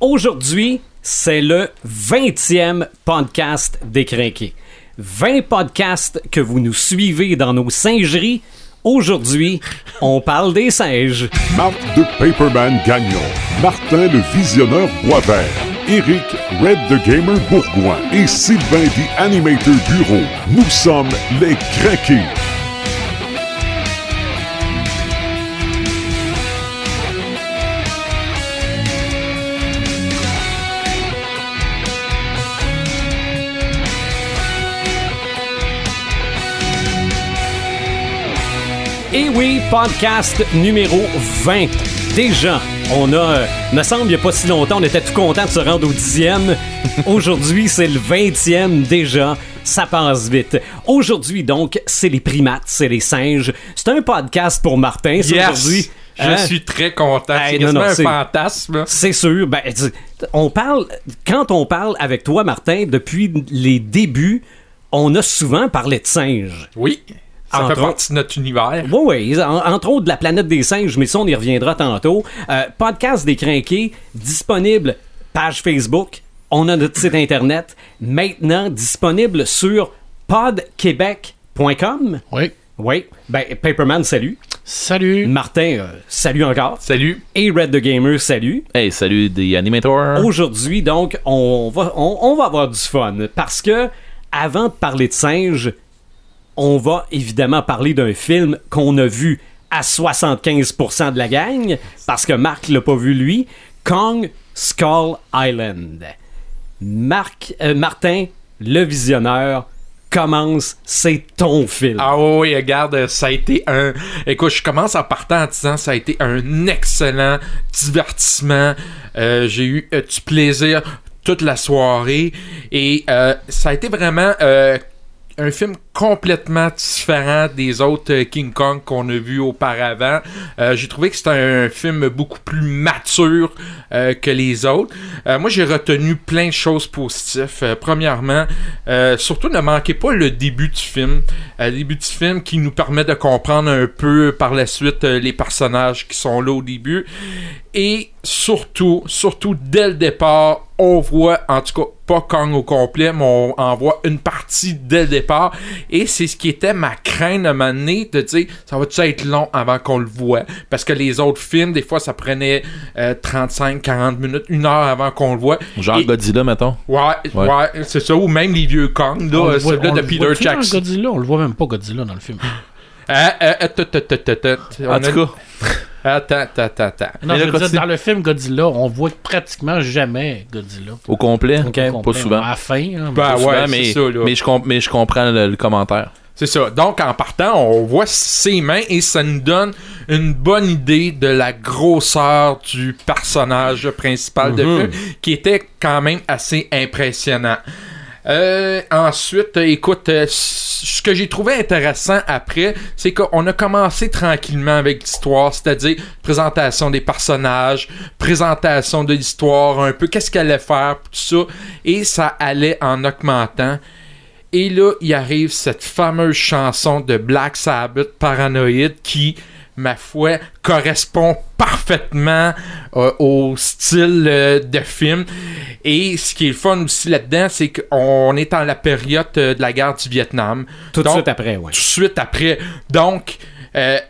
Aujourd'hui, c'est le 20e podcast décrinqué. 20 podcasts que vous nous suivez dans nos singeries. Aujourd'hui, on parle des singes. Marc de Paperman Gagnon, Martin le Visionneur Boisvert, Eric Red the Gamer Bourgoin et Sylvain the Animator Bureau. Nous sommes les Craqués. Et oui, podcast numéro 20. Déjà, on a, me semble, il n'y a pas si longtemps, on était tout content de se rendre au dixième. Aujourd'hui, c'est le 20e déjà. Ça passe vite. Aujourd'hui, donc, c'est les primates, c'est les singes. C'est un podcast pour Martin, ça, Yes! aujourd'hui. Je Hein? suis très content. Hey, c'est un c'est- fantasme. C'est sûr. Ben, on parle, quand on parle avec toi, Martin, depuis les débuts, on a souvent parlé de singes. Oui, ça Entre fait partie de notre univers. Oui, oui, en- entre autres de la planète des singes, mais ça, on y reviendra tantôt. Euh, podcast des crinqués, disponible page Facebook. On a notre site internet, maintenant disponible sur podquebec.com. Oui. Oui, ben, Paperman, salut. Salut. Martin, euh, salut encore. Salut. Et Red the Gamer, salut. Hey, salut des animators. Aujourd'hui, donc, on va, on, on va avoir du fun parce que, avant de parler de singes, on va évidemment parler d'un film qu'on a vu à 75% de la gang parce que Marc l'a pas vu lui. Kong Skull Island. Marc, euh, Martin, le visionneur, commence, c'est ton film. Ah oui, regarde, ça a été un... Écoute, je commence en partant en disant ça a été un excellent divertissement. Euh, J'ai eu euh, du plaisir toute la soirée et ça a été vraiment un film complètement différent des autres euh, King Kong qu'on a vus auparavant. Euh, j'ai trouvé que c'était un film beaucoup plus mature euh, que les autres. Moi, j'ai retenu plein de choses positives. Premièrement, surtout ne manquez pas le début du film. Le début du film qui nous permet de comprendre un peu par la suite les personnages qui sont là au début. Et surtout, surtout dès le départ, on voit, en tout cas, pas Kong au complet, mais on en voit une partie dès le départ. Et c'est ce qui était ma crainte à un moment donné, de dire, ça va-tu être long avant qu'on le voit? Parce que les autres films, des fois, ça prenait euh, 35, 40 minutes, une heure avant qu'on le voit. Genre Et- Godzilla, mettons. Ouais, ouais, Ouais. c'est ça. Ou même les vieux Kong, On là, le euh, voit- celui-là de Peter Jackson. Godzilla, on le voit même pas Godzilla dans le film. Ah, ah, ah. On En tout cas, Attends, attends, attends, attends. Non, Mais je veux dire, dans le film Godzilla, on voit pratiquement jamais Godzilla. au complet? Au pas souvent. À la fin. hein, Ben Pas ouais, souvent, mais, ça, là. mais, je comp- mais je comprends le, le commentaire. C'est ça. Donc, en partant, on voit ses mains et ça nous donne une bonne idée de la grosseur du personnage principal de Mhm. film, qui était quand même assez impressionnant. Euh, ensuite, euh, écoute, euh, ce que j'ai trouvé intéressant après, c'est qu'on a commencé tranquillement avec l'histoire, c'est-à-dire présentation des personnages, présentation de l'histoire, un peu qu'est-ce qu'elle allait faire, tout ça, et ça allait en augmentant. Et là, il arrive cette fameuse chanson de Black Sabbath, Paranoid, qui, ma foi, correspond parfaitement euh, au style euh, de film. Et ce qui est le fun aussi là-dedans, c'est qu'on est dans la période euh, de la guerre du Vietnam. Tout de suite après, ouais. tout de suite après. Donc,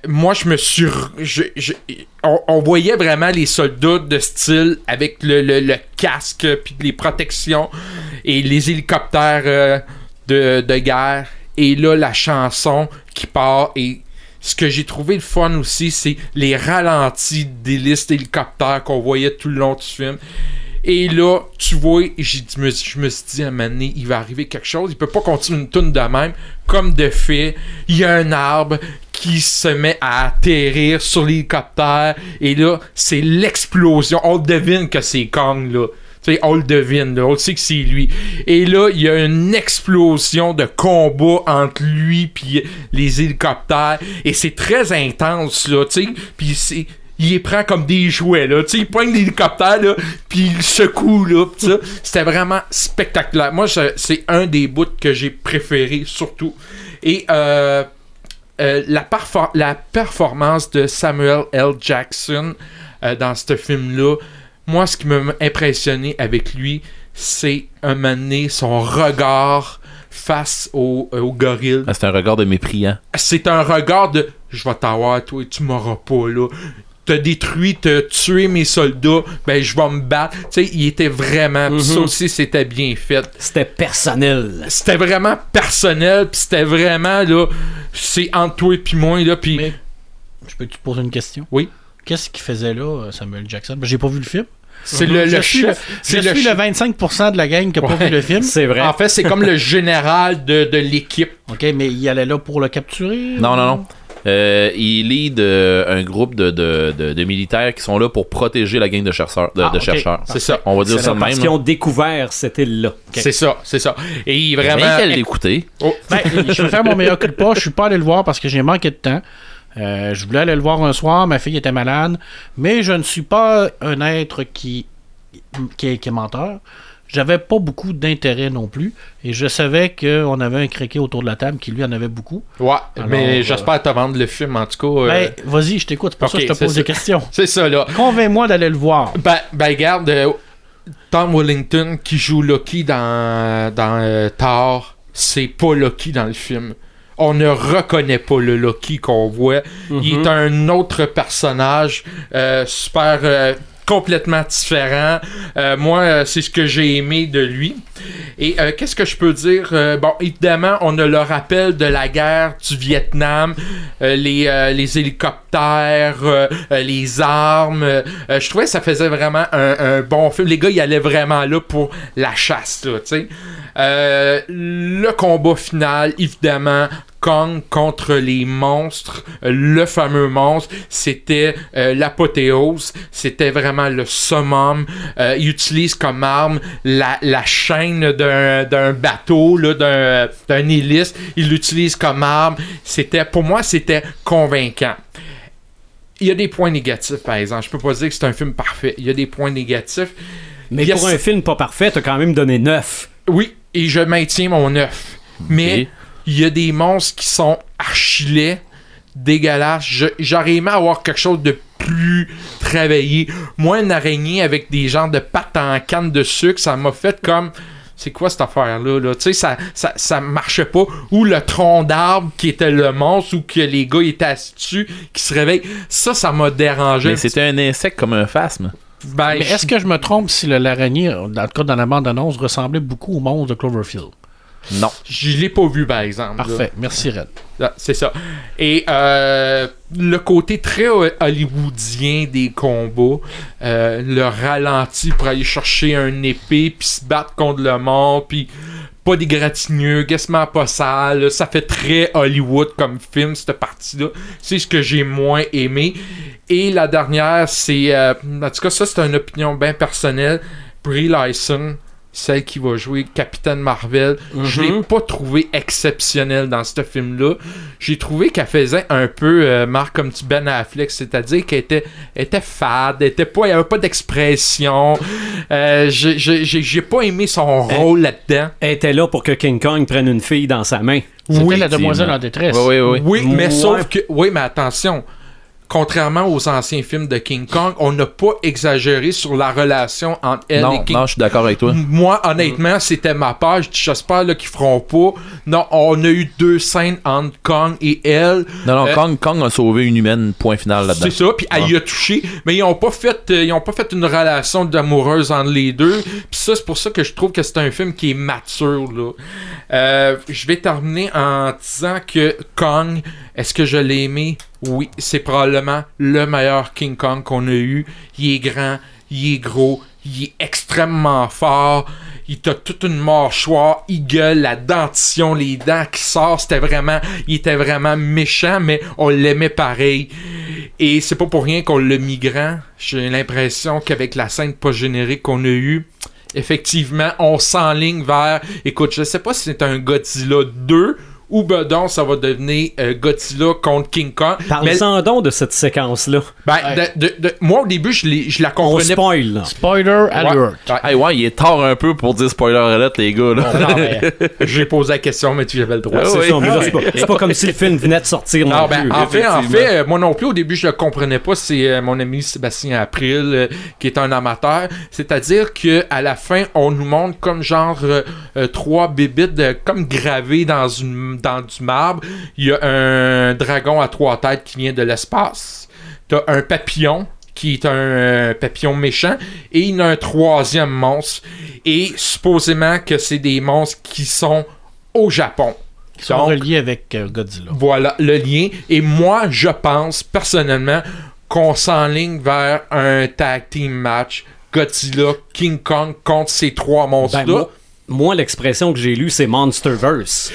moi, je me suis. r- je- je- on, on voyait vraiment les soldats de style avec le, le- le casque, puis les protections et les hélicoptères de, de guerre. Et là, la chanson qui part. Et ce que j'ai trouvé le fun aussi, c'est les ralentis des listes d'hélicoptères qu'on voyait tout le long du film. Et là, tu vois, je me suis dit à un moment donné, il va arriver quelque chose. Il peut pas continuer une tourne de même. Comme de fait, il y a un arbre qui se met à atterrir sur l'hélicoptère. Et là, c'est l'explosion. On devine que c'est Kong, là. On le devine, là. on le sait que c'est lui. Et là, il y a une explosion de combat entre lui puis les hélicoptères. Et c'est très intense, là, tu sais. Puis il les prend comme des jouets, là. Tu sais, il poigne l'hélicoptère, là, puis il secoue, là. C'était vraiment spectaculaire. Moi, c'est un des bouts que j'ai préféré, surtout. Et euh, euh, la, perfor- la performance de Samuel L. Jackson euh, dans ce film-là moi, ce qui m'a impressionné avec lui, c'est un moment donné, son regard face au, euh, au gorille. Ah, c'est un regard de mépris, hein? C'est un regard de je vais t'avoir, toi, et tu m'auras pas, là. T'as détruit, t'as tué mes soldats, ben je vais me battre. Tu sais, il était vraiment. pis Ça Mhm. aussi, c'était bien fait. C'était personnel. C'était vraiment personnel, puis c'était vraiment, là, c'est entre toi et puis moi, là, puis. Mais- Je peux te poser une question? Oui. Qu'est-ce qu'il faisait là, Samuel Jackson? Ben, J'ai pas vu le film. C'est le, je le chef. le, C'est je le suis chef- le 25% de la gang qui a pas Ouais. vu le film. C'est vrai. En fait, c'est comme le général de, de l'équipe. OK, mais il allait là pour le capturer? Non, ou- non, non. Euh, il lead euh, un groupe de, de, de, de militaires qui sont là pour protéger la gang de chercheurs. De, Ah, chercheurs. C'est ça. On va dire ça de Parce même. qu'ils là. ont découvert cette île-là. C'est ça, c'est ça. Et il est Bien vraiment. qu'elle l'écouter. Oh, Ben, je vais faire mon meilleur coup de pas. Je suis pas allé le voir parce que j'ai manqué de temps. Euh, je voulais aller le voir un soir. Ma fille était malade. Mais je ne suis pas un être qui, qui, est, qui est menteur. J'avais pas beaucoup d'intérêt non plus. Et je savais qu'on avait un criquet autour de la table qui lui en avait beaucoup. ouais, Alors, mais euh, j'espère te vendre le film, en tout cas. euh, Ben, vas-y, je t'écoute. C'est pour ça que je te pose ça. des questions. c'est ça, là. Convainc-moi d'aller le voir. Ben, ben regarde, euh, Tom Wellington qui joue Loki dans, dans Thor, c'est pas Loki dans le film. On ne reconnaît pas le Loki qu'on voit. Il est un autre personnage euh, super euh, complètement différent. Euh, moi, c'est ce que j'ai aimé de lui. Et euh, qu'est-ce que je peux dire? Euh, Bon, évidemment, on a le rappel de la guerre du Vietnam, euh, les, euh, les hélicoptères, les armes. je trouvais que ça faisait vraiment un, un bon film. Les gars, ils allaient vraiment là pour la chasse, tu sais. Euh, le combat final, évidemment, Kong contre les monstres, euh, le fameux monstre, c'était euh, l'apothéose, c'était vraiment le summum. Euh, il utilise comme arme la, la chaîne d'un bateau, d'un hélice, il l'utilise comme arme. C'était, pour moi, c'était convaincant. Il y a des points négatifs, par exemple. Je peux pas dire que c'est un film parfait. Il y a des points négatifs. Mais pour un film pas parfait, t'as quand même donné 9. Oui, et je maintiens mon œuf. Mais Ok. Il y a des monstres qui sont archilets, dégueulasses. J'aurais aimé avoir quelque chose de plus travaillé. Moi, une araignée avec des genres de pattes en canne de sucre, ça m'a fait comme. C'est quoi cette affaire-là? Là? Tu sais, ça, ça, ça marchait pas. Ou le tronc d'arbre qui était le monstre, ou que les gars étaient assis dessus, qui se réveillent. Ça, ça m'a dérangé. Mais c'était un insecte comme un phasme. Ben, Mais est-ce que je me trompe si le- l'araignée, en tout cas dans la bande-annonce, ressemblait beaucoup au monstre de Cloverfield? Non. je l'ai pas vu, par exemple. là. Parfait. Merci, Red. Ah, C'est ça. Et euh, le côté très ho- hollywoodien des combats, euh, le ralenti pour aller chercher un épée, puis se battre contre le mort, puis pas des gratigneux, quasiment pas sale. Ça fait très Hollywood comme film, cette partie-là. C'est ce que j'ai moins aimé. Et la dernière, c'est... euh, en tout cas, ça, c'est une opinion bien personnelle. Brie Larson, celle qui va jouer Capitaine Marvel, je l'ai Mhm. pas trouvé exceptionnelle dans ce film-là. J'ai trouvé qu'elle faisait un peu, euh, Marc, comme tu Ben Affleck, c'est-à-dire qu'elle était, était fade, elle était pas, il y avait pas d'expression. Euh, j'ai- pas aimé son rôle là-dedans. Elle était là pour que King Kong prenne une fille dans sa main. C'était Oui, la demoiselle en détresse. Oui, oui, oui. Oui, mais Ouais. sauf que. Oui, mais attention. Contrairement aux anciens films de King Kong, on n'a pas exagéré sur la relation entre elle et Non, King non, je suis d'accord avec toi. Moi, honnêtement, c'était ma page. J'espère là, qu'ils feront pas. Non, on a eu deux scènes entre Kong et elle. Non, non, Euh, Kong, Kong a sauvé une humaine, point final là-dedans. C'est ça, puis elle y a touché, mais ils ont pas fait euh, ils ont pas fait une relation d'amoureuse entre les deux. Puis ça c'est pour ça que je trouve que c'est un film qui est mature là. Euh, je vais terminer en disant que Kong, est-ce que je l'ai aimé? Oui, c'est probablement le meilleur King Kong qu'on a eu. Il est grand, il est gros, il est extrêmement fort. Il a toute une mâchoire, il gueule, la dentition, les dents qui sortent, c'était vraiment, il était vraiment méchant, mais on l'aimait pareil. Et c'est pas pour rien qu'on l'a mis grand. J'ai l'impression qu'avec la scène pas générique qu'on a eue, effectivement, on s'enligne vers. Écoute, je sais pas si c'est un Godzilla 2 ou ben donc ça va devenir euh, Godzilla contre King Kong. Mais- Parle-en donc de cette séquence-là. ben, Ouais. de- de- de- moi, au début, je, l'ai- je la On comprenais spoil, là. Spoiler alert. Ouais. Hey, ouais, il est tard un peu pour dire spoiler alert, les gars. Là. Non, j'ai posé la question, mais tu avais le droit. Ah C'est oui. là, c'est pas, comme si le film venait de sortir non, Non, ben, plus. en fait, en fait, euh, moi non plus, au début, je le comprenais pas. C'est euh, mon ami Sébastien April, euh, qui est un amateur. C'est-à-dire que à la fin, on nous montre comme genre euh, euh, trois bébites de- comme gravées dans, une, dans du marbre. Il y a un dragon à trois têtes qui vient de l'espace. T'as un papillon qui est un euh, papillon méchant, et il y a un troisième monstre. Et supposément que c'est des monstres qui sont au Japon. Ils sont Donc, reliés avec euh, Godzilla. voilà le lien. Et moi, je pense personnellement qu'on s'enligne vers un tag team match Godzilla, King Kong contre ces trois Ben, monstres-là. Moi, l'expression que j'ai lue, c'est Monsterverse.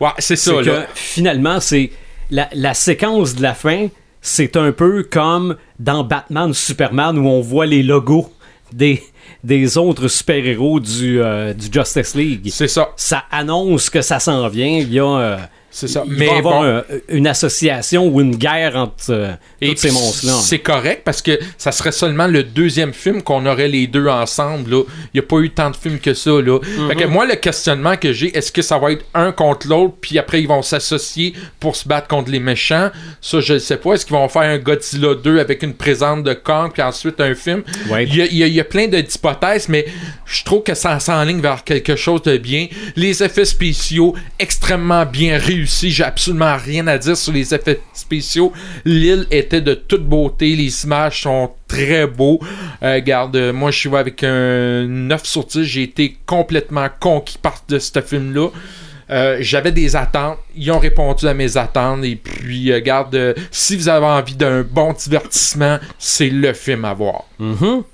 ouais, c'est ça, C'est que là. finalement, c'est la, la séquence de la fin, c'est un peu comme dans Batman Superman où on voit les logos des, des autres super-héros du, euh, du Justice League. C'est ça, Ça annonce que ça s'en vient. Il y a, euh, c'est ça. il Mais va avoir bon, un- une association ou une guerre entre euh, et tous ces monstres-là. c'est correct parce que ça serait seulement le deuxième film qu'on aurait les deux ensemble. Là. Il n'y a pas eu tant de films que ça. Là. Mm-hmm. Fait que moi, le questionnement que j'ai, est-ce que ça va être un contre l'autre, puis après ils vont s'associer pour se battre contre les méchants? Ça, je ne sais pas. Est-ce qu'ils vont faire un Godzilla 2 avec une présence de Kong, puis ensuite un film? Ouais. il y, a, il y a- il y a plein de- d'hypothèses, mais je trouve que ça s'enligne vers quelque chose de bien. Les effets spéciaux extrêmement bien réussis. J'ai absolument rien à dire sur les effets spéciaux. L'île était de toute beauté. Les images sont très beaux. Euh, garde, moi je suis avec un 9 sur 10. J'ai été complètement conquis par de ce film-là. Euh, j'avais des attentes, ils ont répondu à mes attentes et puis euh, garde, si vous avez envie d'un bon divertissement, c'est le film à voir. Mhm.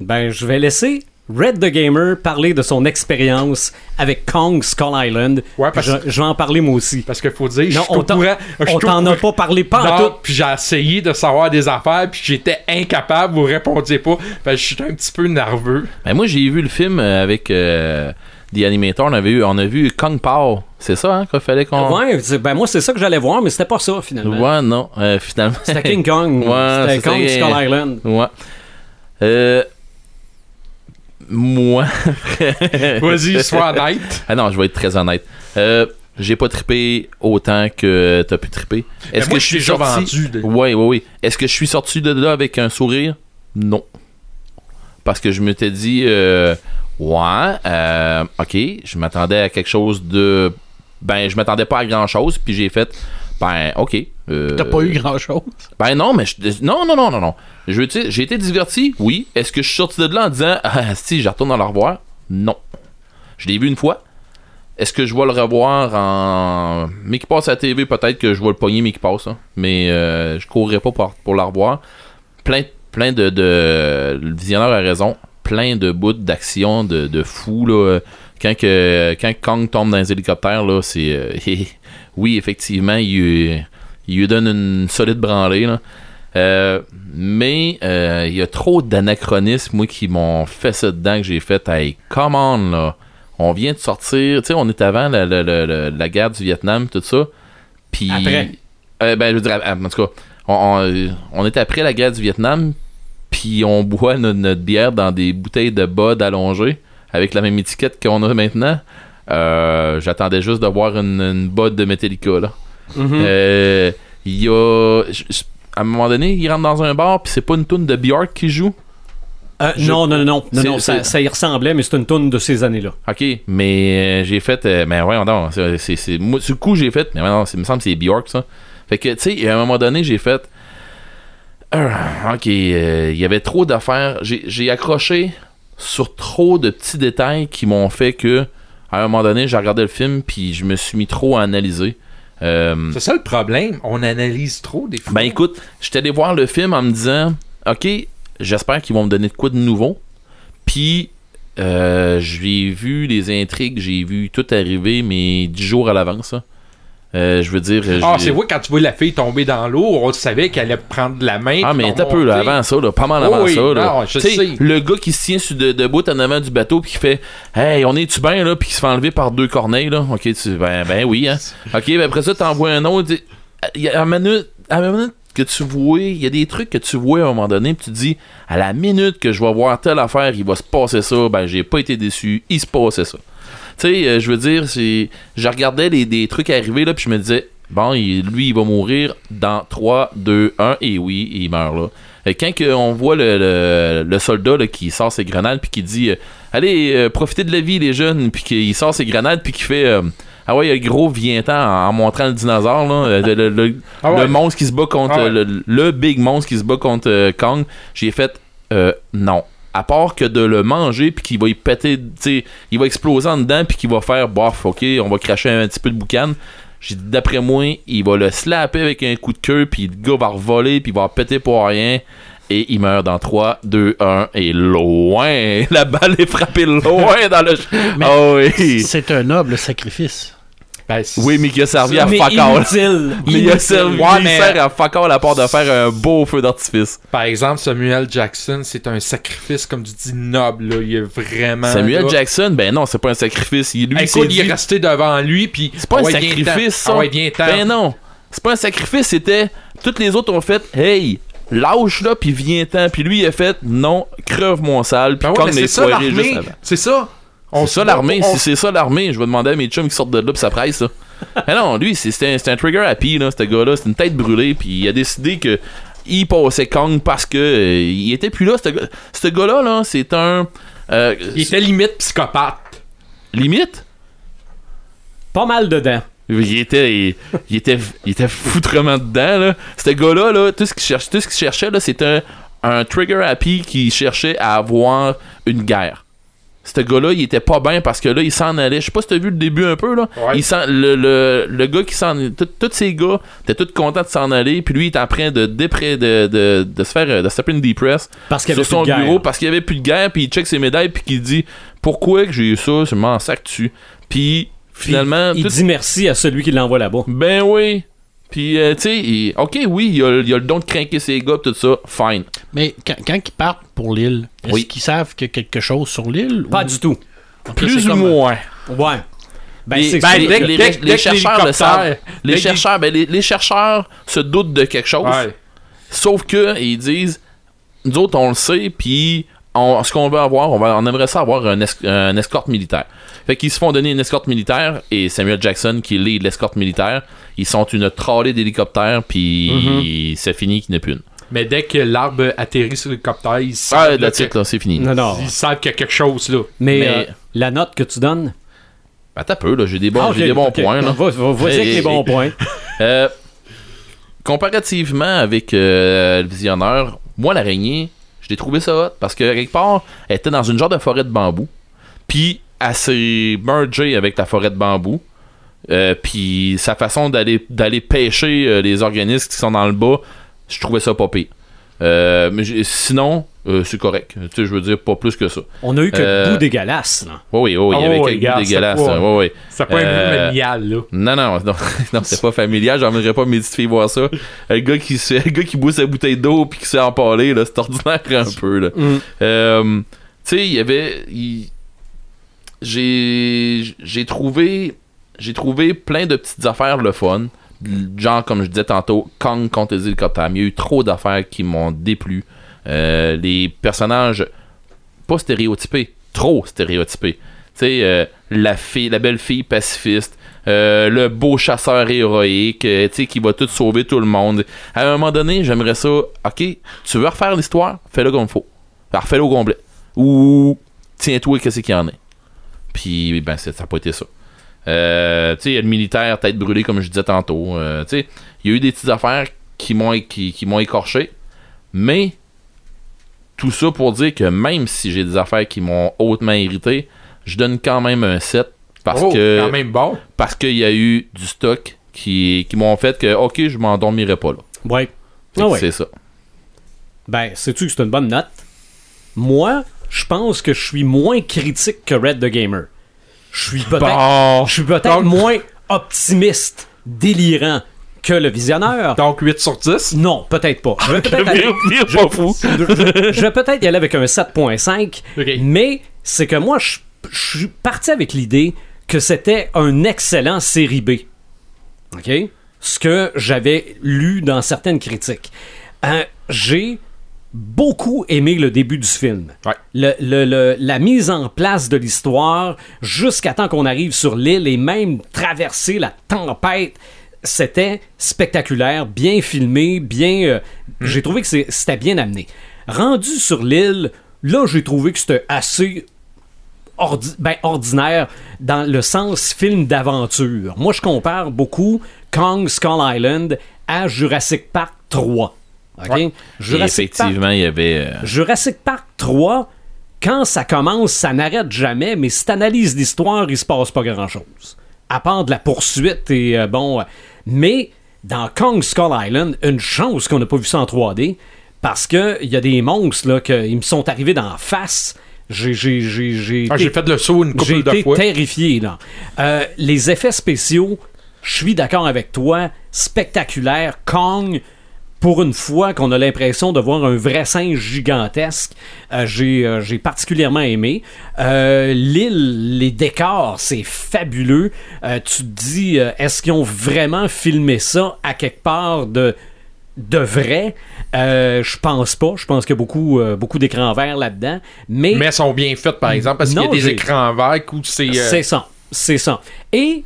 Ben, je vais laisser Red the Gamer parler de son expérience avec Kong Skull Island. Ouais, parce- je, je vais en parler moi aussi. Parce qu'il faut dire, je Non, suis on au t'en courant. je suis on t'en a pas parlé pas en Non, tout. puis j'ai essayé de savoir des affaires, puis j'étais incapable, vous répondiez pas. Fait que je suis un petit peu nerveux. Ben, moi, j'ai vu le film euh, avec euh, The Animator. On, avait eu, on a vu Kong Pao. C'est ça, hein, qu'il fallait qu'on. Ouais, ben moi c'est ça que j'allais voir, mais c'était pas ça finalement. Ouais, non. euh, finalement. C'était King Kong. Ouais, c'était Kong. Skull Island. Ouais. Euh, moi. Vas-y, sois honnête. Ah non, je vais être très honnête. Euh, j'ai pas trippé autant que t'as pu tripper. Est-ce que je suis vendu, de- Oui, oui, oui. Est-ce que je suis sorti de là avec un sourire? Non. Parce que je m'étais dit, euh, ouais, euh, ok, je m'attendais à quelque chose de. Ben, je m'attendais pas à grand chose, puis j'ai fait, ben, ok. euh, T'as pas eu grand chose. ben non, mais je- non, non, non, non, non. Je veux dire, j'ai été diverti, oui. Est-ce que je suis sorti de là en disant Ah si, je retourne dans le revoir? Non. Je l'ai vu une fois. Est-ce que je vais le revoir en. Mais qui passe à la TV, peut-être que je vais le pogner, mais qui passe. hein. Mais euh, je courrais pas pour, pour le revoir. Plein, plein de, de. Le visionneur a raison. Plein de bouts d'action, de, de fou, là. Quand, que, quand Kong tombe dans les hélicoptères, là, c'est. oui, effectivement, il, lui- il lui donne une solide branlée, là. Euh, mais euh, il y a trop d'anachronismes, moi, qui m'ont fait ça dedans, que j'ai fait, hey, come on, là. On vient de sortir, tu sais, on est avant la, la- la- la- la guerre du Vietnam, tout ça. Puis. Après? Euh, ben, je veux dire, en tout cas, on, on, on est après la guerre du Vietnam, puis on boit notre, notre bière dans des bouteilles de Bud allongées, avec la même étiquette qu'on a maintenant. Euh, J'attendais juste de voir une, une Bud de Metallica, là. Mhm. Euh, Il y a. À un moment donné, il rentre dans un bar, puis c'est pas une toune de Bjork qui joue? Euh, Je- Non, non, non, non, ça, ça y ressemblait, mais c'est une toune de ces années-là. Ok, mais euh, j'ai fait. euh, mais ouais, non, c'est, moi, le coup, j'ai fait. Mais non, c'est- il me semble que c'est Bjork, ça. Fait que, tu sais, à un moment donné, j'ai fait. Ok, il y avait trop d'affaires. J'ai accroché sur trop de petits détails qui m'ont fait que, à un moment donné, j'ai regardé le film, puis je me suis mis trop à analyser. Euh, C'est ça le problème. On analyse trop des films. ben écoute, j'étais allé voir le film en me disant, ok, j'espère qu'ils vont me donner de quoi de nouveau. Puis euh, j'ai vu les intrigues, j'ai vu tout arriver, mais dix jours à l'avance. Euh, je veux dire. Ah, c'est vrai, quand tu vois la fille tomber dans l'eau, on savait qu'elle allait prendre la main. Ah, mais t'as peu, là, avant ça, là, pas mal Oh avant oui, ça, là. je sais, le gars qui se tient sur de, debout en avant du bateau, puis qui fait Hey, on est-tu bien, là, puis qui se fait enlever par deux corneilles, là? Ok, tu, ben, ben oui, hein. Ok, ben après ça, t'envoies un autre. y a- À la minute, à la minute que tu vois, il y a des trucs que tu vois à un moment donné, puis tu te dis À la minute que je vais voir telle affaire, il va se passer ça, ben, j'ai pas été déçu, il se passait ça. Tu sais, euh, je veux dire, c'est. Je regardais les, des trucs arriver, là, puis je me disais, bon, il- lui, il va mourir dans 3, 2, 1, et oui, il meurt là. Et quand que on voit le, le, le soldat là, qui sort ses grenades, puis qui dit, euh, allez, euh, profitez de la vie, les jeunes, puis qu'il sort ses grenades, puis qui fait. euh, ah ouais, il y a le gros vient-en en, en montrant le dinosaure, là, euh, le, le- le- Ah ouais. le monstre qui se bat contre. Ah ouais. le, le big monstre qui se bat contre euh, Kong. J'ai fait, euh, non. À part que de le manger, puis qu'il va y péter, tu sais, il va exploser en dedans, puis qu'il va faire, bof, ok, on va cracher un petit peu de boucan. J'ai dit, d'après moi, il va le slapper avec un coup de queue, puis le gars va revoler, puis il va péter pour rien. Et il meurt dans 3, 2, 1, et loin. La balle est frappée loin dans le. Mais- Ah oui. C'est un noble sacrifice. Ben, Oui, mais qui a servi à fuck all. Mais il a servi Ouais, mais- à fuck all à part de faire un beau feu d'artifice. Par exemple, Samuel Jackson, c'est un sacrifice, comme tu dis, noble. Là. Il est vraiment. Samuel là. Jackson, ben non, c'est pas un sacrifice. Il, lui, Écoute, s'est il est resté devant lui, puis. C'est pas un Ah ouais, sacrifice, ça. Ah ouais, viens-t'en. Ben non. C'est pas un sacrifice, c'était. Toutes les autres ont fait, hey, lâche là, puis viens-t'en. Puis lui, il a fait, non, creuve mon sale, puis Ben ouais, comme les ça juste avant. C'est ça. On C'est ça l'armée, on- si c'est ça l'armée, je vais demander à mes chums qui sortent de là pis ça presse ça. Mais non, lui, c'est c'est un, trigger happy, là, ce gars-là, c'est une tête brûlée, puis il a décidé que il passait Kong parce que euh, il était plus là. Ce gars- ce gars-là, là, c'est un. euh, Il était limite psychopathe. limite? Pas mal dedans. Il était, il, il était, il était foutrement dedans, là. Ce gars-là, là, tout ce qu'il cherchait, qu'il cherchait, là, c'était un, un trigger happy qui cherchait à avoir une guerre. Ce gars-là, il était pas bien parce que là, il s'en allait. Je sais pas si t'as vu le début un peu, là. Ouais. Il le, le, le gars qui s'en. Tous ces gars étaient tous contents de s'en aller. Puis lui, il est en train de, dépré- de, de, de se faire. de se taper une depress Parce qu'il y sur son plus de guerre. bureau parce qu'il y avait plus de guerre. Puis il check ses médailles. Puis qu'il dit Pourquoi que j'ai eu ça? Je m'en sac dessus. Puis Puis finalement. il tout- dit merci à celui qui l'envoie là-bas. ben oui. Puis, euh, tu sais, ok, oui, il a, il a le don de craquer ses gars, tout ça, fine. Mais quand, quand ils partent pour l'île, est-ce Oui. qu'ils savent qu'il y a quelque chose sur l'île? Pas ou- du tout. Plus ou comme- moins. Ouais. Ben, Les- ben, les, les- les- chercheurs le savent. Les chercheurs, ben, les, les chercheurs se doutent de quelque chose. Ouais. Sauf que ils disent, nous autres, on le sait, puis on- ce qu'on veut avoir, on, va, on aimerait ça avoir un, es- un escorte militaire. Fait qu'ils se font donner une escorte militaire, et Samuel Jackson, qui lead l'escorte militaire, ils sont une trollée d'hélicoptères, puis c'est fini qu'il n'y en a plus une. Mais dès que l'arbre atterrit sur l'hélicoptère, ils Ah, savent, là, la que- là, c'est fini. Non, non. ils savent qu'il y a quelque chose là. Mais, Mais- euh, la note que tu donnes? Ben, t'as peu, là, j'ai des bons, Ah, des bons points, là. Vas-y avec les bons points. Euh, comparativement avec euh, le visionneur, moi l'araignée, je l'ai trouvé ça hot parce que quelque part, elle était dans une genre de forêt de bambou. Puis elle s'est mergée avec la forêt de bambou. Euh, puis sa façon d'aller pêcher euh, les organismes qui sont dans le bas, je trouvais ça pas. Euh, mais sinon, euh, c'est correct. Tu sais, je veux dire, pas plus que ça. On a eu que Euh, le bout dégueulasse. Là. Oui, oui, oui, il y Oh, avait quelques dégueulasses. pas- hein, oui, oui. C'est pas un Euh, familial là. Non, non, non, non c'est pas familial, j'emmènerais pas mes petites filles voir ça. Le gars qui, se- le gars qui boit sa bouteille d'eau puis qui s'est empalé, là, c'est ordinaire un peu, là. Mm. Euh, tu sais, il y avait. J'ai. J'ai trouvé. J'ai trouvé plein de petites affaires le fun. Genre, comme je disais tantôt, Kong contre les hélicoptères. Il y a eu trop d'affaires qui m'ont déplu. Euh, les personnages, pas stéréotypés, trop stéréotypés. Tu sais, euh, la fille, la belle fille pacifiste, euh, le beau chasseur héroïque, tu sais, qui va tout sauver tout le monde. À un moment donné, j'aimerais ça. Ok, tu veux refaire l'histoire, fais-le comme faut. Alors, fais-le au complet. Ou tiens-toi, qu'est-ce qu'il y en a? Puis, ben, ça n'a pas été ça. Euh, tu sais, il y a le militaire, tête brûlée, comme je disais tantôt. Euh, tu sais, il y a eu des petites affaires qui m'ont qui, qui m'ont écorché. Mais, tout ça pour dire que même si j'ai des affaires qui m'ont hautement irrité, je donne quand même un 7 parce oh, que quand même bon. parce qu'il y a eu du stock qui, qui m'ont fait que ok je m'endormirai pas là. Ouais. Ah ouais. C'est ça. Ben, sais-tu que c'est une bonne note? Moi, je pense que je suis moins critique que Red the Gamer. Je suis peut-être Bon. je suis peut-être Donc- moins optimiste délirant que le visionneur. Donc 8 sur 10. Non, peut-être pas. Je vais peut-être aller- je y aller avec un 7.5, Ok. mais c'est que moi, je je suis parti avec l'idée que c'était un excellent série B. OK? Ce que j'avais lu dans certaines critiques. Euh, J'ai beaucoup aimé le début du film. Ouais. Le- le- le- la mise en place de l'histoire jusqu'à temps qu'on arrive sur l'île et même traverser la tempête, c'était spectaculaire, bien filmé, bien. euh, J'ai trouvé que c'était bien amené. Rendu sur l'île, là, j'ai trouvé que c'était assez ordi- ben, ordinaire dans le sens film d'aventure. Moi, je compare beaucoup Kong Skull Island à Jurassic Park 3. OK? Ouais. Et Jurassic Park effectivement, il y avait. euh, Jurassic Park 3, quand ça commence, ça n'arrête jamais, mais si t'analyses l'histoire, il se passe pas grand-chose. À part de la poursuite et euh, bon. euh, mais dans Kong Skull Island, une chance qu'on n'a pas vu ça en 3D, parce que il y a des monstres là, que, ils me sont arrivés dans la face. J'ai, j'ai, j'ai, j'ai Ah, fait le saut une couple de été fois. terrifié, là. Euh, les effets spéciaux, je suis d'accord avec toi, spectaculaire. Kong, pour une fois qu'on a l'impression de voir un vrai singe gigantesque, euh, j'ai euh, j'ai particulièrement aimé. Euh, L'île, les décors, c'est fabuleux. Tu te dis, est-ce qu'ils ont vraiment filmé ça à quelque part de de vrai, Euh, je pense pas. Je pense qu'il y a beaucoup, euh, beaucoup d'écrans verts là-dedans. Mais, Mais elles sont bien faites, par exemple, parce qu'il y a des écrans verts où c'est. euh, c'est ça. C'est ça. Et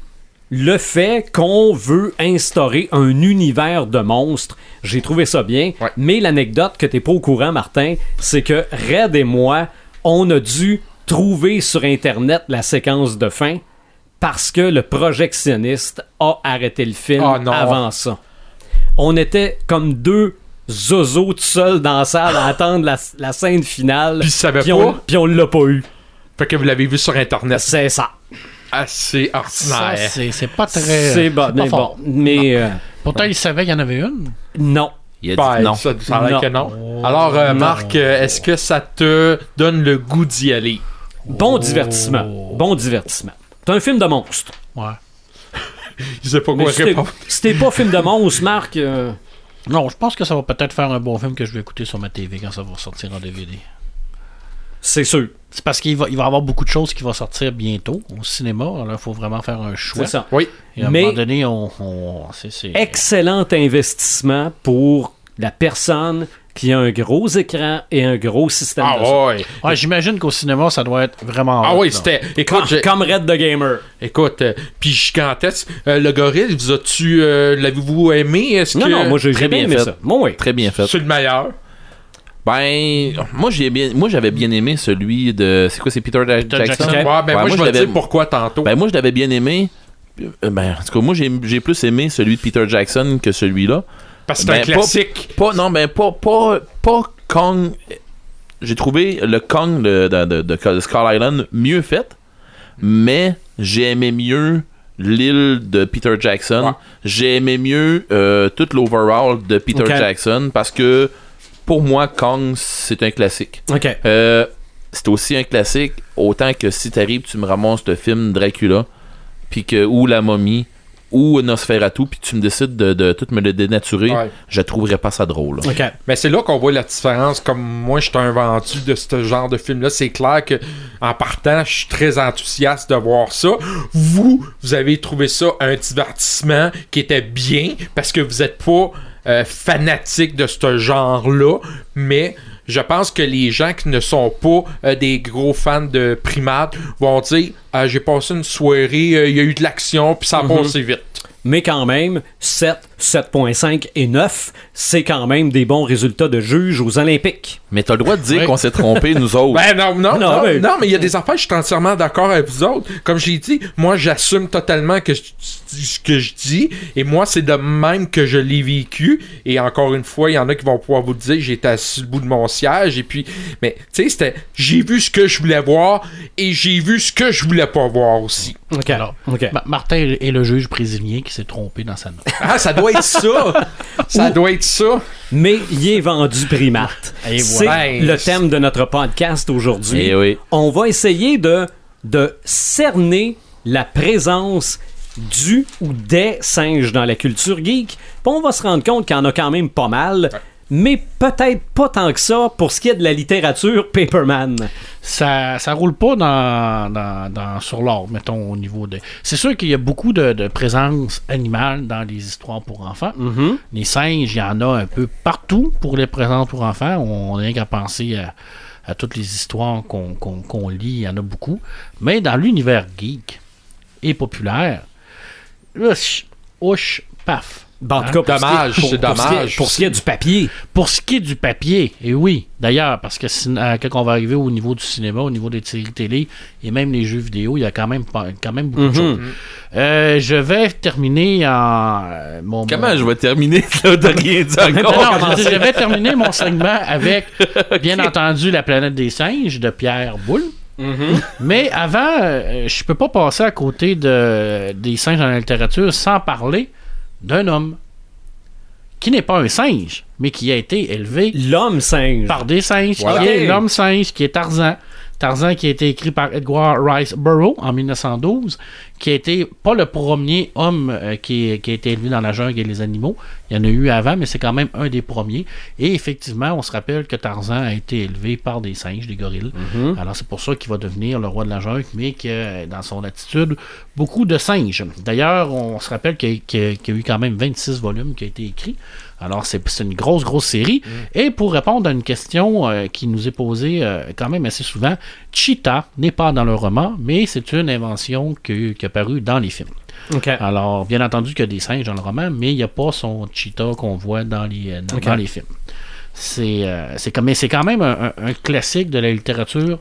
le fait qu'on veut instaurer un univers de monstres, j'ai trouvé ça bien. Ouais. Mais l'anecdote que t'es pas au courant, Martin, c'est que Red et moi, on a dû trouver sur Internet la séquence de fin parce que le projectionniste a arrêté le film Ah, avant ça. On était comme deux zozos tout seuls dans la salle à attendre la, la scène finale. Puis on, on l'a pas eu. Fait que vous l'avez vu sur Internet. C'est ça. Assez Ça, ordinaire. c'est c'est pas très. C'est bon, mais bon. Mais euh, Pourtant, il savait qu'il y en avait une. non. Il a dit Ben, non. Ça, ça a l'air Non. que non. Alors, euh, Non. Marc, euh, est-ce que ça te donne le goût d'y aller? Bon divertissement. Bon divertissement. C'est un film de monstre. Ouais. Je sais pas Mais quoi si t'es- répondre. si t'es pas film de monstre, Marc, euh, Non, je pense que ça va peut-être faire un bon film que je vais écouter sur ma TV quand ça va sortir en DVD. C'est sûr. C'est parce qu'il va, il va y avoir beaucoup de choses qui vont sortir bientôt au cinéma. Alors, il faut vraiment faire un choix. C'est ça. Oui. Et à un Mais- moment donné, on. on- c'est, c'est- Excellent investissement pour la personne qui a un gros écran et un gros système Ah de son. ouais. Ouais, j'imagine qu'au cinéma, ça doit être vraiment. Ah hot, oui, là. c'était. Comme, Écoute, j'ai- comme Red the Gamer. écoute, euh, puis gigantesque. Euh, le gorille, vous as-tu. euh, l'avez-vous aimé? Est-ce Non, que. non, moi j'ai très j'ai bien bien aimé fait. ça. Bon, oui. Très bien fait. C'est le meilleur. Ben, moi j'ai bien, moi j'avais bien aimé celui de, c'est quoi, c'est Peter Ja- Peter Jackson? Jackson? Ouais, ben moi, moi, je vais dire pourquoi tantôt. Ben moi je l'avais bien aimé. Euh, Ben, en tout cas, moi j'ai, j'ai plus aimé celui de Peter Jackson que celui-là. Parce que c'est un ben, pas- classique. Pas, non, ben pas, pas, pas Kong. J'ai trouvé le Kong de, de, de, de Skull Island mieux fait, mais j'ai aimé mieux l'île de Peter Jackson. Ouais. J'ai aimé mieux euh, tout l'overall de Peter. Jackson parce que pour moi, Kong, c'est un classique. OK. Euh, c'est aussi un classique, autant que si t'arrives, tu me ramasses le film Dracula, puis que, ou La Momie, ou Nosferatu, puis tu me décides de, de tout me le dénaturer, Ouais. je trouverais pas ça drôle. OK. Mais c'est là qu'on voit la différence. Comme moi, je suis un vendu de ce genre de film-là. C'est clair que en partant, je suis très enthousiaste de voir ça. Vous, vous avez trouvé ça un divertissement qui était bien parce que vous n'êtes pas euh, fanatique de ce genre-là. Mais je pense que les gens qui ne sont pas euh, des gros fans de primates vont dire Ah, J'ai passé une soirée, euh, il y a eu de l'action, puis ça a passé vite. Mais quand même, 7, 7.5 et 9, c'est quand même des bons résultats de juge aux Olympiques. Mais t'as le droit de dire qu'on s'est trompé, nous autres. Ben non, non, Non, non, mais- non, mais il y a des affaires, je suis entièrement d'accord avec vous autres. Comme je l'ai dit, moi j'assume totalement que ce que je dis, et moi c'est de même que je l'ai vécu. Et encore une fois, il y en a qui vont pouvoir vous le dire, j'étais assis le bout de mon siège, et puis, mais tu sais, c'était, j'ai vu ce que je voulais voir, et j'ai vu ce que je voulais pas voir aussi. OK. Alors, OK. Ma- Martin est le juge brésilien qui s'est trompé dans sa note. Ah, ça doit être ça! ça doit être ça! Mais il est vendu primate. Et C'est voilà. le thème de notre podcast aujourd'hui. Eh oui. On va essayer de, de cerner la présence du ou des singes dans la culture geek. Puis on va se rendre compte qu'il y en a quand même pas mal. Mais peut-être pas tant que ça pour ce qui est de la littérature Paperman. Ça, ça roule pas dans, dans, dans- sur l'or, mettons, au niveau de. C'est sûr qu'il y a beaucoup de, de présence animale dans les histoires pour enfants. Mhm. Les singes, il y en a un peu partout pour les présences pour enfants. On n'a rien qu'à penser à, à toutes les histoires qu'on lit, il y en a beaucoup. Mais dans l'univers geek et populaire, ouch, ouch, paf. Bon, en tout Hein? cas, pour ce qui est- Dommage, pour- ce qui est- dommage. Pour ce qui est du papier. Pour ce qui est du papier, et oui, d'ailleurs, parce que euh, quand on va arriver au niveau du cinéma, au niveau des séries télé et même les jeux vidéo, il y a quand même, quand même beaucoup de choses. Euh, je vais terminer en. euh, mon, Comment mon- je vais terminer là, de rien Non, encore? non, je, je vais terminer mon segment avec, bien entendu, La planète des singes de Pierre Boulle. Mais avant, euh, je peux pas passer à côté de, des singes dans la littérature sans parler d'un homme qui n'est pas un singe, mais qui a été élevé L'homme singe. par des singes, Voilà. qui est Ok. l'homme singe, qui est Tarzan. Tarzan qui a été écrit par Edgar Rice Burroughs en 1912, qui a été pas le premier homme euh, qui, qui a été élevé dans la jungle et les animaux. Il y en a eu avant, mais c'est quand même un des premiers. Et effectivement, on se rappelle que Tarzan a été élevé par des singes, des gorilles. Alors c'est pour ça qu'il va devenir le roi de la jungle, mais que dans son attitude, beaucoup de singes. D'ailleurs, on se rappelle y, qu'il y a eu quand même 26 volumes qui ont été écrits. Alors c'est une grosse, grosse série. Et pour répondre à une question euh, qui nous est posée euh, quand même assez souvent, Cheetah n'est pas dans le roman, mais c'est une invention qui a paru dans les films. Alors, bien entendu qu'il y a des singes dans le roman, mais il n'y a pas son cheetah qu'on voit dans les, dans, Ok. dans les films. C'est euh, comme- quand même un, un- un classique de la littérature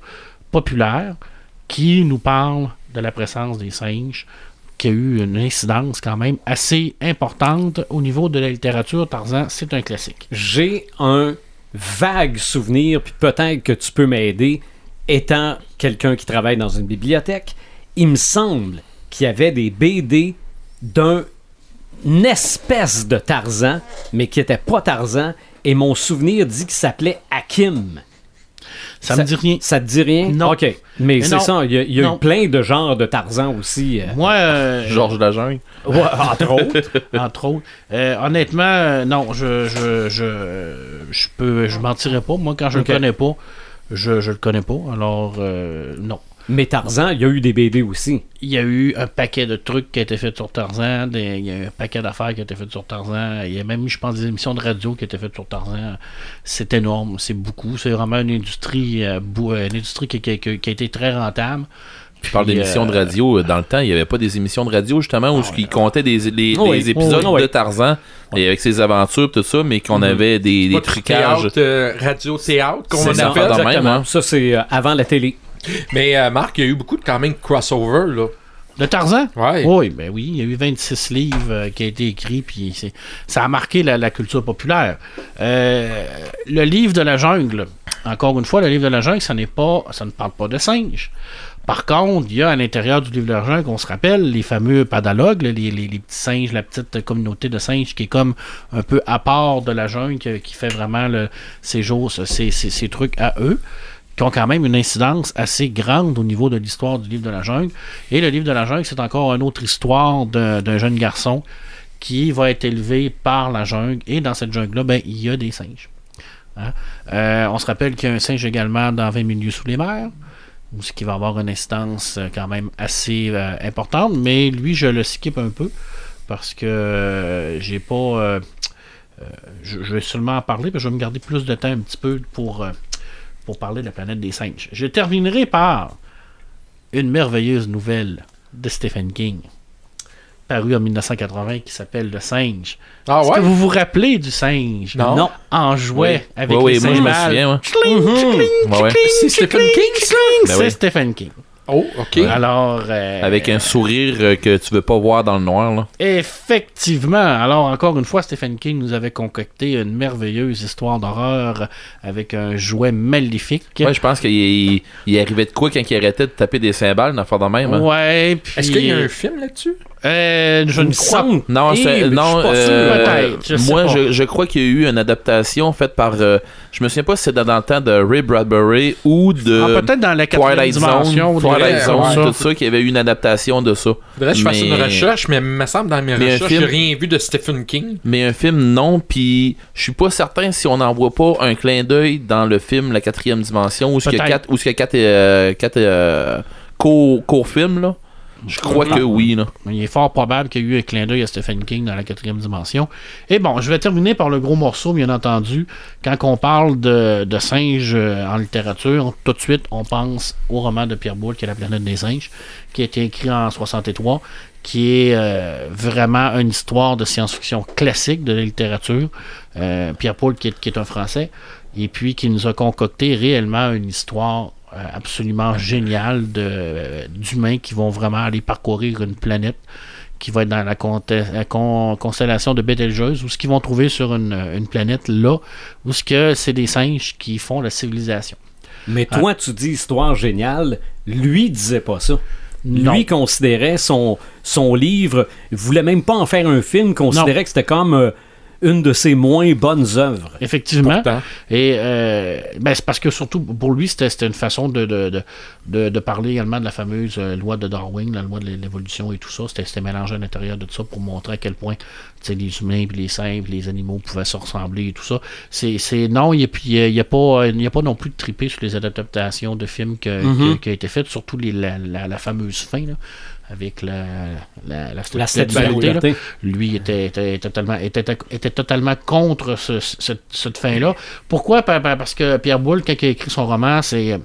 populaire qui nous parle de la présence des singes, qui a eu une incidence quand même assez importante au niveau de la littérature. Tarzan, c'est un classique. J'ai un vague souvenir, puis peut-être que tu peux m'aider, étant quelqu'un qui travaille dans une bibliothèque. Il me semble qu'il y avait des BD d'un espèce de Tarzan, mais qui était pas Tarzan, et mon souvenir dit qu'il s'appelait Hakim. Ça, me dit rien. Ça te dit rien? Non. OK. Mais, Mais c'est ça, il y a, y eu plein de genres de Tarzan aussi. euh. Moi, euh, Georges Lajeune. Ouais, entre autres. entre autres. Euh, honnêtement, euh, non, je je, je, je peux je mentirais pas. Moi, quand je Ok. le connais pas, je, je le connais pas. Alors, euh, non. Mais Tarzan, il y a eu des BD aussi. Il y a eu un paquet de trucs qui a été fait sur Tarzan, des- il y a eu un paquet d'affaires qui a été fait sur Tarzan, il y a même eu, je pense, des émissions de radio qui ont été faites sur Tarzan. C'est énorme, c'est beaucoup. C'est vraiment une industrie, euh, euh, une industrie qui, qui- qui- qui a été très rentable. Tu parles Puis, d'émissions euh, de radio. Dans le temps, il n'y avait pas des émissions de radio, justement, où ils comptaient des, les- Oh oui. épisodes Oh oui. de Tarzan, et avec ses aventures, tout ça, mais qu'on avait des, des trucages. théâtre, euh, radio-théâtre, qu'on appelle. hein. Ça, c'est euh, avant la télé. Mais euh, Marc, il y a eu beaucoup de quand même crossover, là. De Tarzan? Ouais. Oui, ben oui, il y a eu 26 livres euh, qui ont été écrits, puis ça a marqué la, la culture populaire. Euh, le livre de la jungle, encore une fois, le livre de la jungle, ça n'est pas, ça ne parle pas de singes. Par contre, il y a à l'intérieur du livre de la jungle, on se rappelle, les fameux padalogues, les, les- les petits singes, la petite communauté de singes qui est comme un peu à part de la jungle, qui, qui fait vraiment le, ces jours, ces trucs à eux qui ont quand même une incidence assez grande au niveau de l'histoire du livre de la jungle. Et le livre de la jungle, c'est encore une autre histoire d'un jeune garçon qui va être élevé par la jungle. Et dans cette jungle-là, ben, il y a des singes. Hein? Euh, on se rappelle qu'il y a un singe également dans 20 milieux sous les mers, ce qui va avoir une incidence euh, quand même assez euh, importante. Mais lui, je le skip un peu parce que j'ai pas. je, je vais seulement en parler, mais je vais me garder plus de temps un petit peu pour, pour parler de la planète des singes. Je terminerai par une merveilleuse nouvelle de Stephen King, parue en 1980, qui s'appelle Le singe. Ah Est-ce ouais? que vous vous rappelez du singe? Non. Non. En jouet Oui. avec Oui, les oui, moi, je me souviens, ouais. Tchling, tchling, Ouais, ouais. tchling, C'est Stephen King, ça? Ben C'est oui. Stephen King. Oh, OK. Alors, euh, Avec un sourire euh, que tu veux pas voir dans le noir, là. Effectivement. Alors, encore une fois, Stephen King nous avait concocté une merveilleuse histoire d'horreur avec un jouet maléfique. Ouais, je pense qu'il il, il arrivait de quoi quand il arrêtait de taper des cymbales, une affaire de même. hein? Ouais, puis... Est-ce qu'il y a un film là-dessus? Euh, je ne crois semble. Non, Eh, non je suis pas euh, sûr. Peut-être, je sais moi, pas. je, je crois qu'il y a eu une adaptation faite par. euh, je me souviens pas si c'est dans le temps de Ray Bradbury ou de. Ah, peut-être dans la quatrième Twilight dimension. Zone, ou Twilight Zone, ouais. tout ça, qu'il y avait eu une adaptation de ça. Faudrait que je fasse Mais- une recherche, mais il me semble dans mes Mais un recherches, film- j'ai rien vu de Stephen King. Mais un film, non, puis je suis pas certain si on n'en voit pas un clin d'œil dans le film La quatrième dimension, où il y a Peut-être. quatre, où il y a quatre, euh, quatre courts, courts films, là. Je crois que oui, là. Il est fort probable qu'il y ait eu un clin d'œil à Stephen King dans la quatrième dimension. Et bon, je vais terminer par le gros morceau, bien entendu. Quand on parle de, singes euh, en littérature, tout de suite, on pense au roman de Pierre Boulle, qui est La planète des singes, qui a été écrit en 63, qui est euh, vraiment une histoire de science-fiction classique de la littérature. Euh, Pierre Paul, qui est, un Français, et puis qui nous a concocté réellement une histoire absolument géniale de, euh, d'humains qui vont vraiment aller parcourir une planète qui va être dans la, la con- constellation de Betelgeuse, ou ce qu'ils vont trouver sur une, une planète là, où ce que c'est des singes qui font la civilisation. Mais toi, tu dis histoire géniale. Lui disait pas ça. Non. Lui considérait son, son livre, voulait même pas en faire un film, considérait que c'était comme euh, une de ses moins bonnes œuvres. Effectivement. Pourtant. Et euh, ben, c'est parce que surtout pour lui, c'était c'était une façon de, de, de, de- de parler également de la fameuse euh, loi de Darwin, la loi de l'évolution et tout ça. C'était c'était mélangé à l'intérieur de tout ça pour montrer à quel point tu sais, les humains, puis les singes, puis les animaux pouvaient se ressembler et tout ça. C'est c'est- non, il n'y a, pas il y a pas non plus de triper sur les adaptations de films Mhm. que- qui ont été faites, surtout les, la, la- la fameuse fin là, avec la, la, la, La là lui était, était totalement, était, était totalement contre ce- cette, cette fin-là. Pourquoi? Pa- pa- Parce que Pierre Boulle, quand il a écrit son roman, c'est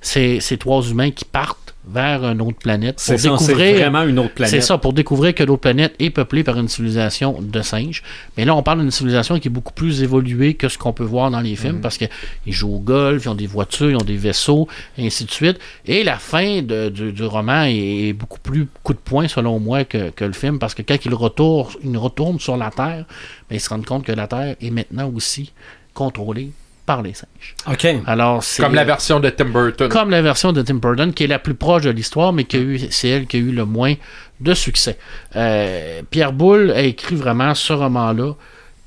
c'est ces trois humains qui partent vers une autre planète C'est pour ça, découvrir. vraiment une autre planète. C'est ça, pour découvrir que l'autre planète est peuplée par une civilisation de singes. Mais là, on parle d'une civilisation qui est beaucoup plus évoluée que ce qu'on peut voir dans les films, parce qu'ils jouent au golf, ils ont des voitures, ils ont des vaisseaux, et ainsi de suite. Et la fin de- du, du roman est, beaucoup plus coup de poing, selon moi, que, que le film, parce que quand il retourne, il retourne sur la Terre, ben, ils se rendent compte que la Terre est maintenant aussi contrôlée par les singes. OK. Alors, c'est Comme la version de Tim Burton. comme la version de Tim Burton, qui est la plus proche de l'histoire, mais qui a eu, c'est elle qui a eu le moins de succès. Euh, Pierre Boulle a écrit vraiment ce roman-là,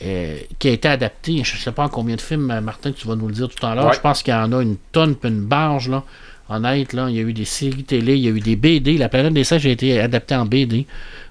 euh, qui a été adapté. Je ne sais pas en combien de films, euh, Martin, tu vas nous le dire tout à l'heure. Ouais. Je pense qu'il y en a une tonne puis une barge. Là. Honnête, là, il y a eu des séries télé, il y a eu des BD. La planète des singes a été adaptée en BD,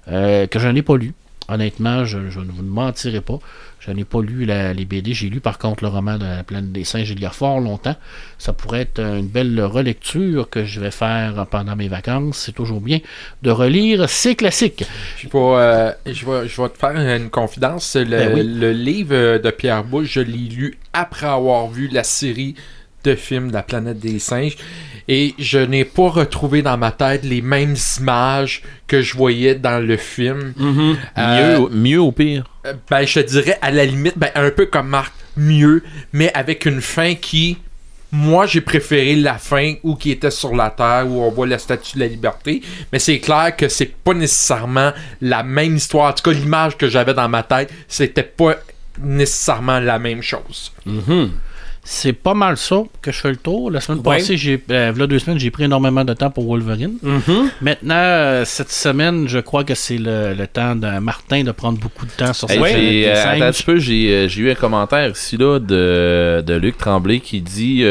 euh, que je n'ai pas lu. Honnêtement, je, je ne vous mentirai pas. Je n'ai pas lu la- les BD. J'ai lu par contre le roman de la planète des singes il y a fort longtemps. Ça pourrait être une belle relecture que je vais faire pendant mes vacances. C'est toujours bien de relire ces classiques. Je vais, euh, je, vais, je vais te faire une confidence. Le, Ben oui. le livre de Pierre Boulle, je l'ai lu après avoir vu la série de films de la planète des singes. Et je n'ai pas retrouvé dans ma tête les mêmes images que je voyais dans le film. Mhm. Euh, Mieux, mieux au pire? Euh, ben, je te dirais à la limite, ben, un peu comme Marc, mieux, mais avec une fin qui. Moi, j'ai préféré la fin où qui était sur la Terre, où on voit la statue de la liberté. Mais c'est clair que c'est pas nécessairement la même histoire. En tout cas, l'image que j'avais dans ma tête, c'était pas nécessairement la même chose. Mhm. C'est pas mal ça que je fais le tour. La semaine Ouais. passée, j'ai, euh, v'là deux semaines, j'ai pris énormément de temps pour Wolverine. Mhm. Maintenant, euh, cette semaine, je crois que c'est le, le temps de Martin de prendre beaucoup de temps sur Hey, cette des euh, attends un petit peu, j'ai, euh, j'ai eu un commentaire ici là, de, de Luc Tremblay qui dit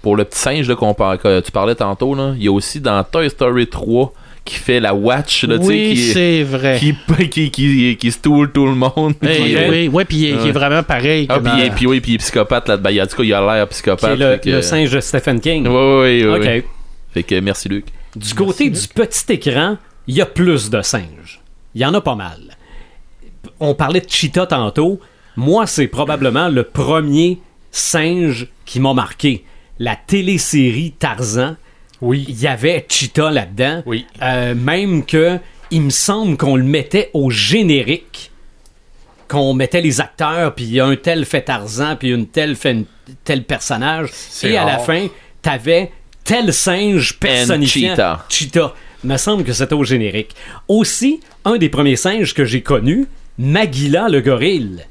pour le petit singe là, qu'on que tu parlais tantôt, là, il y a aussi dans Toy Story 3 qui fait la watch là, tu sais, Oui, qui, c'est vrai. qui, qui, qui, qui stoule tout le monde. Eh, Puis, euh, oui, oui, puis il, est- il vraiment pareil. Ah, puis, et puis oui, puis il est psychopathe là-dedans. Il a- En tout cas, il a l'air psychopathe. le, que- le singe de Stephen King. Ouais, ouais, ouais, OK. ouais. Fait que merci Luc. Du côté du petit écran, il y a plus de singes. Il y en a pas mal. On parlait de Cheetah tantôt. Moi, c'est probablement le premier singe qui m'a marqué. La télésérie Tarzan, Oui. il y avait Cheetah là-dedans. Oui. Euh, même que il me semble qu'on le mettait au générique. Qu'on mettait les acteurs, puis un tel fait Tarzan, puis une telle fait une- tel personnage. Et à la fin, t'avais tel singe personnifiant. cheetah. Cheetah. Il me semble que c'était au générique. Aussi, un des premiers singes que j'ai connu, Magilla le gorille.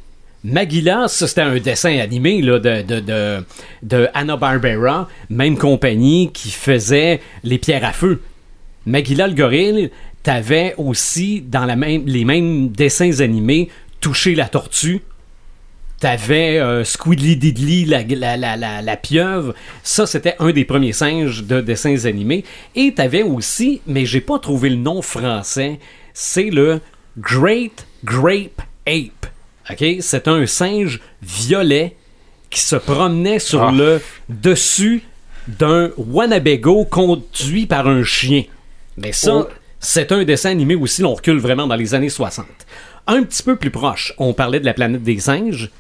Magilla, ça c'était un dessin animé de, de, de, de Hanna-Barbera, même compagnie qui faisait les pierres à feu. Magilla le gorille, t'avais aussi dans la même, les mêmes dessins animés toucher la tortue. T'avais euh, Squidly Diddly, la, la, la, la pieuvre. Ça, c'était un des premiers singes de dessins animés. Et t'avais aussi, mais j'ai pas trouvé le nom français, c'est le Great Grape Ape. OK? C'est un singe violet qui se promenait sur Ah. le dessus d'un Wanabago conduit par un chien. Mais ça, Oh. c'est un dessin animé aussi, l'on recule vraiment dans les années 60. Un petit peu plus proche, on parlait de la planète des singes.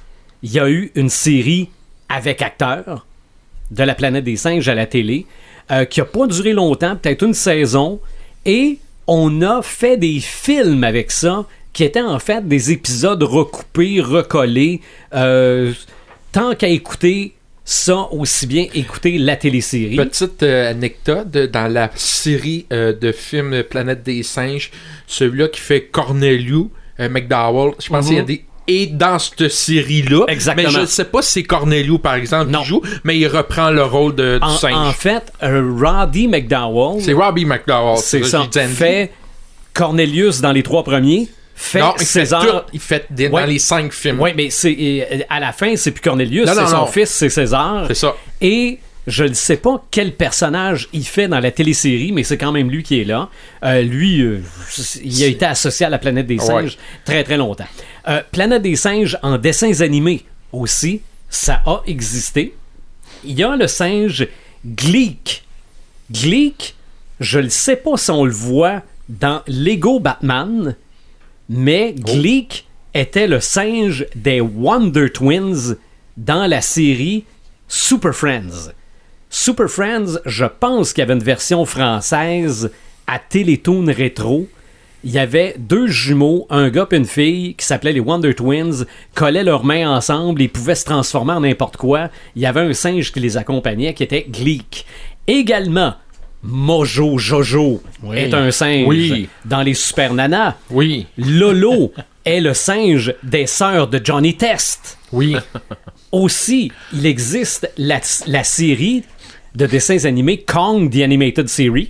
Il y a eu une série avec acteurs de la planète des singes à la télé euh, qui a pas duré longtemps, peut-être une saison, et on a fait des films avec ça qui étaient en fait des épisodes recoupés, recollés. Euh, tant qu'à écouter ça, aussi bien écouter la télésérie. Petite euh, anecdote, dans la série euh, de films Planète des singes, celui-là qui fait Corneliu McDowell, je pense qu'il y a des et dans cette série-là, Mhm. Exactement. mais je ne sais pas si c'est Corneliu par exemple Non. qui joue, mais il reprend le rôle de, du en, singe. en fait, Roddy McDowell, c'est Robbie McDowell. c'est ça, fait Cornelius dans les trois premiers, fait non, il fait César. tout, il fait des- Ouais. dans les cinq films. Oui, mais c'est à la fin, c'est plus Cornelius, c'est son non. fils, c'est César. C'est ça. Et je ne sais pas quel personnage il fait dans la télésérie, mais c'est quand même lui qui est là. Euh, lui, euh, il a été associé à la planète des Ouais. singes très très longtemps. Euh, planète des singes en dessins animés aussi, ça a existé. Il y a le singe Gleek. Gleek, je ne sais pas si on le voit dans Lego Batman, mais Gleek était le singe des Wonder Twins dans la série Super Friends. Super Friends, je pense qu'il y avait une version française à Télétoon Rétro. Il y avait deux jumeaux, un gars et une fille, qui s'appelaient les Wonder Twins, collaient leurs mains ensemble et pouvaient se transformer en n'importe quoi. Il y avait un singe qui les accompagnait qui était Gleek. Également, Mojo Jojo Oui. est un singe Oui. dans les Super Nanas. Oui, Lolo est le singe des sœurs de Johnny Test. oui. Aussi, il existe la, la série de dessins animés Kong the Animated Series.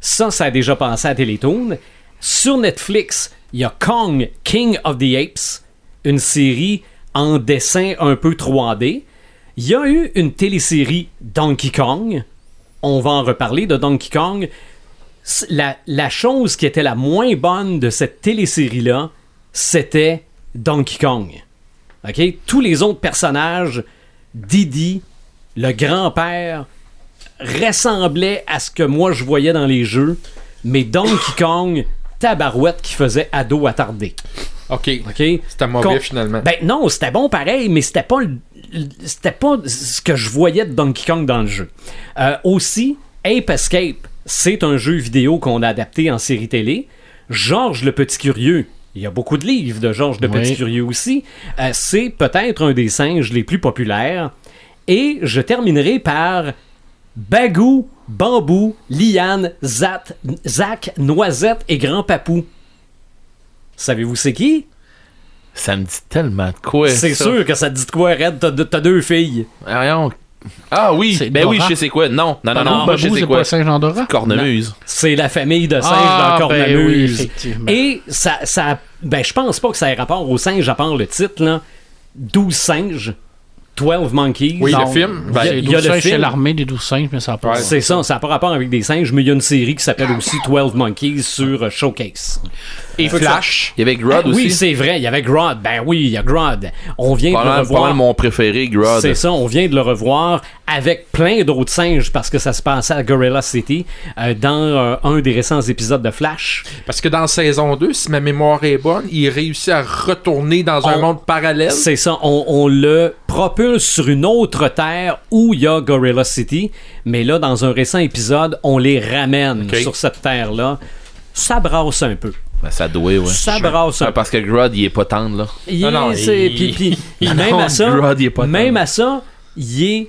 Ça, ça a déjà passé à Télétoon. Sur Netflix, il y a Kong King of the Apes, une série en dessin un peu 3D. Il y a eu une télésérie Donkey Kong. On va en reparler de Donkey Kong. La, la chose qui était la moins bonne de cette télésérie-là, c'était Donkey Kong. OK? Tous les autres personnages, Didi, le grand-père, ressemblaient à ce que moi je voyais dans les jeux, mais Donkey Kong, tabarouette qui faisait ado attardé. OK. OK? C'était mauvais, Con- finalement. Ben non, c'était bon pareil, mais c'était pas le- c'était pas ce que je voyais de Donkey Kong dans le jeu. Euh, aussi, Ape Escape, c'est un jeu vidéo qu'on a adapté en série télé. Georges le Petit Curieux, il y a beaucoup de livres de Georges le Oui. Petit Curieux aussi. Euh, c'est peut-être un des singes les plus populaires. Et je terminerai par Bagou, Bambou, Liane, Zat, Zach, Noisette et Grand Papou. Savez-vous c'est qui? Ça me dit tellement de quoi. C'est ça. sûr que ça te dit de quoi, Red? T'as deux- t'as deux filles. Ah, voyons. Ah oui, C'est ben oui, je sais c'est quoi. Non, non, non, non, je sais c'est quoi. pas Saint-Jean-Dora? Cornemuse. C'est la famille de singes Ah, dans ben Cornemuse. oui, effectivement. Et ça, ça. Ben, je pense pas que ça ait rapport aux singes, à part le titre, là. 12 singes, 12 Monkeys. Oui, le film. Il y a- C'est il y a 12 le film. l'armée des 12 singes, mais ça n'a pas. Ouais. C'est ça, ça n'a pas rapport avec des singes, mais il y a une série qui s'appelle aussi 12 Monkeys sur Showcase. Et Flash. Il y avait Grodd Ah, aussi. oui, c'est vrai, il y avait Grodd. Ben oui, il y a Grodd. On vient pas de le pas revoir. mon préféré, Grodd. C'est ça, on vient de le revoir avec plein d'autres singes parce que ça se passait à Gorilla City euh, dans euh, un des récents épisodes de Flash. Parce que dans saison 2, si ma mémoire est bonne, il réussit à retourner dans un On- monde parallèle. C'est ça, on, on le propulse sur une autre terre où il y a Gorilla City, mais là, dans un récent épisode, on les ramène sur cette terre-là. Ça brasse un peu. Ben, ça doit, ouais. Ça brasse Ah, parce que Grodd, il est pas tendre, là. Il Non, non, est- c'est- il- puis- puis il- même non, à ça, Grodd, il est pas même à ça, il est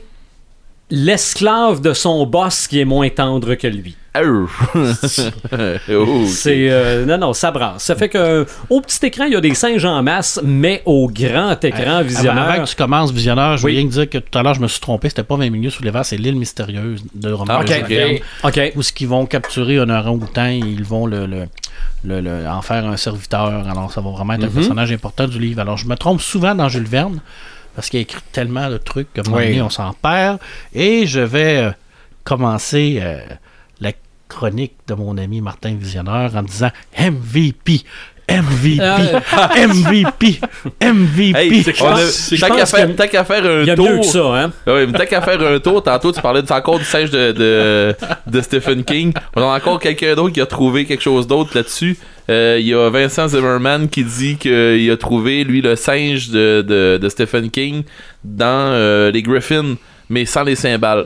l'esclave de son boss qui est moins tendre que lui. Oh. C'est euh, non non ça brasse. Ça fait que au petit écran il y a des singes en masse, mais au grand écran Avant, visionneur. avant que tu commences, visionneur, je Oui. veux rien que dire que tout à l'heure, je me suis trompé. C'était pas 20 minutes sous les verres, c'est l'île mystérieuse de Romain Ah, ok, Jules ok. Verne, Ok. Où ce qu'ils vont capturer un orang-outan et ils vont le, le, le- le- en faire un serviteur. Alors, ça va vraiment être un Mhm. personnage important du livre. Alors, je me trompe souvent dans Jules Verne parce qu'il a écrit tellement de trucs que Oui. on s'en perd. Et je vais euh, commencer euh, la chronique de mon ami Martin Visionneur en disant MVP. MVP, MVP, MVP. Hey, tant qu'à faire, un Il y a tour. mieux que ça, hein. Ah Ouais, mais tant qu'à faire un tour, tantôt tu parlais de, encore du singe de, de, de Stephen King. On a encore quelqu'un d'autre qui a trouvé quelque chose d'autre là-dessus. Euh, Il y a Vincent Zimmerman qui dit qu'il a trouvé, lui, le singe de, de, de Stephen King dans euh, les Griffins, mais sans les cymbales.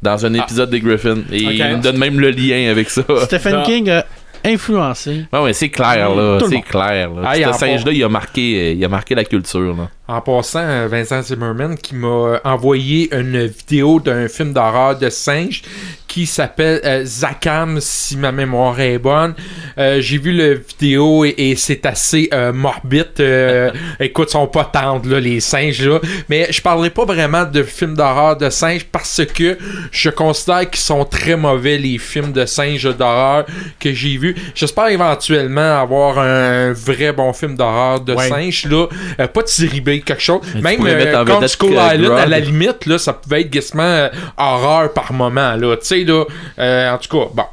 Dans un épisode des Griffins. Et il me donne même le lien avec ça. Stephen Ah. King a influencé. Ouais, ouais, c'est clair, là. C'est clair, là. Ce singe-là, il a marqué, il a marqué la culture, là. En passant, euh, Vincent Zimmerman qui m'a envoyé une vidéo d'un film d'horreur de singe qui s'appelle euh, Zakam, si ma mémoire est bonne. Euh, J'ai vu la vidéo et, et c'est assez euh, morbide. Euh, écoute, ils sont pas tendres, là, les singes, là. Mais je parlerai pas vraiment de films d'horreur de singes parce que je considère qu'ils sont très mauvais, les films de singes d'horreur que j'ai vus. J'espère éventuellement avoir un vrai bon film d'horreur de Ouais. singes, là. Euh, pas de série Quelque chose. Même euh, comme que Island, à la limite, là, ça pouvait être quasiment euh, horreur par moment, là. Tu sais, là, euh, en tout cas, bon.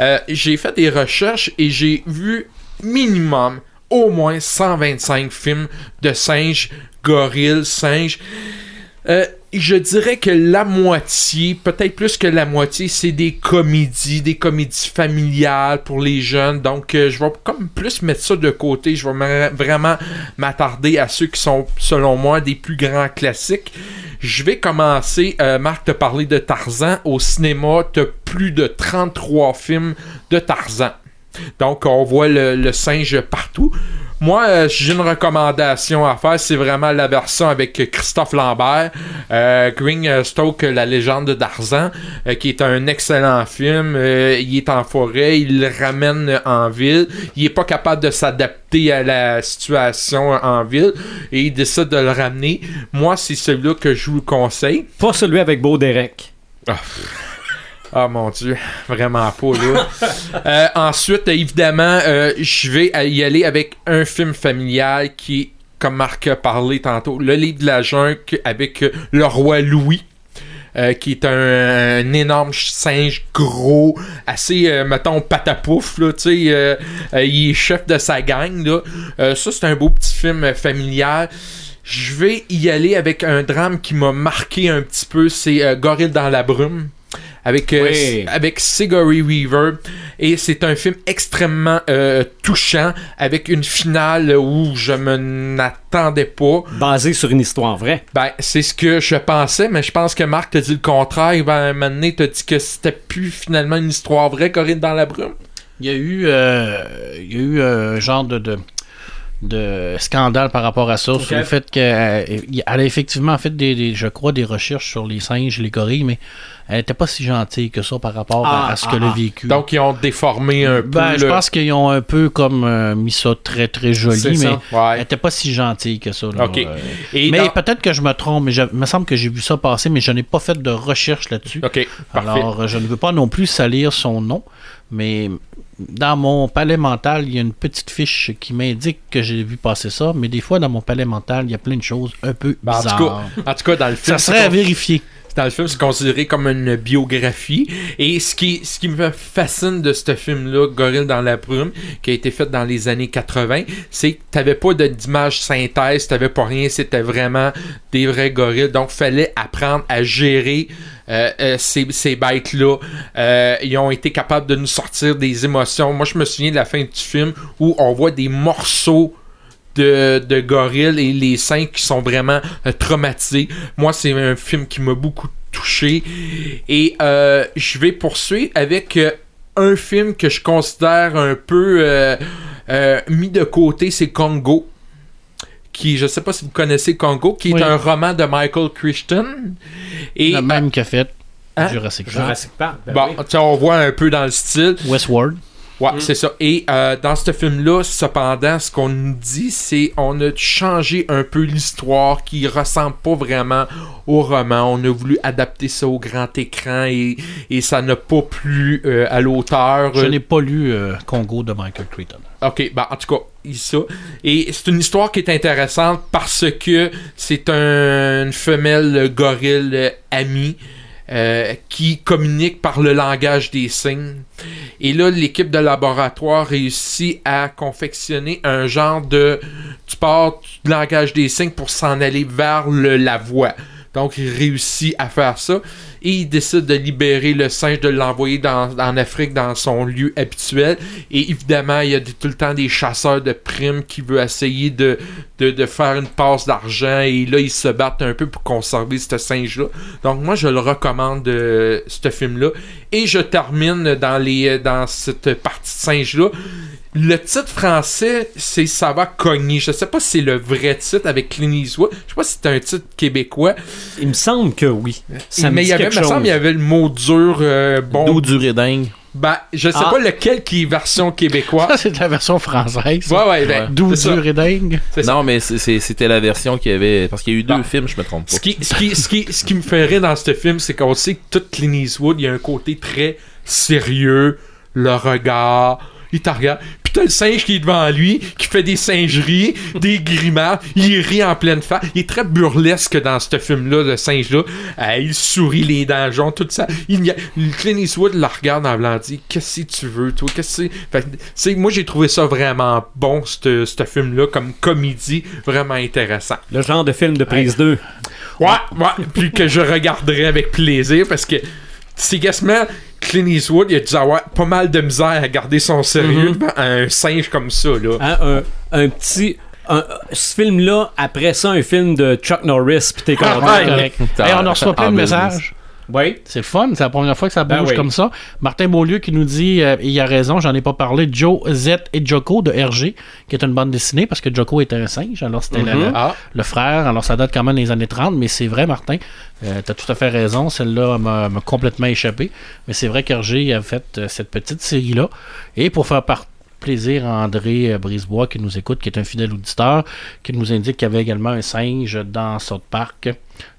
Euh, j'ai fait des recherches et j'ai vu minimum au moins 125 films de singes, gorilles, singes. Euh, je dirais que la moitié, peut-être plus que la moitié, c'est des comédies, des comédies familiales pour les jeunes. Donc, euh, je vais comme plus mettre ça de côté. Je vais vraiment m'attarder à ceux qui sont, selon moi, des plus grands classiques. Je vais commencer, euh, Marc, te parler de Tarzan. Au cinéma, tu plus de 33 films de Tarzan. Donc, on voit le singe partout. Moi, euh, j'ai une recommandation à faire. C'est vraiment la version avec Christophe Lambert, euh, Green Stoke, La légende de Tarzan, euh, qui est un excellent film. Euh, il est en forêt, il le ramène en ville. Il est pas capable de s'adapter à la situation en ville et il décide de le ramener. Moi, c'est celui-là que je vous conseille. Pas celui avec Beau Derek. Ah mon dieu, vraiment pas là. Euh, ensuite, évidemment, euh, je vais y aller avec un film familial qui comme Marc a parlé tantôt, Le Livre de la Jungle avec euh, le roi Louis. euh, qui est un, un énorme singe gros, assez, euh, mettons, patapouf, là, tu sais, euh, il est chef de sa gang, là. Ça, c'est un beau petit film familial. Je vais y aller avec un drame qui m'a marqué un petit peu, c'est Gorille dans la brume avec euh, Oui. avec Sigourney Weaver et c'est un film extrêmement euh, touchant avec une finale où je me n'attendais pas. Basé sur une histoire vraie. Ben c'est ce que je pensais, mais je pense que Marc t'a dit le contraire. Ben, un moment donné, t'as dit que c'était plus finalement une histoire vraie, Corinne dans la brume. Il y a eu, euh, il y a eu un genre de, de, de scandale par rapport à ça, sur le fait qu'elle a effectivement fait, des, des- je crois, des recherches sur les singes, les gorilles, mais elle n'était pas si gentille que ça par rapport à- Ah, à, ce ah, qu'elle a ah. vécu. Donc ils ont déformé un peu. ben, je pense qu'ils ont un peu comme euh, mis ça très très joli, mais elle n'était pas si gentille que ça. là. Euh, Et mais dans- peut-être que je me trompe, mais je- il me semble que j'ai vu ça passer, mais je n'ai pas fait de recherche là-dessus. Alors, euh, je ne veux pas non plus salir son nom, mais dans mon palais mental, il y a une petite fiche qui m'indique que j'ai vu passer ça, mais des fois, dans mon palais mental, il y a plein de choses un peu Ben, en, bizarres. tout cas, en tout cas, dans le film, ça serait à vérifier. Dans le film, c'est considéré comme une biographie. Et ce qui, ce qui me fascine de ce film-là, Gorille dans la brume, qui a été fait dans les années 80, c'est que t'avais pas d'image synthèse, t'avais pas rien, c'était vraiment des vrais gorilles. Donc, fallait apprendre à gérer euh, euh, ces, ces bêtes-là. Euh, ils ont été capables de nous sortir des émotions. Moi, je me souviens de la fin du film où on voit des morceaux de, de gorilles et les cinq qui sont vraiment euh, traumatisés. Moi, c'est un film qui m'a beaucoup touché. Et euh, je vais poursuivre avec euh, un film que je considère un peu euh, euh, mis de côté, c'est Congo qui, je sais pas si vous connaissez Congo, qui Oui. est un roman de Michael Crichton. Et Le même que fait Hein? Jurassic Park. Jurassic Park. ben bon, oui. on voit un peu dans le style. Westworld. Ouais, c'est ça. Et euh, dans ce film-là, cependant, ce qu'on nous dit, c'est on a changé un peu l'histoire qui ressemble pas vraiment au roman. On a voulu adapter ça au grand écran et, et ça n'a pas plu euh, à l'auteur. Je n'ai pas lu euh, Congo de Michael Crichton. Ok, bah en tout cas, il- ça. Et c'est une histoire qui est intéressante parce que c'est un- une femelle gorille euh, amie euh, qui communique par le langage des signes. Et là, l'équipe de laboratoire réussit à confectionner un genre de... Tu pars du langage des signes pour s'en aller vers le- la voix. Donc, il réussit à faire ça. Et il décide de libérer le singe, de l'envoyer dans, en Afrique dans son lieu habituel. Et évidemment, il y a tout le temps des chasseurs de primes qui veulent essayer de, de, de faire une passe d'argent. Et là, ils se battent un peu pour conserver ce singe-là. Donc, moi, je le recommande, euh, ce film-là. Et je termine dans, les, dans cette partie de singe-là. Le titre français, c'est Ça va cogner. Je sais pas si c'est le vrai titre avec Clint Eastwood. Je sais pas si c'est un titre québécois. Il me semble que oui. Ça me mais il dit y avait, quelque me semble, il y avait le mot dur. euh, bon, D'eau du dingue. ben, je sais Ah. pas lequel qui est version québécoise. Ça, c'est la version française. ouais, ouais, ben, ça. dur et dingue. C'est. Non, mais c'est- c'était la version qu'il y avait. Parce qu'il y a eu deux Bon. films, je me trompe pas. Ce qui, ce, qui, ce, qui, ce qui me fait rire dans ce film, c'est qu'on sait que tout Clint Eastwood, il y a un côté très sérieux, le regard, il te regarde. T'as le singe qui est devant lui, qui fait des singeries, des grimaces, il rit en pleine face. Il est très burlesque dans ce film-là, le singe-là. Euh, il sourit les dents jaunes, tout ça. Il, y a- Clint Eastwood la regarde en blanc, dit Qu'est-ce que tu veux, toi? Qu'est-ce que c'est? Moi, j'ai trouvé ça vraiment bon, ce ce film-là, comme comédie, vraiment intéressant. Le genre de film de prise 2. Ouais, ouais, puis que je regarderai avec plaisir parce que c'est quasiment Clint Eastwood, il a dû avoir pas mal de misère à garder son sérieux devant un singe comme ça, là. Hein, un, un petit. un- ce film-là, après ça, un film de Chuck Norris, pis t'es content. ouais. Correct. Hey, on en reçoit plein de business. messages. Oui. C'est fun, c'est la première fois que ça bouge Ben oui. comme ça. Martin Beaulieu qui nous dit, euh, il a raison, j'en ai pas parlé, Joe, Z et Joko de RG, qui est une bande dessinée parce que Joko était un singe, alors c'était le- le, Ah, le frère, alors ça date quand même des années 30, mais c'est vrai, Martin, euh, t'as tout à fait raison, celle-là m'a complètement échappé, mais c'est vrai qu'RG a fait euh, cette petite série-là, et pour faire plaisir à André euh, Brisebois qui nous écoute, qui est un fidèle auditeur, qui nous indique qu'il y avait également un singe dans South Park,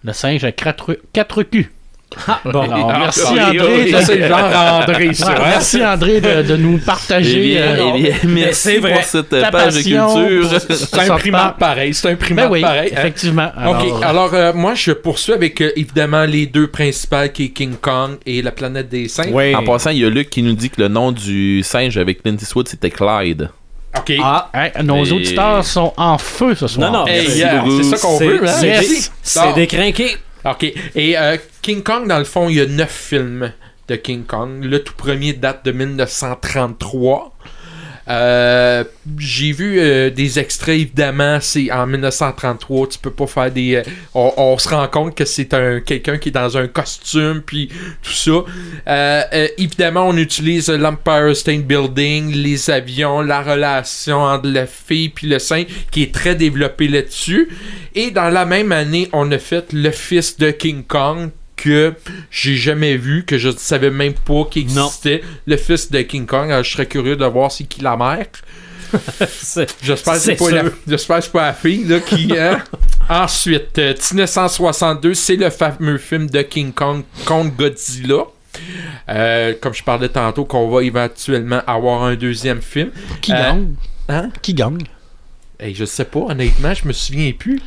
le singe à quatre, quatre culs. Bon. Alors, merci oui, André. oui. de- ça, c'est le genre André, ça. Ouais, hein? merci André de, de nous Eh partager bien, euh, eh bien, merci vrai. pour cette ta page de passion culture. pour- C'est un Park. pareil, c'est un Ben primate oui, pareil. hein. effectivement. Alors, Ok, alors euh, moi je poursuis avec euh, évidemment les deux principales qui est King Kong et la planète des singes. Oui. En passant, il y a Luc qui nous dit que le nom du singe avec Clint Eastwood, c'était Clyde. Ok. Ah, hey, nos Et- auditeurs sont en feu ce soir. Non, non, Hey, c'est- yeah, c'est ça qu'on veut, hein? c'est Yes. décrinqué. Ok. Et euh, King Kong, dans le fond, il y a neuf films de King Kong. Le tout premier date de 1933. Euh, j'ai vu euh, des extraits, évidemment, c'est en 1933, tu peux pas faire des... euh, on, on se rend compte que c'est un quelqu'un qui est dans un costume, puis tout ça. Euh, euh, évidemment, on utilise l'Empire State Building, les avions, la relation entre la fille puis le saint, qui est très développé là-dessus. Et dans la même année, on a fait le fils de King Kong, que j'ai jamais vu, que je ne savais même pas qu'il Non. existait, le fils de King Kong. Alors, je serais curieux de voir c'est qui la mère. J'espère que c'est pas, la- sûr. j'espère que c'est pas la fille là, qui. hein. Ensuite, euh, 1962, c'est le fameux film de King Kong contre Godzilla. Euh, comme je parlais tantôt, qu'on va éventuellement avoir un deuxième film. Qui Euh, gagne? Hein? Qui gagne? Hey, je sais pas, honnêtement, je me souviens plus.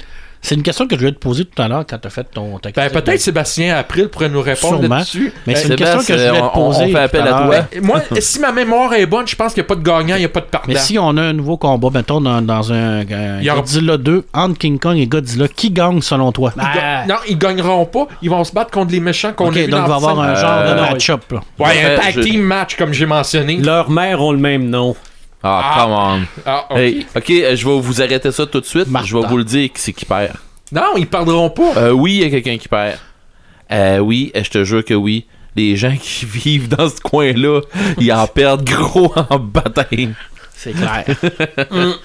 C'est une question que je voulais te poser tout à l'heure quand tu as fait ton ta Ben, peut-être Sébastien April pourrait nous répondre Sûrement. là-dessus. Mais c'est Euh, une question que je voulais te on- on poser. fait appel tout à toi. ben, moi, si ma mémoire est bonne, je pense qu'il n'y a pas de gagnant, il n'y a pas de perdant. Mais si on a un nouveau combat, mettons, dans, dans un, un Il y aura- Godzilla 2 entre King Kong et Godzilla, qui gagne selon toi? Ils ga- Non, ils gagneront pas. Ils vont se battre contre les méchants qu'on ok, a donc il va avoir un genre de Euh, match-up. là. Ouais, un tag je- team match, comme j'ai mentionné. Leurs mères ont le même nom. Ah, Ah. come on. Ah, ok. Hey, ok, euh, je vais vous arrêter ça tout de suite. Martha. Je vais vous le dire qui c'est qui perd. Non, ils perdront pas. Euh, oui, il y a quelqu'un qui perd. Euh, oui, euh, je te jure que oui. Les gens qui vivent dans ce coin-là, ils en perdent gros en bataille. C'est clair.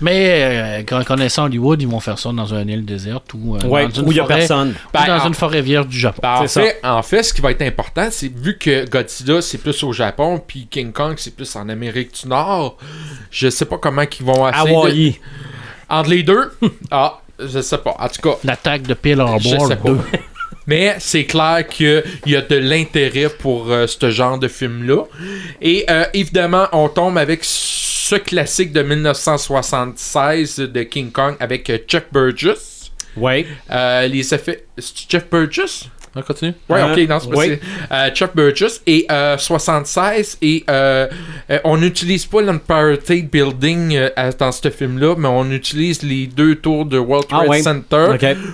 Mais euh, connaissant Hollywood, ils vont faire ça dans une île déserte ou euh, Ouais, dans une où il y a forêt- personne. ou Ben, dans en- une forêt vierge du Japon. Ben, en, C'est ça. fait, en fait, ce qui va être important, c'est vu que Godzilla c'est plus au Japon, puis King Kong c'est plus en Amérique du Nord, je sais pas comment ils vont essayer de-. Entre les deux, ah, je sais pas. En tout cas, L'attaque de Pearl je Harbor sais pas. 2. Mais c'est clair qu'il y a de l'intérêt pour euh, ce genre de film-là. Et euh, évidemment, on tombe avec ce classique de 1976 de King Kong avec euh, Chuck Burgess. Ouais. Euh, les effets. C'est Jeff Burgess? On continue. Ouais, Euh, ok, c'est pas oui. euh, Chuck Burgess et euh, 76 et euh, euh, on n'utilise pas l'Empire State Building euh, dans ce film-là, mais on utilise les deux tours de World Ah Trade ouais. Center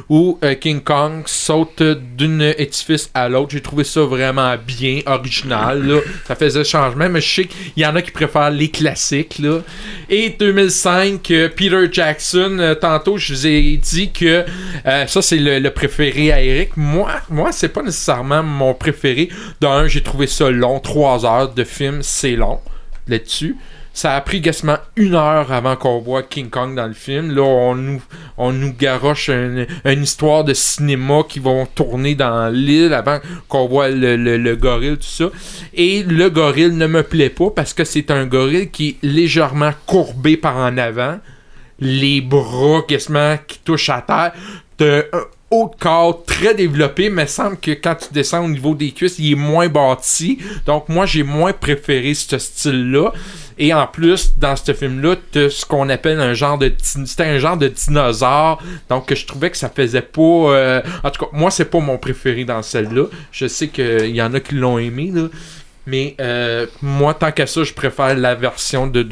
où King Kong saute d'un édifice à l'autre. J'ai trouvé ça vraiment bien, original. Là. Ça faisait changement, mais je sais qu'il y en a qui préfèrent les classiques. Là. Et 2005, euh, Peter Jackson, tantôt je vous ai dit que ça c'est le, le préféré à Eric. Moi, moi c'est pas nécessairement mon préféré. D'un, j'ai trouvé ça long, trois heures de film, c'est long là-dessus. Ça a pris quasiment une heure avant qu'on voit King Kong dans le film. Là, on nous, on garoche une, histoire de cinéma qui vont tourner dans l'île avant qu'on voit le, le- le gorille, tout ça. Et le gorille ne me plaît pas parce que c'est un gorille qui est légèrement courbé par en avant. Les bras quasiment qui touchent à terre. Un haut de corps très développé, mais semble que quand tu descends au niveau des cuisses, il est moins bâti. Donc moi, j'ai moins préféré ce style-là. Et en plus, dans ce film-là, ce qu'on appelle un genre de... C'était un genre de dinosaure. Donc je trouvais que ça faisait pas... euh, En tout cas, moi, c'est pas mon préféré dans celle-là. Je sais qu'il y en a qui l'ont aimé, là. Mais euh, moi, tant qu'à ça, je préfère la version de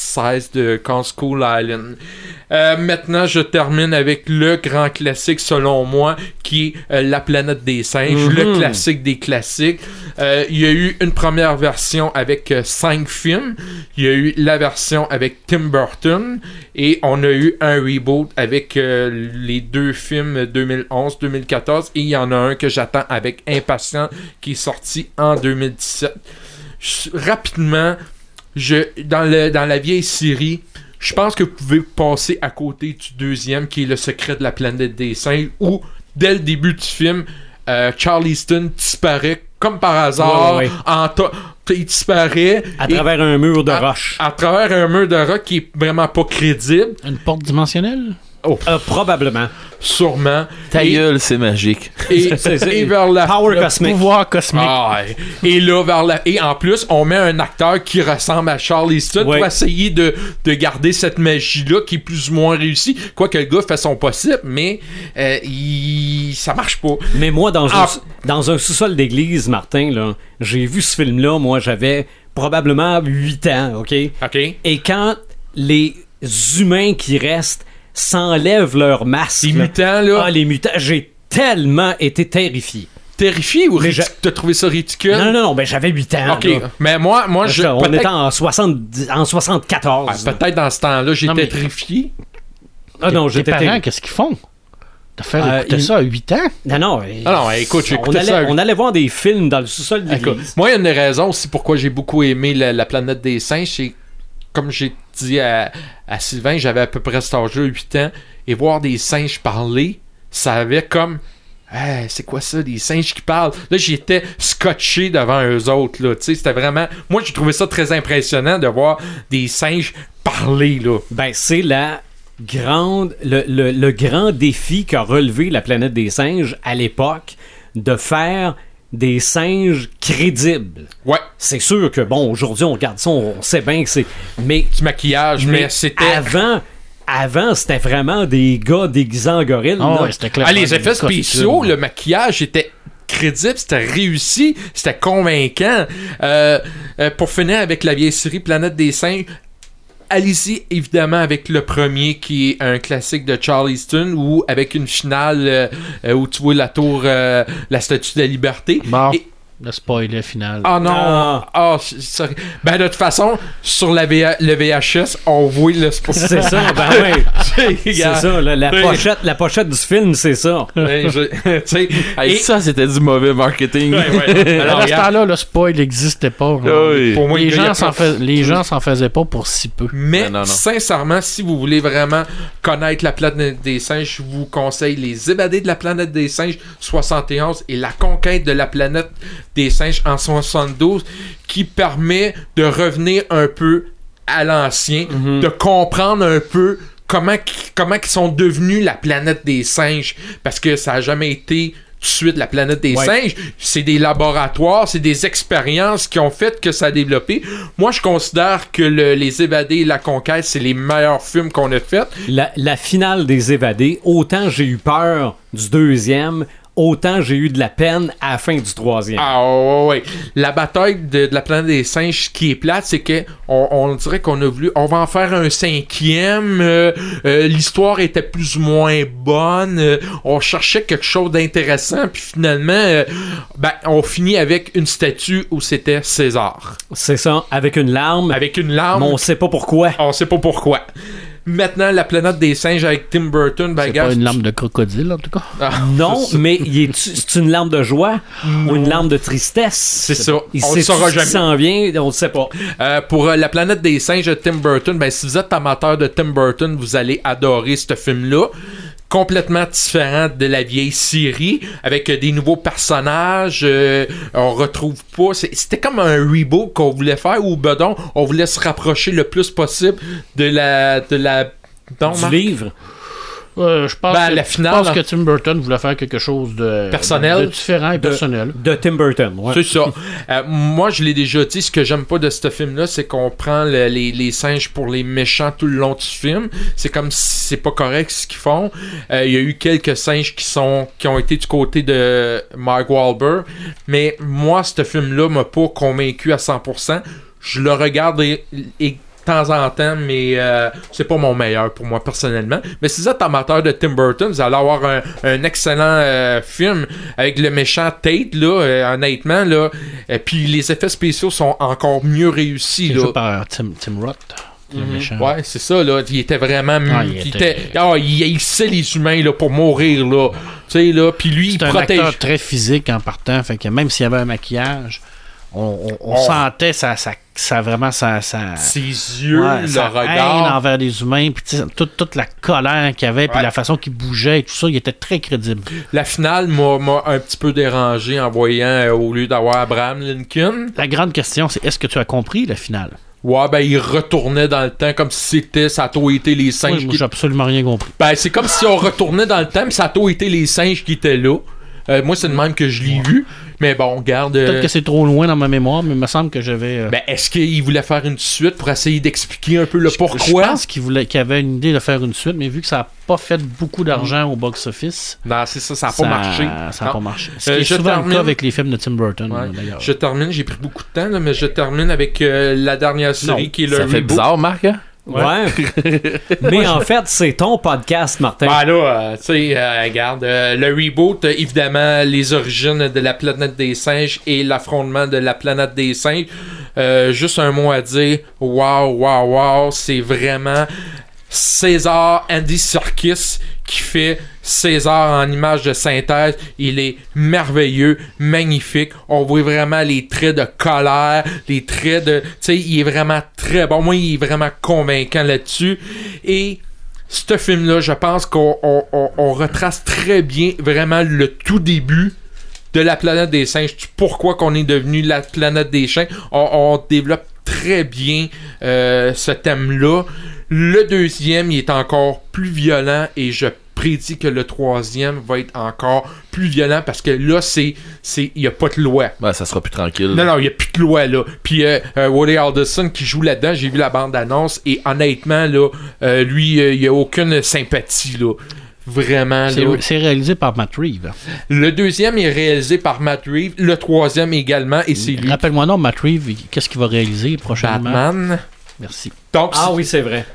2016 de Kong School Island. Euh, maintenant, je termine avec le grand classique, selon moi, qui est euh, La planète des singes, le classique des classiques. Euh, il y a eu une première version avec euh, cinq films. Il y a eu la version avec Tim Burton. Et on a eu un reboot avec les deux films 2011-2014. Et il y en a un que j'attends avec impatience qui est sorti en 2017. Je- rapidement, je, dans, le, dans la vieille série, je pense que vous pouvez passer à côté du deuxième qui est Le secret de la planète des singes où, dès le début du film, euh, Charleston disparaît comme par hasard. Ouais, ouais, ouais. en ta- il disparaît À travers un mur de à- roche. à travers un mur de roc qui est vraiment pas crédible, Une porte dimensionnelle? Euh, probablement. sûrement. Ta Et- gueule, c'est magique. Et, vers la Power le cosmique. Pouvoir cosmique. Ah, et là, vers la... Et en plus, on met un acteur qui ressemble à Charleston Ouais. pour essayer de, de garder cette magie-là qui est plus ou moins réussie. Quoique le gars fait son possible, mais euh, il... ça marche pas. Mais moi, dans, Ah. un, dans un sous-sol d'église, Martin, là, j'ai vu ce film-là. Moi, j'avais probablement 8 ans, OK? OK? Et quand les humains qui restent s'enlèvent leur masque, Les là, mutants, là, ah, les mutants, j'ai tellement été terrifié. terrifié ou je- t'as trouvé ça ridicule? Non, non, non, ben j'avais 8 ans. OK. là. Mais moi, moi Parce je... peut-être- était en, 70 en 74. Ah, peut-être dans ce temps-là, j'étais Non, mais- terrifié. ah non, j'étais parents, terrible. qu'est-ce qu'ils font? T'as fait Euh, écouter ça à 8 ans? Non, non. Ah non, écoute, j'ai on écouté allait, ça à- on allait voir des films dans le sous-sol d'église. moi, il y a une des raisons aussi pourquoi j'ai beaucoup aimé la, la planète des singes. C'est comme j'ai dit à, Sylvain, j'avais à peu près cet âge-là, 8 ans, et voir des singes parler, ça avait comme. C'est quoi ça, des singes qui parlent? Là, j'étais scotché devant eux autres, là. C'était vraiment. Moi, j'ai trouvé ça très impressionnant de voir des singes parler, là. Ben, c'est la grande, le grand défi qu'a relevé la planète des singes à l'époque de faire des singes crédibles. Ouais, C'est sûr que, bon, aujourd'hui, on regarde ça, on sait bien que c'est. Mais, du maquillage, mais, c'était. Avant, avant c'était vraiment des gars déguisés en gorille. Ah là. ouais, c'était clair. Ah, les effets spéciaux, le maquillage était crédible, c'était réussi, c'était convaincant. Euh, euh, pour finir avec la vieille série Planète des Singes, allez-y évidemment avec le premier qui est un classique de Charleston ou avec une finale euh, euh, où tu vois la tour, euh, la statue de la liberté. Et Le spoiler final. Ah non! Ah. Ah. Ben, de toute façon, sur la le VHS, on voit le spoiler. C'est ça, ben oui. C'est ça, la, la pochette, la pochette du film, c'est ça. Ben, je- Hey, et- ça, c'était du mauvais marketing. Ouais, ouais. Alors, à ce temps-là, le spoil n'existait pas. Ah oui. pour moi, les, gens s'en les gens s'en faisaient pas pour si peu. Mais non, non. sincèrement, si vous voulez vraiment connaître la planète des singes, je vous conseille Les évadés de la planète des singes 71 et La conquête de la planète des singes en 72 qui permet de revenir un peu à l'ancien, de comprendre un peu comment comment ils sont devenus la planète des singes parce que ça a jamais été tout de suite la planète des Ouais. singes, c'est des laboratoires, c'est des expériences qui ont fait que ça a développé. Moi, je considère que le- Les Évadés et La Conquête, c'est les meilleurs films qu'on a fait. La, la finale des évadés, autant j'ai eu peur du deuxième, autant j'ai eu de la peine à la fin du troisième. Ah ouais, ouais. La bataille de, de la planète des singes, ce qui est plate, c'est que on, on dirait qu'on a voulu, on va en faire un cinquième. euh, euh, L'histoire était plus ou moins bonne. euh, on cherchait quelque chose d'intéressant, puis finalement, ben, on finit avec une statue où c'était César, C'est ça, avec une larme, avec une larme. mais on sait pas pourquoi. On sait pas pourquoi. Maintenant, la planète des singes avec Tim Burton, ben, C'est pas une lame de crocodile, en tout cas. Ah, Non, mais il est- c'est une larme de joie ou une larme de tristesse? C'est ça. Il On sait le saura jamais. s'en vient, on le sait pas. Euh, pour euh, la planète des singes de Tim Burton, ben, si vous êtes amateur de Tim Burton, vous allez adorer ce film-là. Complètement différent de la vieille série, avec euh, des nouveaux personnages. euh, on retrouve pas. c'est- C'était comme un reboot qu'on voulait faire, ou bedon, on voulait se rapprocher le plus possible de la. De la non, Du livre? Euh, je pense, Ben, que, la je finale, pense là- que Tim Burton voulait faire quelque chose de Personnel. de différent et De- personnel. De Tim Burton, ouais. C'est ça. Euh, moi, je l'ai déjà dit, ce que j'aime pas de ce film-là, c'est qu'on prend le- les, les singes pour les méchants tout le long du film. C'est comme si c'est pas correct ce qu'ils font. Euh, Il y a eu quelques singes qui sont qui ont été du côté de Mark Wahlberg, mais moi, ce film-là m'a pas convaincu à 100%. Je le regarde et, temps en temps, mais euh, c'est pas mon meilleur pour moi personnellement. Mais si vous êtes amateur de Tim Burton, vous allez avoir un, un excellent euh, film avec le méchant Tate, là, euh, honnêtement, là. Et puis les effets spéciaux sont encore mieux réussis, là. joué par Tim, Tim Roth, méchant. Ouais, c'est ça, là. Il était vraiment. Ah, il, était... ah, il haïssait les humains, là, pour mourir, là. Tu sais, là. Puis lui, il un protège. acteur très physique en partant, fait que même s'il y avait un maquillage, on, on- on sentait ça, ça, ça vraiment ça, ça, Ses yeux, ouais, le sa haine regard. envers les humains, puis toute, toute la colère qu'il avait, puis Ouais. la façon qu'il bougeait et tout ça, il était très crédible. La finale m'a un petit peu dérangé en voyant, euh, au lieu d'avoir Abraham Lincoln, La grande question, c'est est-ce que tu as compris la finale? Ouais, ben, il retournait dans le temps comme si c'était, ça a tout été les singes moi, qui j'ai absolument rien compris. Ben, c'est comme si on retournait dans le temps, mais ça a tout été les singes qui étaient là. Euh, moi, c'est de même que je l'ai vu. Mais bon, garde. euh, Peut-être que c'est trop loin dans ma mémoire, mais il me semble que j'avais. euh, ben, est-ce qu'il voulait faire une suite pour essayer d'expliquer un peu le Je pourquoi? pense qu'il voulait qu'il avait une idée de faire une suite, mais vu que ça n'a pas fait beaucoup d'argent au box-office, Non, c'est ça, ça n'a pas marché. Ça n'a pas marché. Ce Euh, qui est je souvent termine- le cas avec les films de Tim Burton, Ouais. d'ailleurs. Je termine, j'ai pris beaucoup de temps, là, mais je termine avec euh, la dernière série Non, qui est le Ça fait bizarre, Marc, hein? Ouais. Mais en fait, c'est ton podcast, Martin. Ben là, euh, tu sais, euh, regarde, euh, le reboot, évidemment, les origines de la planète des singes et l'affrontement de la planète des singes. Juste un mot à dire, waouh, waouh, waouh, c'est vraiment César Andy Serkis qui fait César en image de synthèse. Il est merveilleux, magnifique. On voit vraiment les traits de colère, les traits de... Tu sais, il est vraiment très bon. Moi, il est vraiment convaincant là-dessus. Et ce film-là, je pense qu'on on- on- on retrace très bien vraiment le tout début de la planète des singes, pourquoi qu'on est devenu la planète des. On, on développe très bien euh, ce thème-là. Le deuxième, il est encore plus violent et je prédis que le troisième va être encore plus violent parce que là, c'est, c'est, il y a pas de loi. Ben, ça sera plus tranquille. Non, non, il n'y a plus de loi, là. Puis euh, euh, Woody Alderson qui joue là-dedans, j'ai vu la bande-annonce, et honnêtement, là, euh, lui, euh, il n'y a aucune sympathie, là. Vraiment, C'est réalisé par Matt Reeves. Le deuxième est réalisé par Matt Reeves, le troisième également, et c'est lui. Rappelle-moi non, Matt Reeves, qu'est-ce qu'il va réaliser prochainement? Batman. Merci. Donc, Ah oui, c'est vrai.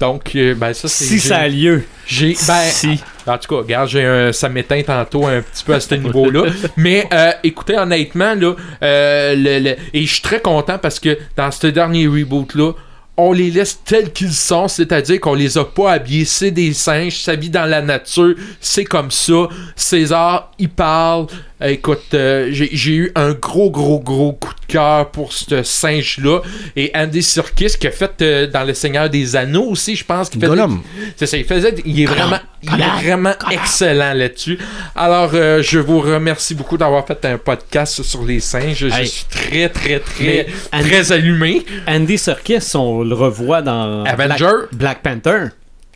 Donc euh, ben ça, c'est. Si ça a lieu. J'ai. Ben, Si. En tout cas, regarde, j'ai un, ça m'éteint tantôt un petit peu à ce niveau-là. Mais euh, écoutez, honnêtement, là, euh, le- le- et je suis très content parce que dans ce dernier reboot-là, on les laisse tels qu'ils sont, c'est-à-dire qu'on les a pas habillés, c'est des singes, ça vit dans la nature, c'est comme ça. César, il parle. Euh, Écoute, euh, j'ai eu un gros, gros, gros coup de cœur pour ce singe-là. Et Andy Serkis, qui a fait euh, dans Le Seigneur des Anneaux aussi, je pense qu'il faisait. Gollum. C'est ça, il faisait. Il est vraiment, il est vraiment excellent là-dessus. Alors, euh, je vous remercie beaucoup d'avoir fait un podcast sur les singes. Je Hey. suis très, très, très, Andy- très allumé. Andy Serkis, on le revoit dans Avenger. Black, Black Panther.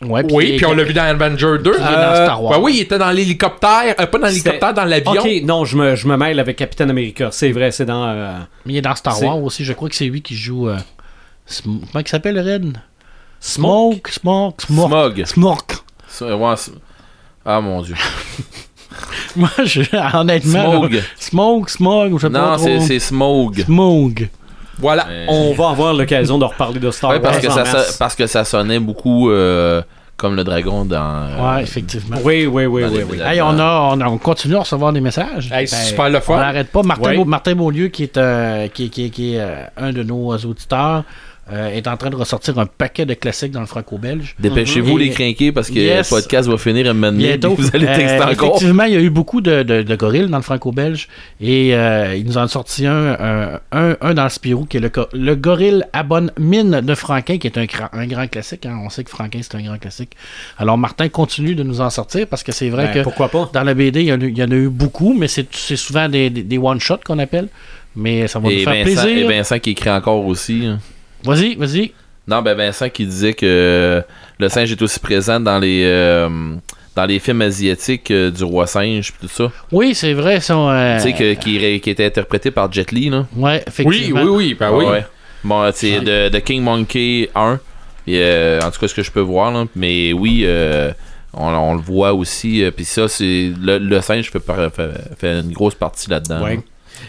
Ouais, Oui, puis on l'a vu dans Avenger 2. Il est dans Star Wars. Ben oui, il était dans l'hélicoptère. euh, pas dans l'hélicoptère, dans l'avion. Ok, non, je me, je me mêle avec Captain America. C'est vrai, c'est dans. euh, Mais il est dans Star Wars aussi. Je crois que c'est lui qui joue. euh, Sm- Comment il s'appelle, Red? Smoke? Smoke, Smoke, Smoke. Smog. Smoke. Ouais, ah mon dieu. Moi, je, honnêtement. Smog. là, Smoke, Smoke, je sais pas Non, c'est c'est Smog. Voilà. On va avoir l'occasion de reparler de Star ouais, Wars. parce que, en ça, parce que ça sonnait beaucoup euh, comme le dragon dans. euh, Ouais, effectivement. Oui, oui, oui, oui. les- oui. Hey, on, a, on, a- on continue à recevoir des messages. Hey, c'est super le On fun. n'arrête pas. Martin, Martin Beaulieu, qui est, euh, qui, qui- qui est euh, un de nos auditeurs, euh, est en train de ressortir un paquet de classiques dans le franco-belge. Dépêchez-vous Mhm. les crinquer parce que Yes. le podcast va finir à mener. Vous allez texter Euh, encore. Effectivement, il y a eu beaucoup de, de, de gorilles dans le franco-belge. Et euh, il nous en a sorti un, un, un, un dans le Spirou, qui est le, gorille à bonne mine de Franquin, qui est un, grand- un grand classique. hein. On sait que Franquin, c'est un grand classique. Alors, Martin continue de nous en sortir parce que c'est vrai Ben, que pourquoi pas? dans la BD, il y en a, il y en a eu beaucoup, mais c'est souvent des, des, des one-shots qu'on appelle. Mais ça va nous Et faire Vincent, et plaisir. Vincent qui écrit encore aussi. hein. Vas-y, vas-y. Non, ben Vincent qui disait que le singe est aussi présent dans les euh, dans les films asiatiques euh, du roi singe pis tout ça. Oui, c'est vrai. Son, euh, tu sais que qui, qui était interprété par Jet Li là. Ouais, Oui, effectivement. oui, oui. Ben oui. Ouais. Bon, euh, c'est de, de King Monkey 1. Et, euh, en tout cas, ce que je peux voir là. Mais oui, euh, on, on le voit aussi. euh, Puis ça, c'est le, le singe fait, par- fait, fait une grosse partie là-dedans. Ouais. là.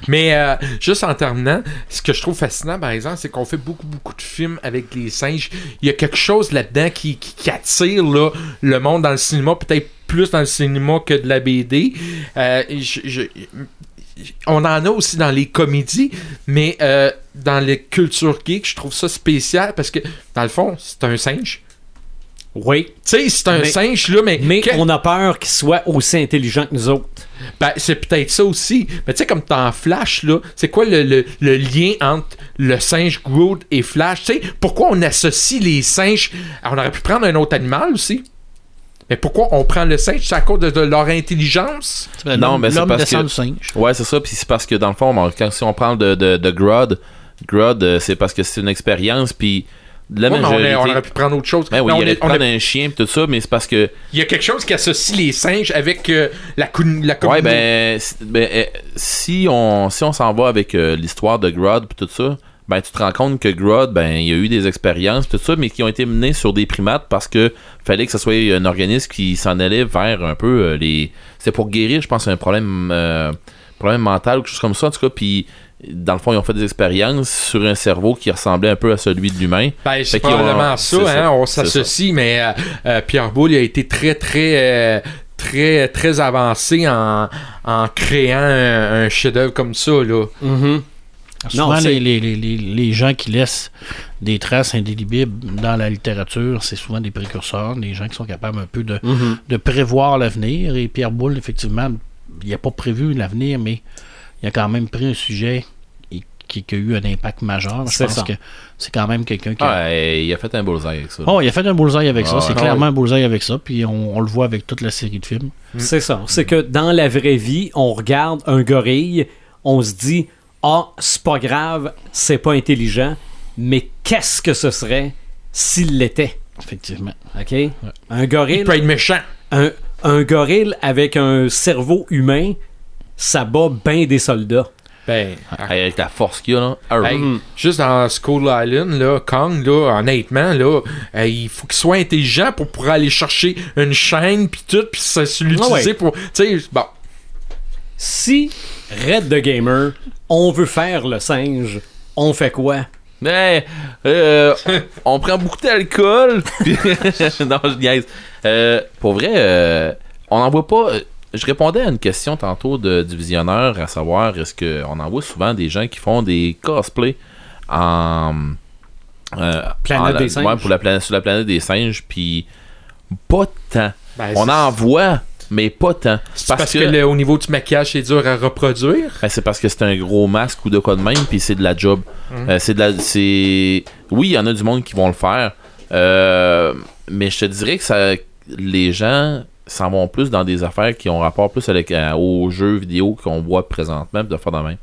Mais euh, juste en terminant, ce que je trouve fascinant, par exemple, c'est qu'on fait beaucoup, beaucoup de films avec les singes. Il y a quelque chose là-dedans qui, attire le monde dans le cinéma, peut-être plus dans le cinéma que de la BD. Euh, on en a aussi dans les comédies, mais euh, dans les cultures geek, je trouve ça spécial parce que, dans le fond, c'est un singe. Oui. Tu sais, c'est un Mais- singe, là, mais, Mais que- on a peur qu'il soit aussi intelligent que nous autres. Ben, c'est peut-être ça aussi. Mais tu sais, comme dans Flash, là, c'est quoi le, le- le lien entre le singe Groot et Flash? Tu sais, pourquoi on associe les singes? On aurait pu prendre un autre animal aussi. Mais pourquoi on prend le singe? C'est à cause de, de leur intelligence? Non, mais c'est parce que- du singe. Ouais, c'est ça. Puis c'est parce que dans le fond, quand, si on parle de, de, de Grodd, Grodd, euh, c'est parce que c'est une expérience. Puis la Ouais, mais on, majorité. est- on aurait pu prendre autre chose. Ben oui, il aurait est- pu on prendre est- un chien pis tout ça, mais c'est parce que Il y a quelque chose qui associe les singes avec euh, la, cou- la Ouais, communauté. ben, si- ben, euh, si on si on s'en va avec euh, l'histoire de Grodd pis tout ça, ben tu te rends compte que Grodd, ben il y a eu des expériences tout ça, mais qui ont été menées sur des primates parce que fallait que ce soit un organisme qui s'en allait vers un peu euh, les. C'est pour guérir, je pense, un problème problème mental ou quelque chose comme ça en tout cas. Puis dans le fond, ils ont fait des expériences sur un cerveau qui ressemblait un peu à celui de l'humain. Ben, c'est ont- probablement ça, hein, on s'associe, mais euh, euh, Pierre Boulle a été très, très, euh, très, très avancé en, en créant un, un chef-d'œuvre comme ça, là. Souvent, les, les, les, les, les gens qui laissent des traces indélibiles dans la littérature, c'est souvent des précurseurs, des gens qui sont capables un peu de, Mhm. de prévoir l'avenir. Et Pierre Boulle, effectivement, il n'a pas prévu l'avenir, mais il a quand même pris un sujet et- qui, qui a eu un impact majeur. Je C'est pense ça. que c'est quand même quelqu'un qui a... Ouais, il a fait un bullseye avec ça. Oh, il a fait un bullseye avec ça. Ah, c'est ouais. clairement un bullseye avec ça. Puis on, on le voit avec toute la série de films. C'est ça. C'est que dans la vraie vie, on regarde un gorille, on se dit Ah, c'est pas grave, c'est pas intelligent, mais qu'est-ce que ce serait s'il l'était Effectivement. OK? Un Il gorille, peut être méchant. un, un gorille avec un cerveau humain, ça bat bien des soldats. Ben, Avec la force qu'il y a là. Ah, Hey. Juste dans Skull Island, là, Kong, là, honnêtement, là, euh, il faut qu'il soit intelligent pour pouvoir aller chercher une chaîne puis tout, puis l'utiliser Ah ouais. pour. Tu sais, bon. Si Red the Gamer, on veut faire le singe, on fait quoi? Mais euh, on prend beaucoup d'alcool. non, je niaise. Euh, pour vrai, euh, on n'en voit pas. Je répondais à une question tantôt de, du visionneur, à savoir est-ce qu'on en voit souvent des gens qui font des cosplays en. euh, Planète en- des singes? ouais, pour la planète, sur la planète des singes, puis pas tant. Ben, On en voit, mais pas tant. c'est parce, que, le- au niveau du maquillage, c'est dur à reproduire? Ben, c'est parce que c'est un gros masque ou de quoi de même, puis c'est de la job. Mhm. Euh, c'est de la, c'est, oui, il y en a du monde qui vont le faire, euh, mais je te dirais que ça, les gens s'en vont plus dans des affaires qui ont rapport plus avec euh, aux jeux vidéo qu'on voit présentement, puis de faire de même.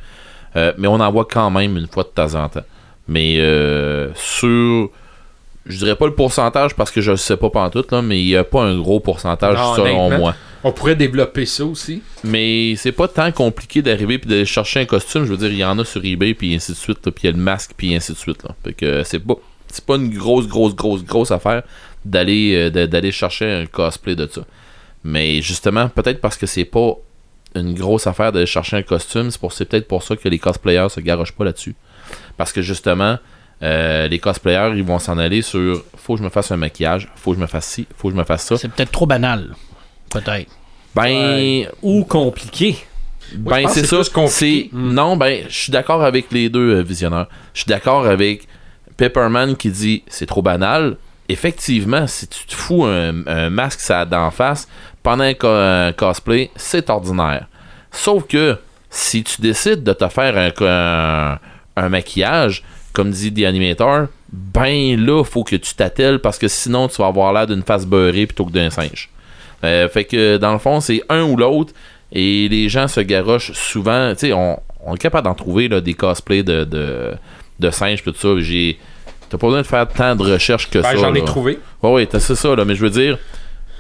Euh, mais on en voit quand même une fois de temps en temps. Mais euh, sur, je dirais pas le pourcentage parce que je le sais pas pantoute là, mais il y a pas un gros pourcentage Non, selon moi. On pourrait développer ça aussi. Mais c'est pas tant compliqué d'arriver puis de chercher un costume. Je veux dire, il y en a sur eBay puis ainsi de suite. là, Puis il y a le masque puis ainsi de suite. Là. Fait que c'est pas c'est pas une grosse grosse grosse grosse affaire d'aller d'aller chercher un cosplay de ça. Mais justement, peut-être parce que c'est pas une grosse affaire d'aller chercher un costume, c'est pour c'est peut-être pour ça que les cosplayers se garochent pas là-dessus. Parce que justement, euh, les cosplayers, ils vont s'en aller sur faut que je me fasse un maquillage, faut que je me fasse ci, faut que je me fasse ça. C'est peut-être trop banal. Peut-être. Ben, Ou compliqué. Ben c'est c'est ça. C'est non, ben je suis d'accord avec les deux euh, visionneurs. Je suis d'accord avec Pepperman qui dit c'est trop banal. Effectivement, si tu te fous un, un masque ça d'en face pendant un, co- un cosplay, c'est ordinaire. Sauf que si tu décides de te faire un, un, un maquillage, comme dit The Animator, ben là, faut que tu t'attelles parce que sinon tu vas avoir l'air d'une face beurrée plutôt que d'un singe. Euh, fait que dans le fond, c'est un ou l'autre. Et les gens se garochent souvent. Tu sais, on, on est capable d'en trouver là, des cosplays de, de, de singes, tout ça. J'ai. T'as pas besoin de faire tant de recherches que Ben, ça. J'en ai trouvé. T'as- c'est ça, là. Mais je veux dire,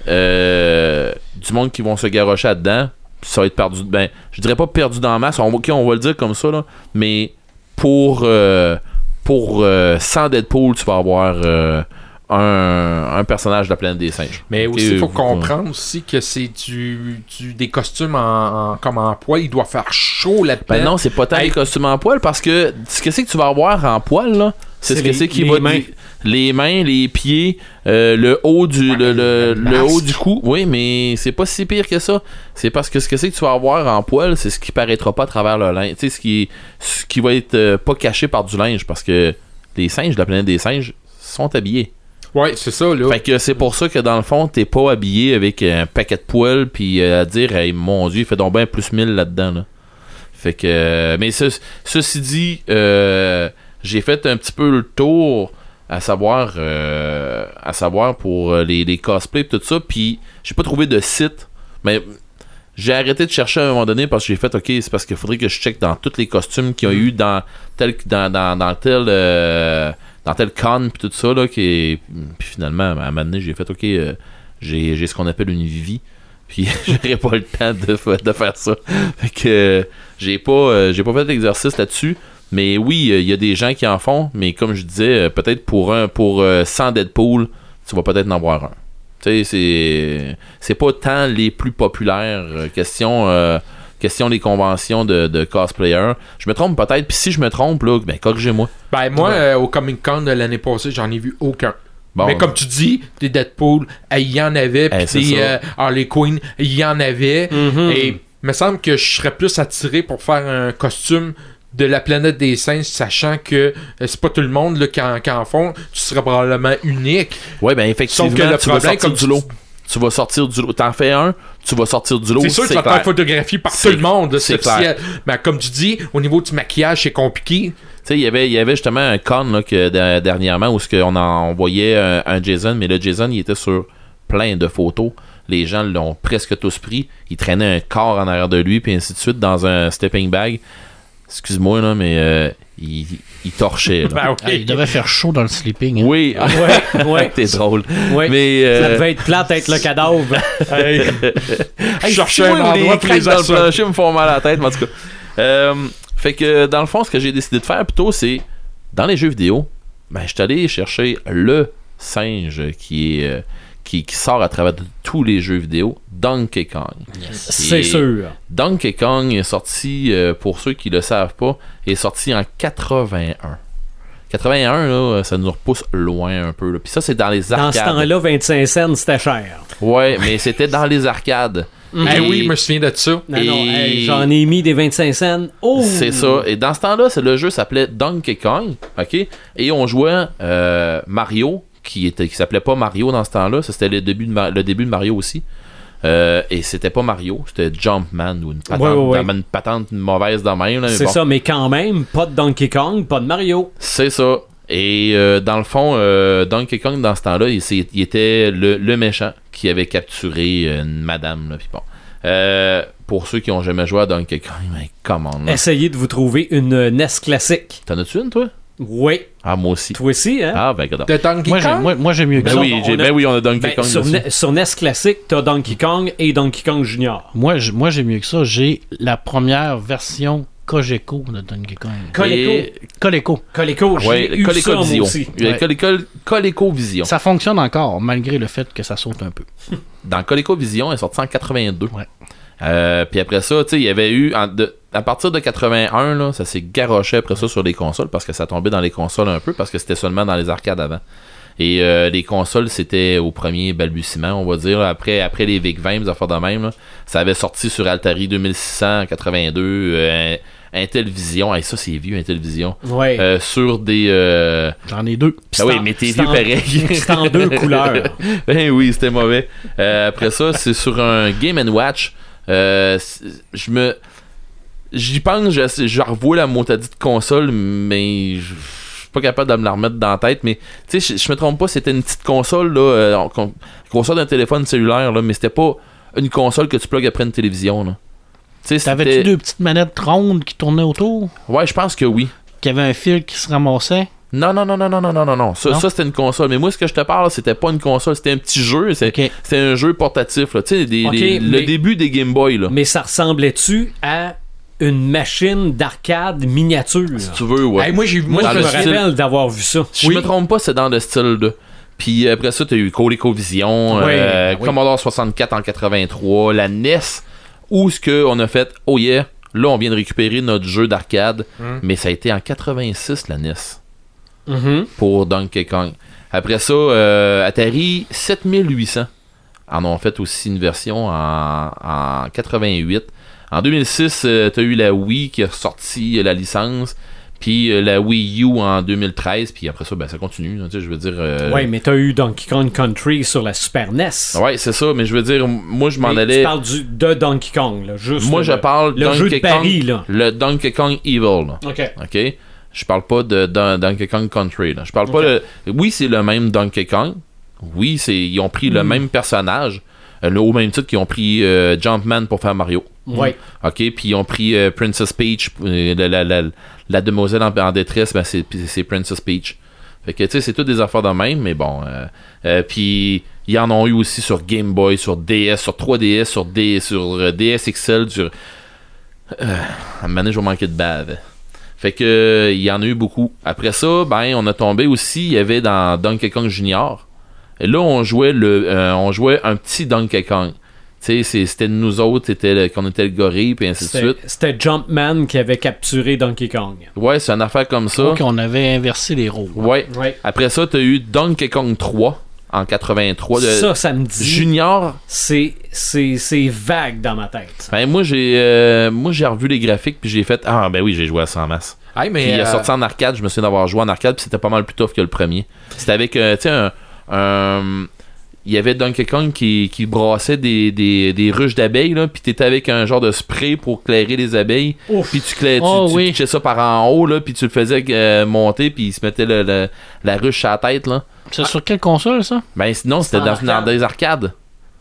euh, du monde qui vont se garocher là-dedans, ça va être perdu. Ben, je dirais pas perdu dans la masse. On, va- le dire comme ça, là. Mais pour, euh, pour euh, sans Deadpool, tu vas avoir euh, un, un personnage de la planète des singes. Mais aussi, il faut vous- comprendre aussi que c'est du, du- des costumes en, en- comme en poil. Il doit faire chaud là-dedans. Ben non, c'est pas tant Hey. les costumes en poil parce que ce que c'est que tu vas avoir en poil là, c'est ce que c'est qui va mains. les mains, les pieds, euh, le haut du le, le- le le haut du cou. Oui, mais c'est pas si pire que ça. C'est parce que ce que c'est que tu vas avoir en poil, c'est ce qui paraîtra pas à travers le linge, tu sais ce qui ce qui va être euh, pas caché par du linge parce que les singes de la planète des singes sont habillés. Ouais, c'est ça, là. Fait que c'est pour ça que dans le fond, t'es pas habillé avec un paquet de poils puis euh, à dire hey, mon dieu, il fait donc bien plus 1000 là-dedans là. Fait que euh, mais ce- ceci dit, euh, j'ai fait un petit peu le tour à savoir à savoir pour les, les cosplays et tout ça puis j'ai pas trouvé de site mais j'ai arrêté de chercher à un moment donné parce que j'ai fait ok c'est parce qu'il faudrait que je check dans tous les costumes qu'il y a eu dans tel dans, dans, dans tel dans tel con puis tout ça là qui est- puis finalement à un moment donné j'ai fait ok euh, j'ai ce qu'on appelle une vie. Puis j'aurais pas le temps de, de faire ça. Fait que euh, j'ai pas euh, j'ai pas fait d'exercice là-dessus. Mais oui il y a des gens qui en font. Mais comme je disais peut-être pour un pour euh, 100 Deadpool tu vas peut-être en avoir un. Tu sais c'est c'est pas tant les plus populaires question question des conventions de, de cosplayers je me trompe peut-être puis si je me trompe là ben corrigez-moi Ben, moi, Ouais. euh, au Comic Con de l'année passée, j'en ai vu aucun. Bon. Mais comme tu dis, des Deadpool, euh, il y en avait, puis Eh, c'est des ça. euh, Harley Quinn, il y en avait. Mhm. Et il me semble que je serais plus attiré pour faire un costume de la planète des singes, sachant que euh, c'est pas tout le monde là, qui, en, qui en font. Tu serais probablement unique. Ouais, ben effectivement, Sauf que le tu vas problème, sortir comme du tu- lot. Tu vas sortir du lot. T'en fais un, tu vas sortir du lot. C'est sûr que tu vas te faire photographier par tout le monde, là, c'est c'est officiel. Mais comme tu dis, au niveau du maquillage, c'est compliqué. Tu sais, il y avait, il y avait justement un con là, que, de- dernièrement où qu'on en, on voyait un, un Jason, mais le Jason, il était sur plein de photos. Les gens l'ont presque tous pris. Il traînait un corps en arrière de lui, puis ainsi de suite, dans un stepping bag. Excuse-moi, là, mais euh, il, il torchait. là. Ben, Ah, il devait faire chaud dans le sleeping. hein. Oui, Ouais, ouais. t'es drôle. ouais. Mais Ça euh, devait être plate être le cadavre. Hey. Hey, cherchais un endroit les pour les craques dans le plancher me font mal à la tête, mais en tout cas. Euh, fait que dans le fond, ce que j'ai décidé de faire plutôt, c'est dans les jeux vidéo, ben, je suis allé chercher le singe qui est euh, qui, qui sort à travers de tous les jeux vidéo, Donkey Kong. C'est sûr. Donkey Kong est sorti, euh, pour ceux qui le savent pas, est sorti en 81. 81, là, ça nous repousse loin un peu. là. Puis ça, c'est dans les Dans ce arcades. temps-là, 25 cents, c'était cher. Ouais, mais c'était dans les arcades. Eh Et- oui, je me souviens de ça. Non, non, Et- hey, j'en ai mis des 25 cents. Oh! C'est ça. Et dans ce temps-là, c'est- le jeu s'appelait Donkey Kong, ok? Et on jouait euh, Mario, qui était, qui s'appelait pas Mario dans ce temps-là. Ça c'était le début de le début de Mario aussi. Euh, et c'était pas Mario, c'était Jumpman ou une patente, Ouais, ouais, ouais. une patente mauvaise de même. C'est bon. ça, mais quand même, pas de Donkey Kong, pas de Mario. C'est ça. Et euh, dans le fond, euh, Donkey Kong, dans ce temps-là, il, était le, le méchant qui avait capturé une madame. Là, bon. Pour ceux qui ont jamais joué à Donkey Kong, mais comment là? Essayez de vous trouver une NES classique. T'en as-tu une, toi? Oui, Ah, moi aussi. toi aussi, hein? Ah, ben, regarde. De Donkey Moi, j'ai- Kong? moi, moi, j'aime mieux que Ben ça. oui, on j'ai- a- ben oui, on a Donkey Ben, Kong sur. Ne- sur NES classique, t'as Donkey Kong et Donkey Kong Junior. Moi, j- moi, j'ai mieux que ça. J'ai la première version Cogeco de Donkey Kong. Coleco. Coleco. Coleco, j'ai Ouais, eu Coleco Vision. aussi. Ouais. Coleco- Coleco Vision. Ça fonctionne encore, malgré le fait que ça saute un peu. Dans Coleco Vision, elle est sortie en 82. Ouais. Euh, puis après ça, tu sais, il y avait eu. en- de- à partir de 81, là, ça s'est garoché après ça sur les consoles parce que ça tombait dans les consoles un peu parce que c'était seulement dans les arcades avant. Et euh, les consoles, c'était au premier balbutiement, on va dire. Après, après les VIC-20, les affaires de même, là, ça avait sorti sur Altari 2600 en 82, euh, Intellivision. Hey, ça, c'est vieux, Intellivision. Ouais. Euh, sur des. euh, J'en ai deux. Ah oui, mais t'es vieux pareil. C'est en deux couleurs. Ben oui, c'était mauvais. Euh, après ça, c'est sur un Game Watch. Euh, je me. J'y pense, je, je revois la motadite console, mais je suis pas capable de me la remettre dans la tête. Mais tu sais, je, me trompe pas, c'était une petite console, là, euh, con- console d'un téléphone cellulaire, là, mais c'était pas une console que tu plugues après une télévision. Là. T'avais-tu deux petites manettes rondes qui tournaient autour? Ouais, je pense que oui. Qui avaient un fil qui se ramassait? Non, non, non, non, non, non, non, non, non. ça c'était une console. Mais moi, ce que je te parle, c'était pas une console, c'était un petit jeu. C'était okay. un jeu portatif. Là. Des, des, okay, le début des Game Boy. Là. Mais ça ressemblait-tu à une machine d'arcade miniature? Si tu veux, ouais. Moi, je me rappelle d'avoir vu ça. Je me trompe pas, c'est dans le style de. Puis après ça, t'as eu ColecoVision, oui, euh. Commodore 64 en 83, la NES, où ce qu'on a fait, oh yeah, là on vient de récupérer notre jeu d'arcade, hum. mais ça a été en 86 la NES. Mhm. pour Donkey Kong. Après ça, euh, Atari 7800 en ont fait aussi une version en, en 88. En 2006, euh, t'as eu la Wii qui a sorti euh, la licence, puis euh, la Wii U en 2013, puis après ça, ben, ça continue. tu sais, je veux dire. euh, Ouais, mais t'as eu Donkey Kong Country sur la Super NES. Ouais, c'est ça, mais je veux dire, moi je m'en allais. Tu parles du, de Donkey Kong, là. Juste Moi le- je parle le Donkey jeu de Kong, Paris, là. le Donkey Kong Evil. là. OK. OK? Je parle pas de, Don- Donkey Kong Country. Là. Je parle pas de. Oui, c'est le même Donkey Kong. Oui, c'est ils ont pris le Mm. même personnage. euh, le- au même titre qu'ils ont pris euh, Jumpman pour faire Mario. Ouais. OK? Puis ils ont pris euh, Princess Peach. la, la, la, la demoiselle en, en détresse, ben, c'est, c'est Princess Peach. Fait que, tu sais, c'est toutes des affaires de même, mais bon. euh, euh, puis, ils en ont eu aussi sur Game Boy, sur DS, sur 3DS, sur, D, sur euh, DS XL, sur. Euh, à un moment donné, je vais manquer de bave. Fait que, euh, il y en a eu beaucoup. Après ça, ben, on a tombé aussi, il y avait dans Donkey Kong Junior. Et là, on jouait, le, euh, on jouait un petit Donkey Kong. Tu sais, c'est- c'était nous autres, c'était le- qu'on était le gorille, puis ainsi de suite. c'était Jumpman qui avait capturé Donkey Kong. Ouais, c'est une affaire comme ça. Donc, on avait inversé les rôles. Ouais. Ouais. Après ça, t'as eu Donkey Kong 3 en 83. de- Ça, ça me dit. Junior. C'est c'est- c'est vague dans ma tête. Ben, moi, j'ai euh, moi j'ai revu les graphiques, puis j'ai fait Ah, ben oui, j'ai joué à ça en masse. Hey, mais, Puis il est euh, sorti en arcade, je me souviens d'avoir joué en arcade, puis c'était pas mal plus tough que le premier. C'était avec, euh, tu sais, un. un- il y avait Donkey Kong qui, qui brassait des, des, des ruches d'abeilles, là, puis t'étais avec un genre de spray pour clairer les abeilles. Ouf. Puis tu, cla- tu, Oh, tu oui. pitchais ça par en haut, là, puis tu le faisais euh, monter, puis il se mettait le- le- la ruche à la tête, là. C'est sur quelle console, ça? Ben sinon, c'était dans des arcades.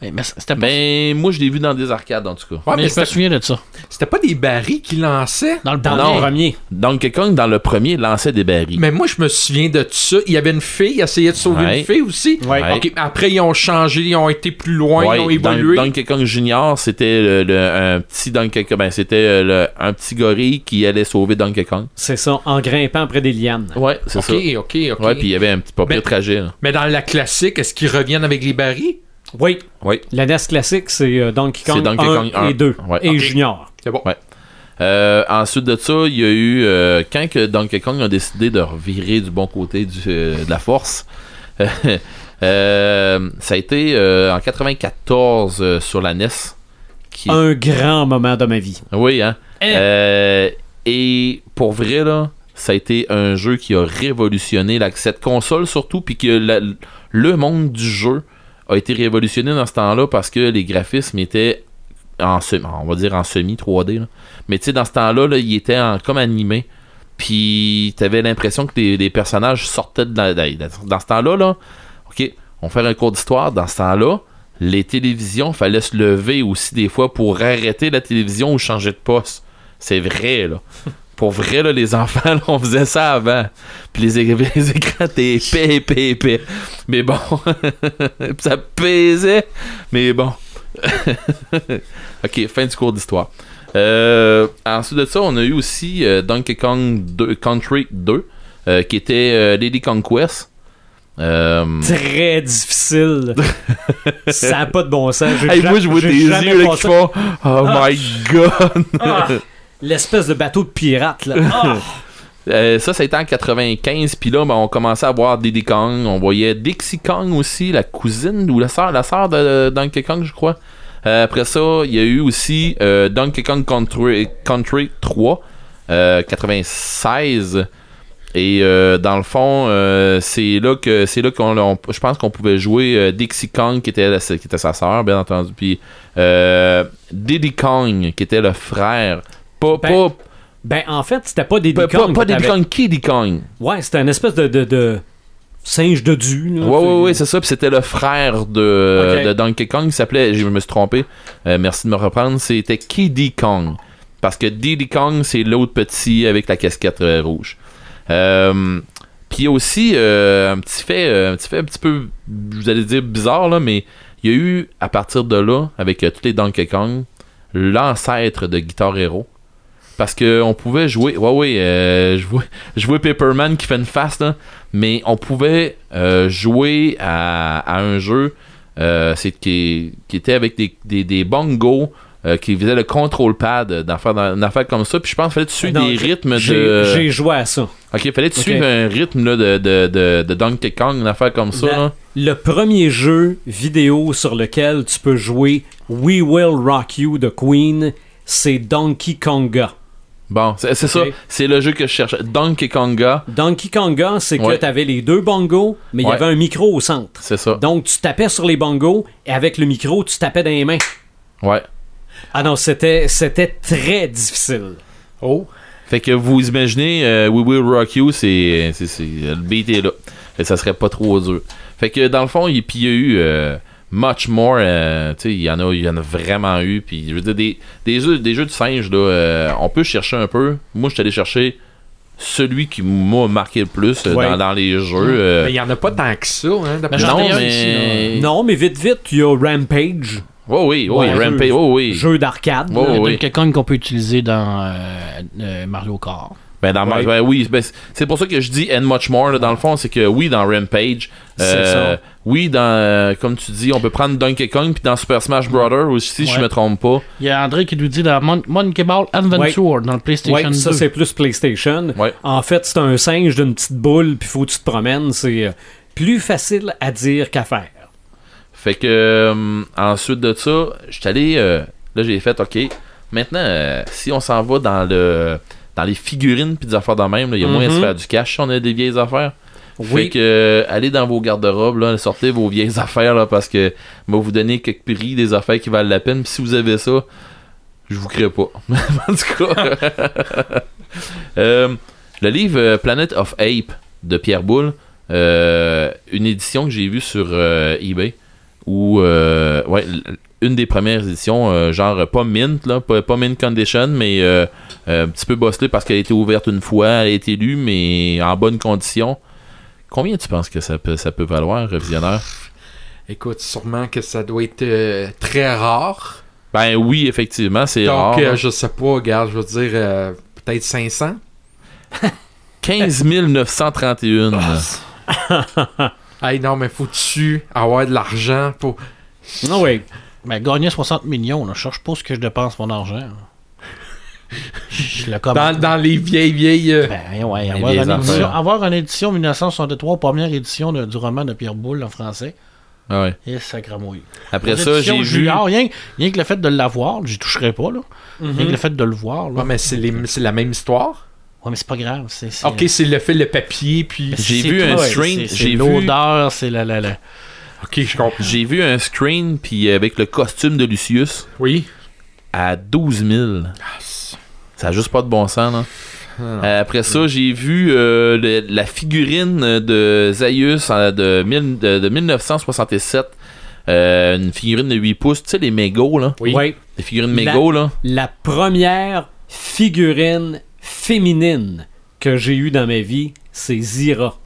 Mais c'était pas... Ben, moi, je l'ai vu dans des arcades, en tout cas. ouais, mais mais je me souviens de ça. c'était pas des barils qui lançaient? Dans le Dans premier. le premier. Donkey Kong, dans le premier, lançait des barils. Mais moi, je me souviens de ça. Il y avait une fille, il essayait de sauver Ouais. une fille aussi. Ouais. Ouais. Ok, après, ils ont changé, ils ont été plus loin, Ouais, ils ont dans évolué. Donkey Kong Junior, c'était le, le- un petit Donkey Kong. Ben, c'était euh, le- un petit gorille qui allait sauver Donkey Kong. C'est ça, en grimpant après des lianes. Ouais, c'est Ok, ça. ok, ok. Ouais, puis il y avait un petit papier Mais- trajet. là. Mais dans la classique, est-ce qu'ils reviennent avec les barils? Oui. Oui. La NES classique, c'est euh, Donkey Kong, C'est Donkey 1 Kong 1. et 2. Ouais. Et. Junior. C'est bon. Ouais. Euh, ensuite de ça, il y a eu euh, quand que Donkey Kong a décidé de revirer du bon côté du, euh, de la force. Euh, ça a été euh, en 94 euh, sur la NES. Qui... Un grand moment de ma vie. Oui, hein. Eh. Euh, et pour vrai, là, ça a été un jeu qui a révolutionné la, cette console surtout, puis que la- le monde du jeu a été révolutionné dans ce temps-là parce que les graphismes étaient en semi, on va dire en semi 3D. là. Mais tu sais, dans ce temps-là, là, ils étaient en- comme animés. Puis t'avais l'impression que les, personnages sortaient de la. Dans ce temps-là, là, ok, on fait un cours d'histoire. Dans ce temps-là, les télévisions, fallait se lever aussi des fois pour arrêter la télévision ou changer de poste. C'est vrai, là. Pour vrai, là, les enfants, là, on faisait ça avant. Puis les, écrans étaient épais, épais, épais. Mais bon, ça pesait. Mais bon. ok, fin du cours d'histoire. Euh, ensuite de ça, on a eu aussi euh, Donkey Kong 2, Country 2, euh, qui était Lady Conquest. Très difficile. ça n'a pas de bon sens. Hey, moi, je vois tes yeux là, qui font Oh my god! Ah, L'espèce de bateau de pirate, là. Ah. Euh, ça, ça a été en 95, puis là, ben, on commençait à voir Diddy Kong. On voyait Dixie Kong aussi, la cousine ou la sœur, la sœur de Donkey Kong, je crois. Euh, après ça, il y a eu aussi euh, Donkey Kong Country, Country 3, euh, 96. Et euh, dans le fond, euh, c'est là que c'est là qu'on on- je pense qu'on pouvait jouer euh, Dixie Kong qui était qui était sa sœur bien entendu puis euh, Diddy Kong qui était le frère pas Ben, pas Ben, en fait, c'était pas des pas, pas, pas Diddy Kong Kiddy Kong Ouais, c'était une espèce de, de, de singe de du. là. Ouais, ouais, ouais, c'est ça. Puis c'était le frère de, de Donkey Kong. Il s'appelait, je me suis trompé, euh, merci de me reprendre, c'était Kiddy Kong. Parce que Diddy Kong, c'est l'autre petit avec la casquette euh, rouge. Euh, Puis aussi un petit fait, un petit fait un petit peu, vous allez dire bizarre, là, mais il y a eu, à partir de là, avec tous les Donkey Kong, l'ancêtre de Guitar Hero. Parce que on pouvait jouer. Ouais, ouais, euh, vois Paperman qui fait une face, là. Mais on pouvait euh, jouer à, à un jeu euh, c'est qui, qui était avec des, des, des bongos euh, qui faisaient le control pad d'affaires dans- d'affaires comme ça. Puis je pense qu'il fallait Non, des rythmes j'ai- de. J'ai joué à ça. Ok, il fallait suives un rythme là, de, de, de, de Donkey Kong, une affaire comme ça. La- là. Le premier jeu vidéo sur lequel tu peux jouer We Will Rock You de Queen, c'est Donkey Konga. Bon, c'est ça. C'est le jeu que je cherchais. Donkey Konga, Donkey Konga, c'est que Ouais. tu avais les deux bongos, mais il y avait un micro au centre. c'est ça. Donc tu tapais sur les bongos et avec le micro, tu tapais dans les mains. Ouais. Ah non, c'était c'était très difficile. Oh. Fait que vous imaginez, euh, We Will Rock You, c'est, le beat est là. Et ça serait pas trop dur. Fait que dans le fond, il y a eu euh, much more. euh, tu sais, il y en a, il y en a vraiment eu. Puis je veux dire, des, des jeux, des jeux de singes là, euh, on peut chercher un peu. Moi, je suis allé chercher celui qui m'a marqué le plus euh, Ouais. dans, dans les jeux. euh, Mais il y en a pas tant que ça, hein, non, mais ici, Non, mais vite, vite, il y a Rampage, Ouais, oui, oui, Ouais, Rampage, jeu- oui, oui. jeu d'arcade. Oui. a quelqu'un qu'on peut utiliser dans euh, euh, Mario Kart. Ben, dans Ouais. ben oui, ben, c'est- pour ça que je dis and much more. là, dans le fond, c'est que oui, dans Rampage, C'est euh, ça. oui, dans, euh, comme tu dis, on peut prendre Donkey Kong, puis dans Super Smash Bros. aussi, si je me trompe pas. Il y a André qui nous dit dans Mon- Monkey Ball Adventure dans le PlayStation Ouais, ça 2. c'est plus PlayStation. Ouais. En fait, c'est un singe d'une petite boule, puis faut que tu te promènes. C'est euh, plus facile à dire qu'à faire. Fait que euh, ensuite de ça, je suis allé. euh, là, j'ai fait OK. Maintenant, euh, si on s'en va dans le dans les figurines puis des affaires de même, il y a moyen de se Mhm. faire du cash si on a des vieilles affaires. Fait Oui. que euh, allez dans vos garde-robes, sortez vos vieilles affaires là, parce que va vous donner quelques prix des affaires qui valent la peine. Puis si vous avez ça, je vous crée pas. en tout cas. Euh, le livre euh, Planet of Ape de Pierre Boulle, euh, une édition que j'ai vue sur euh, eBay ou ouais, une des premières éditions, euh, genre euh, pas mint, là, pas, pas mint condition, mais euh, euh, un petit peu bosselée parce qu'elle a été ouverte une fois, elle a été lue, mais en bonne condition. Combien tu penses que ça peut, ça peut valoir, Revisionnaire? Écoute, sûrement que ça doit être euh, très rare. Ben oui, effectivement, c'est Donc, rare. euh, là. je sais pas, regarde, je veux dire, euh, peut-être 500. 15 931. Hey, non, mais faut-tu avoir de l'argent pour. Ah oui. Ben, gagner 60 millions, là, je cherche pas ce que je dépense mon argent. Je le commande. Dans, dans les vieilles, vieilles. euh, Ben ouais, Les avoir, vieilles une édition, avoir une édition 1963, première édition de- du roman de Pierre Boulle en français, Ah ouais. et sacramouille. Après ça, j'ai vu. Rien, rien que le fait de l'avoir, j'y toucherai pas, là. Mhm. Rien que le fait de le voir, là. Ouais, mais c'est les- c'est la même histoire? Ouais, mais c'est pas grave. C'est, c'est- Ok, c'est le fait, le papier, puis. J'ai c'est vu un screen, c'est- c'est j'ai vu- l'odeur, c'est la, la, la- Ok, je comprends. J'ai vu un screen puis avec le costume de Lucius Oui. à 12 000. Ça a juste pas de bon sens, là. Euh, après ça, j'ai vu euh, le- la figurine de Zaius euh, de, mille- de- de 1967. Euh, une figurine de 8 pouces. Tu sais, les mégots, là. Oui. Ouais. Les figurines La- mégots, là. La première figurine féminine que j'ai eue dans ma vie, c'est Zira.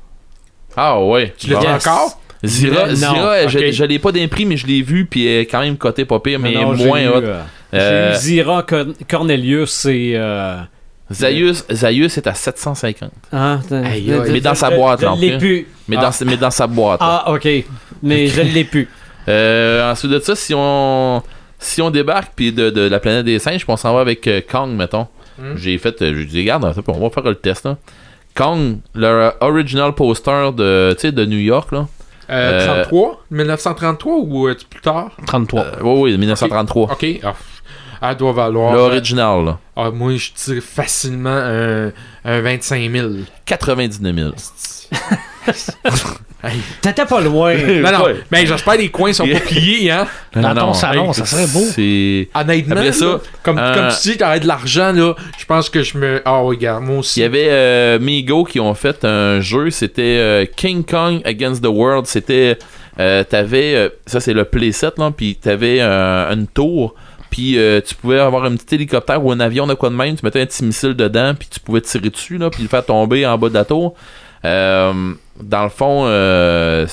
Ah ouais. Tu l'as Yes. encore? Zira, Zira, je, je l'ai pas d'imprim, mais je l'ai vu, puis elle est quand même côté pas pire, mais Non, non, j'ai moins eu, hot. euh, Euh, Zira Corn- Cornelius et. euh, Zaius, Zaius est à 750. hein, Aïe, euh, aïe. Mais dans sa boîte, en l'ai plus. Mais, Ah. dans, mais dans sa boîte. là. Ah, ok. Mais je l'ai plus. Euh, ensuite de ça, si on si on débarque puis de, de la planète des singes, puis on s'en va avec euh, Kong, mettons. Hmm. J'ai fait, euh, je dis, regarde, on va faire le test. Là. Kong, le original poster de, tu sais, de New York, là. Euh, Euh, 33 1933 ou euh, plus tard? 33. Euh, oui, oui, 1933. Ok. Ah, elle doit valoir. L'original, là. Ah, moi, je tire facilement un, un 25 000. 99 000. T'étais pas loin. Non, non, mais j'espère que les coins sont pas pliés, hein. Dans ton non, salon, hey, ça serait beau. C'est. Honnêtement, Après ça, là, comme, euh, comme tu dis, t'aurais de l'argent, là, je pense que je me... Ah, oui, regarde, moi aussi. Il y avait euh, Mego qui ont fait un jeu, c'était euh, King Kong Against the World. C'était. t'avais. ça, c'est le playset, là. Puis t'avais une tour. Puis euh, tu pouvais avoir un petit hélicoptère ou un avion de quoi de même. Tu mettais un petit missile dedans. Puis tu pouvais tirer dessus, là. Puis le faire tomber en bas de la tour. Euh, dans le fond, euh,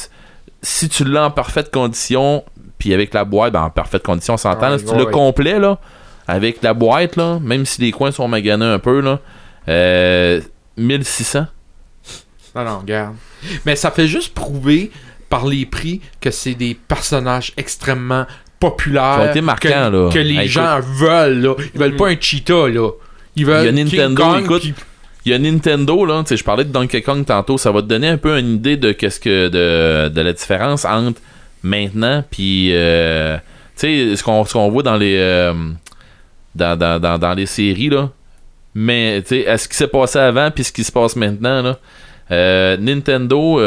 si tu l'as en parfaite condition. Puis avec la boîte, ben, en parfaite condition, on s'entend. Ouais, si tu ouais, l'as ouais. complet, là. Avec la boîte, là. Même si les coins sont maganés un peu, là. Euh, 1600. Non, non, regarde. Mais ça fait juste prouver par les prix que c'est des personnages extrêmement populaires. Marquants, que, là. que les Hey, gens veulent, là. Ils veulent pas un cheetah, là. Ils veulent Il y a King Nintendo, Kong, écoute. Il y a Nintendo, là, tu sais, je parlais de Donkey Kong tantôt, ça va te donner un peu une idée de qu'est-ce que de, de la différence entre maintenant puis euh, tu sais ce qu'on voit dans les euh, dans, dans, dans, les séries là. Mais tu sais, à ce qui s'est passé avant puis ce qui se passe maintenant là. euh, Nintendo,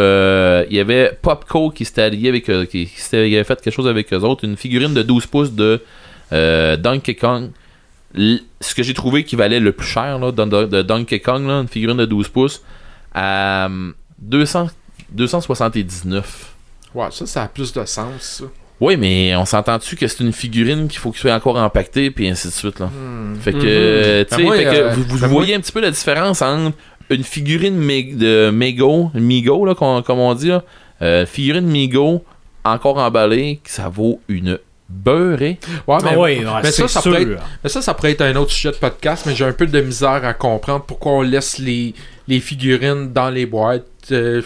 il y avait Popco qui s'était allié avec qui, avait fait quelque chose avec eux autres, une figurine de 12 pouces de Donkey Kong. Ce que j'ai trouvé qui valait le plus cher là, de, de- de Donkey Kong, là, une figurine de 12 pouces, à euh, 200, 279. Ouais, ça, ça a plus de sens, ça. Oui, mais on s'entend-tu que c'est une figurine qu'il faut qu'il soit encore empaquetée, puis ainsi de suite. Là. Hmm. Fait que, Mhm. euh, tu sais, Ben moi, fait que euh, vous, vous ben voyez un petit peu la différence entre une figurine de Mego, Migo, là, comme on dit, là, euh, figurine Migo, encore emballée, que ça vaut une beurrée. Ouais, mais, Ah oui, ouais, mais ça, ça sûr. pourrait être- mais ça, ça pourrait être un autre sujet de podcast, mais j'ai un peu de misère à comprendre pourquoi on laisse les, les figurines dans les boîtes. Euh,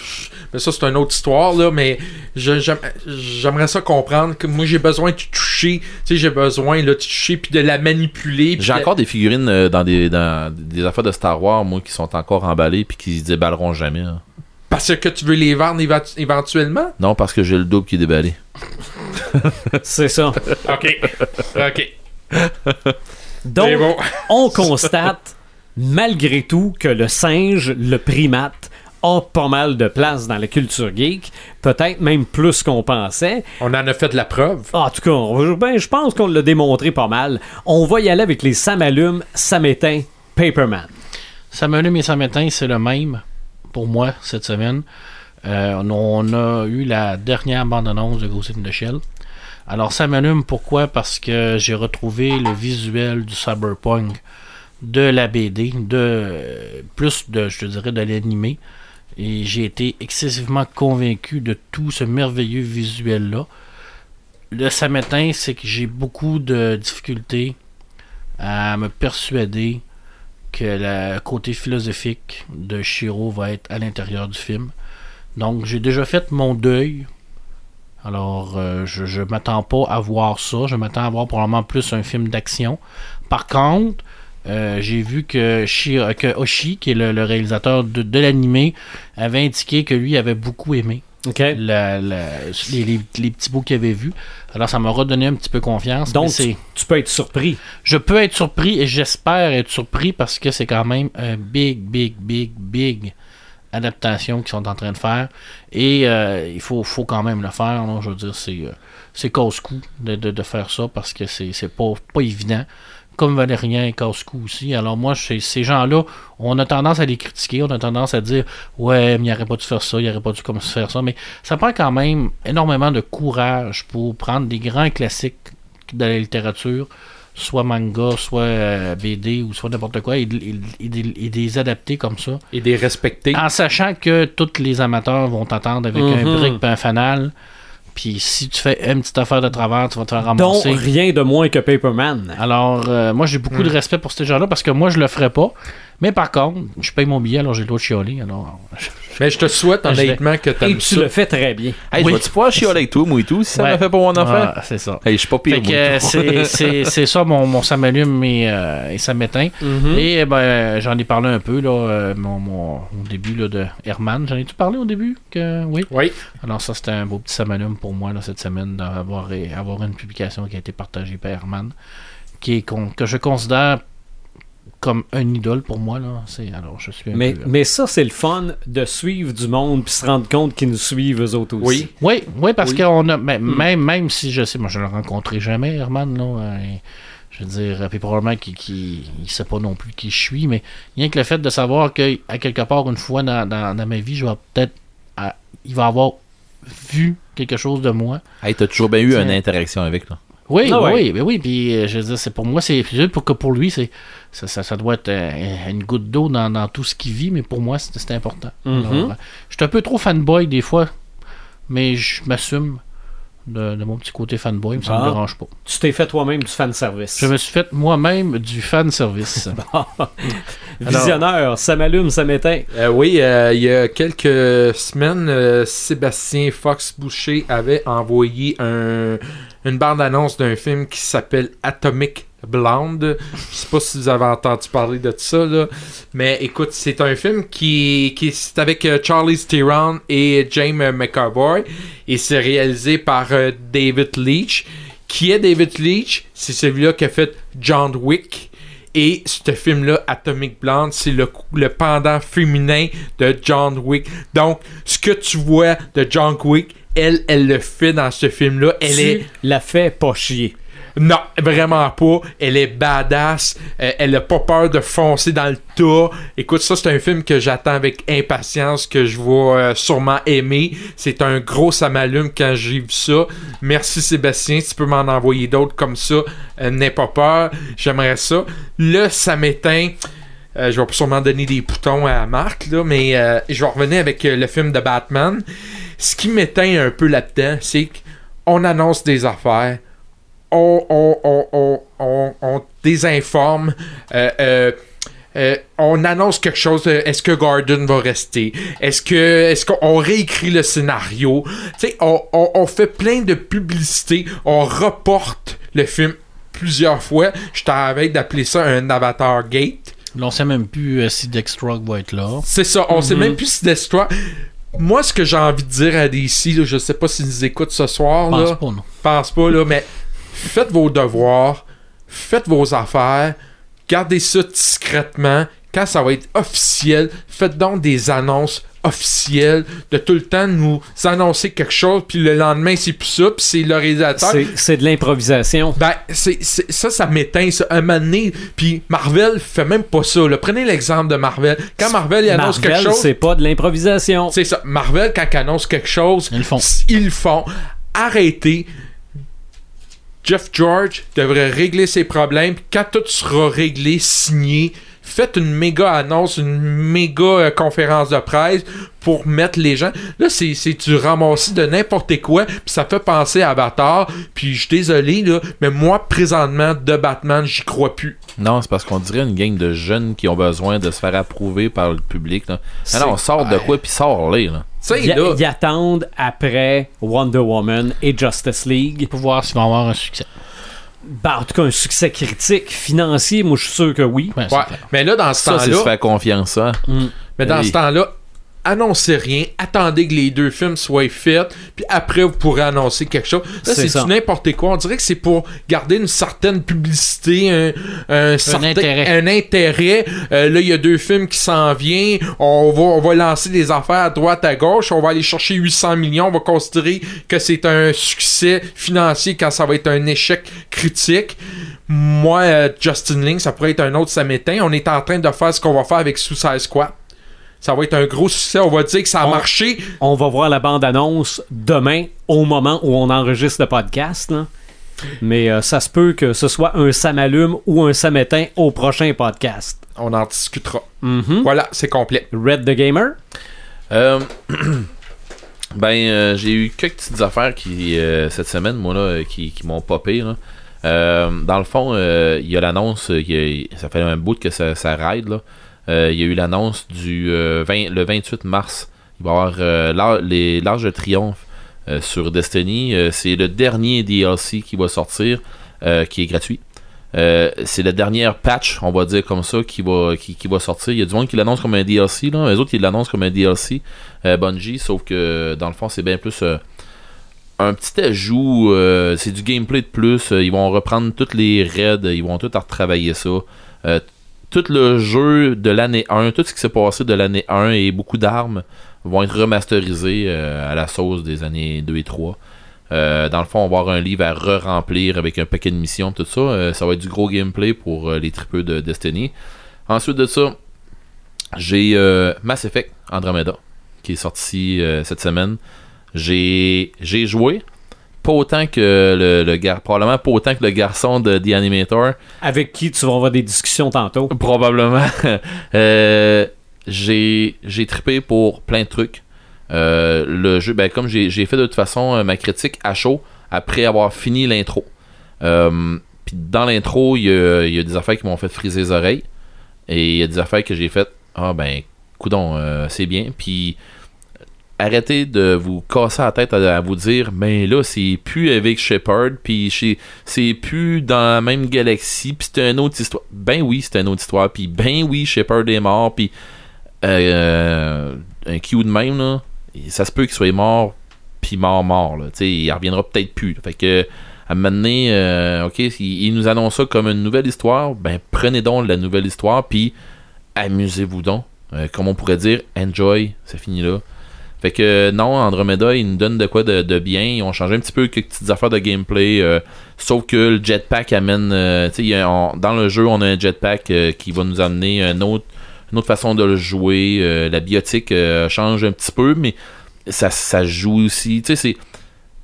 mais ça, c'est une autre histoire, là, mais j'aimerais ça comprendre que moi, j'ai besoin de toucher, tu sais, j'ai besoin là, de toucher puis de la manipuler. J'ai de- encore des figurines euh, dans des, dans des affaires de Star Wars, moi, qui sont encore emballées, puis qui se déballeront jamais. là. Parce que tu veux les vendre éva- éventuellement? Non, parce que j'ai le double qui est déballé. C'est ça. Ok. ok. Donc, C'est bon. on constate, malgré tout, que le singe, le primate, a pas mal de place dans la culture geek. Peut-être même plus qu'on pensait. On en a fait de la preuve. En tout cas, on- ben, je pense qu'on l'a démontré pas mal. On va y aller avec les Sam Allume, Sam Éteint, Paperman. Ça m'allume et ça m'éteint, c'est le même pour moi cette semaine. Euh, on a eu la dernière bande-annonce de Ghost in the Shell. Alors ça m'allume pourquoi? Parce que j'ai retrouvé le visuel du cyberpunk de la BD, de plus de, je dirais, de l'animé. Et j'ai été excessivement convaincu de tout ce merveilleux visuel-là. Le ça m'éteint, c'est que j'ai beaucoup de difficultés à me persuader que le côté philosophique de Shiro va être à l'intérieur du film. Donc j'ai déjà fait mon deuil. Alors euh, je, je m'attends pas à voir ça. Je m'attends à voir probablement plus un film d'action. Par contre, euh, j'ai vu que, Shi- que Oshi, qui est le, réalisateur de, de l'animé, avait indiqué que lui avait beaucoup aimé Les, les- les petits bouts qu'il avait vus. Alors ça m'a redonné un petit peu confiance. Donc, c'est- Tu peux être surpris. je peux être surpris et j'espère être surpris parce que c'est quand même un big, big, big, big adaptation qu'ils sont en train de faire. Et euh, il faut, faut quand même le faire. là. Je veux dire, c'est, euh, c'est casse-cou de, de- de faire ça parce que c'est, c'est pas, pas évident. Comme Valérien est casse-cou aussi. Alors moi, chez ces gens-là, on a tendance à les critiquer, on a tendance à dire Ouais, mais il n'aurait pas dû faire ça, il n'aurait pas dû comme faire ça. Mais ça prend quand même énormément de courage pour prendre des grands classiques de la littérature, soit manga, soit euh, BD ou soit n'importe quoi, et, et et et adapter comme ça. Et des respecter. En sachant que tous les amateurs vont t'attendre avec un Mhm. brick et un fanal. Puis si tu fais une petite affaire de travers, tu vas te faire Donc, ramasser. rien de moins que Paperman. Alors, euh, moi, j'ai beaucoup Hmm. de respect pour ces gens-là parce que moi, je le ferais pas. Mais par contre, je paye mon billet, alors j'ai le droit de chialer. Alors, Mais je te souhaite Je vais- honnêtement que tu Et tu ça. le fais très bien. Hey, Oui. je vais-tu pouvoir chialer avec toi, moi et tout, si ça Ouais. m'a fait pour mon affaire? Ah, c'est ça. Hey, je suis pas pire, euh, tout. c'est- ça, mon, mon ça m'allume et, euh, et ça m'éteint. Mhm. Et eh ben, j'en ai parlé un peu là, euh, mon, mon- au début là, de Herman. J'en ai-tu parlé au début que Oui? Oui. Alors ça, c'était un beau petit samalume pour moi là, cette semaine d'avoir avoir une publication qui a été partagée par Herman, qui est con- que je considère comme un idole pour moi. Là. C'est, alors, je suis Mais, peu, euh, mais ça, c'est le fun de suivre du monde puis se rendre compte qu'ils nous suivent eux autres aussi. Oui. Oui, oui, parce Oui. qu'on a. mais Même, même si je sais, moi je ne le rencontrerai jamais, Herman, là. euh, je veux dire, puis probablement qu'il il sait pas non plus qui je suis, mais rien que le fait de savoir que à quelque part, une fois dans, dans- dans ma vie, je vais peut-être. à- il va avoir vu quelque chose de moi. Hey, t'as toujours bien eu une interaction avec, là. Oui, Ah ouais. oui, mais oui, puis euh, je veux dire, c'est pour moi, c'est c'est pour que pour lui, c'est ça, ça, ça doit être euh, une goutte d'eau dans, dans tout ce qu'il vit, mais pour moi, c'est important. Mhm. Alors, euh, je suis un peu trop fanboy des fois, mais je m'assume de, de mon petit côté fanboy, mais ça Ah. me dérange pas. Tu t'es fait toi-même du fanservice. Je me suis fait moi-même du fan service. Visionneur, ça m'allume, ça m'éteint. Euh, oui, euh, il y a quelques semaines, euh, Sébastien Fox Boucher avait envoyé un, une bande-annonce d'un film qui s'appelle Atomic Blonde. Je sais pas si vous avez entendu parler de ça, là. mais écoute, c'est un film qui, qui c'est avec euh, Charlie Theron et James McAvoy et c'est réalisé par euh, David Leitch. Qui est David Leitch? C'est celui-là qui a fait John Wick. Et ce film-là, Atomic Blonde, c'est le, le pendant féminin de John Wick. Donc, ce que tu vois de John Wick, elle, elle le fait dans ce film-là. Elle tu est. la fait pas chier. Non, vraiment pas. Elle est badass. Euh, elle a pas peur de foncer dans le tas. Écoute, ça, c'est un film que j'attends avec impatience, que je vais euh, sûrement aimer. C'est un gros ça m'allume quand j'ai vu ça. Merci Sébastien, tu peux m'en envoyer d'autres comme ça. Euh, N'aie pas peur. J'aimerais ça. Là, ça m'éteint. Euh, je vais sûrement donner des boutons à Marc, là, mais je vais revenir avec le film de Batman. Ce qui m'éteint un peu là-dedans, c'est qu'on annonce des affaires, on, on, on, on, on- on désinforme, euh, euh, euh, on annonce quelque chose. Est-ce que Gordon va rester? Est-ce que est-ce qu'on réécrit le scénario? Tu sais, on, on, on fait plein de publicité. On reporte le film plusieurs fois. Je t'avais d'appeler ça un avatar gate. Là, on sait même plus euh, si Dextrock va être là. C'est ça. On sait même plus si Destroy. Moi, ce que j'ai envie de dire à DC, là, je sais pas s'ils nous écoutent ce soir. Je pense là, pas, non. pense pas, là, mais faites vos devoirs, faites vos affaires, gardez ça discrètement. Quand ça va être officiel, faites donc des annonces officielles, de tout le temps nous annoncer quelque chose, puis le lendemain, c'est plus ça, puis c'est le réalisateur. C'est de l'improvisation. Ben, c'est, ça, ça m'éteint, ça. Un moment donné, puis Marvel fait même pas ça. là. Prenez l'exemple de Marvel. Quand Marvel il annonce Marvel, quelque chose, c'est pas de l'improvisation. c'est ça. Marvel, quand il annonce quelque chose, Ils le font. Ils le font. Arrêtez. Jeff George devrait régler ses problèmes. Quand tout sera réglé, signé, faites une méga annonce, une méga euh, conférence de presse pour mettre les gens. Là, c'est c'est du ramassis de n'importe quoi. Puis ça fait penser à Avatar. Puis je suis désolé, là, mais moi, présentement, de Batman, j'y crois plus. Non, c'est parce qu'on dirait une gang de jeunes qui ont besoin de se faire approuver par le public. Là. Alors, on sort de quoi, puis sort-les. Là. Ils attendent après Wonder Woman et Justice League. Pour voir s'il va avoir un succès. Ben, en tout cas, un succès critique, financier, moi, je suis sûr que oui. Ouais, Ouais. Mais là, dans ce Ça, c'est se temps-là, faire confiance, ça. mais dans Oui. ce temps-là, annoncez rien, attendez que les deux films soient faits, puis après vous pourrez annoncer quelque chose. Là, C'est ça. du n'importe quoi. On dirait que c'est pour garder une certaine publicité, un, un certain intérêt. un intérêt. Euh, là, il y a deux films qui s'en viennent. On va, on va lancer des affaires à droite, à gauche. On va aller chercher 800 millions. On va considérer que c'est un succès financier quand ça va être un échec critique. Moi, euh, Justin Link, ça pourrait être un autre samétain. On est en train de faire ce qu'on va faire avec Suicide Squad. Ça va être un gros succès. On va dire que ça a On- marché. On va voir la bande-annonce demain, au moment où on enregistre le podcast. là. Mais euh, ça se peut que ce soit un Samalume ou un Samétain au prochain podcast. On en discutera. Mhm. Voilà, c'est complet. Red the Gamer? Euh, ben, euh, j'ai eu quelques petites affaires qui, euh, cette semaine, moi, là, qui, qui m'ont popé. Là. Euh, dans le fond, euh, il y a l'annonce, ça fait un bout que ça, ça ride. Là. Euh, il y a eu l'annonce du euh, 20 le 28 mars. Il va y avoir euh, l'Arche de Triomphe euh, sur Destiny. C'est le dernier DLC qui va sortir, qui est gratuit. C'est la dernière patch, on va dire comme ça, qui va, qui, qui sortir. Il y a du monde qui l'annonce comme un DLC. Là. Les autres, ils l'annoncent comme un DLC Bungie, sauf que dans le fond, c'est bien plus un petit ajout. c'est du gameplay de plus. ils vont reprendre toutes les raids, ils vont tout retravailler ça. Tout le jeu de l'année 1, tout ce qui s'est passé de l'année 1 et beaucoup d'armes vont être remasterisés euh, à la sauce des années 2 et 3. Euh, dans le fond, on va avoir un livre à re-remplir avec un paquet de missions, tout ça. Euh, ça va être du gros gameplay pour les tripeux de Destiny. Ensuite de ça, j'ai Mass Effect Andromeda qui est sorti cette semaine. J'ai joué. Pas autant que le, le gar- probablement pas autant que le garçon de The Animator. Avec qui tu vas avoir des discussions tantôt. Probablement. Euh, j'ai j'ai trippé pour plein de trucs. Euh, le jeu, ben, comme j'ai fait de toute façon euh, ma critique à chaud après avoir fini l'intro. Euh, Puis dans l'intro, il y y a des affaires qui m'ont fait friser les oreilles. Et il y a des affaires que j'ai faites. Ah ben, coudon, c'est bien. Puis arrêtez de vous casser la tête à, vous dire, ben là, c'est plus avec Shepard, puis c'est plus dans la même galaxie, puis c'est une autre histoire. Ben oui, c'est une autre histoire, puis ben oui, Shepard est mort, puis euh, un Q de même, là, ça se peut qu'il soit mort, puis mort, mort, là. Tu il reviendra peut-être plus. Fait que, à un moment donné, euh, ok, il, il nous annonce ça comme une nouvelle histoire, ben prenez donc la nouvelle histoire, puis amusez-vous donc. Euh, comme on pourrait dire, enjoy, c'est fini là. Fait que non, Andromeda, ils nous donnent de quoi de, bien. Ils ont changé un petit peu quelques petites affaires de gameplay. euh, sauf que le jetpack amène. euh, dans le jeu, on a un jetpack euh, qui va nous amener une autre façon de le jouer. la biotique change un petit peu, mais ça, joue aussi.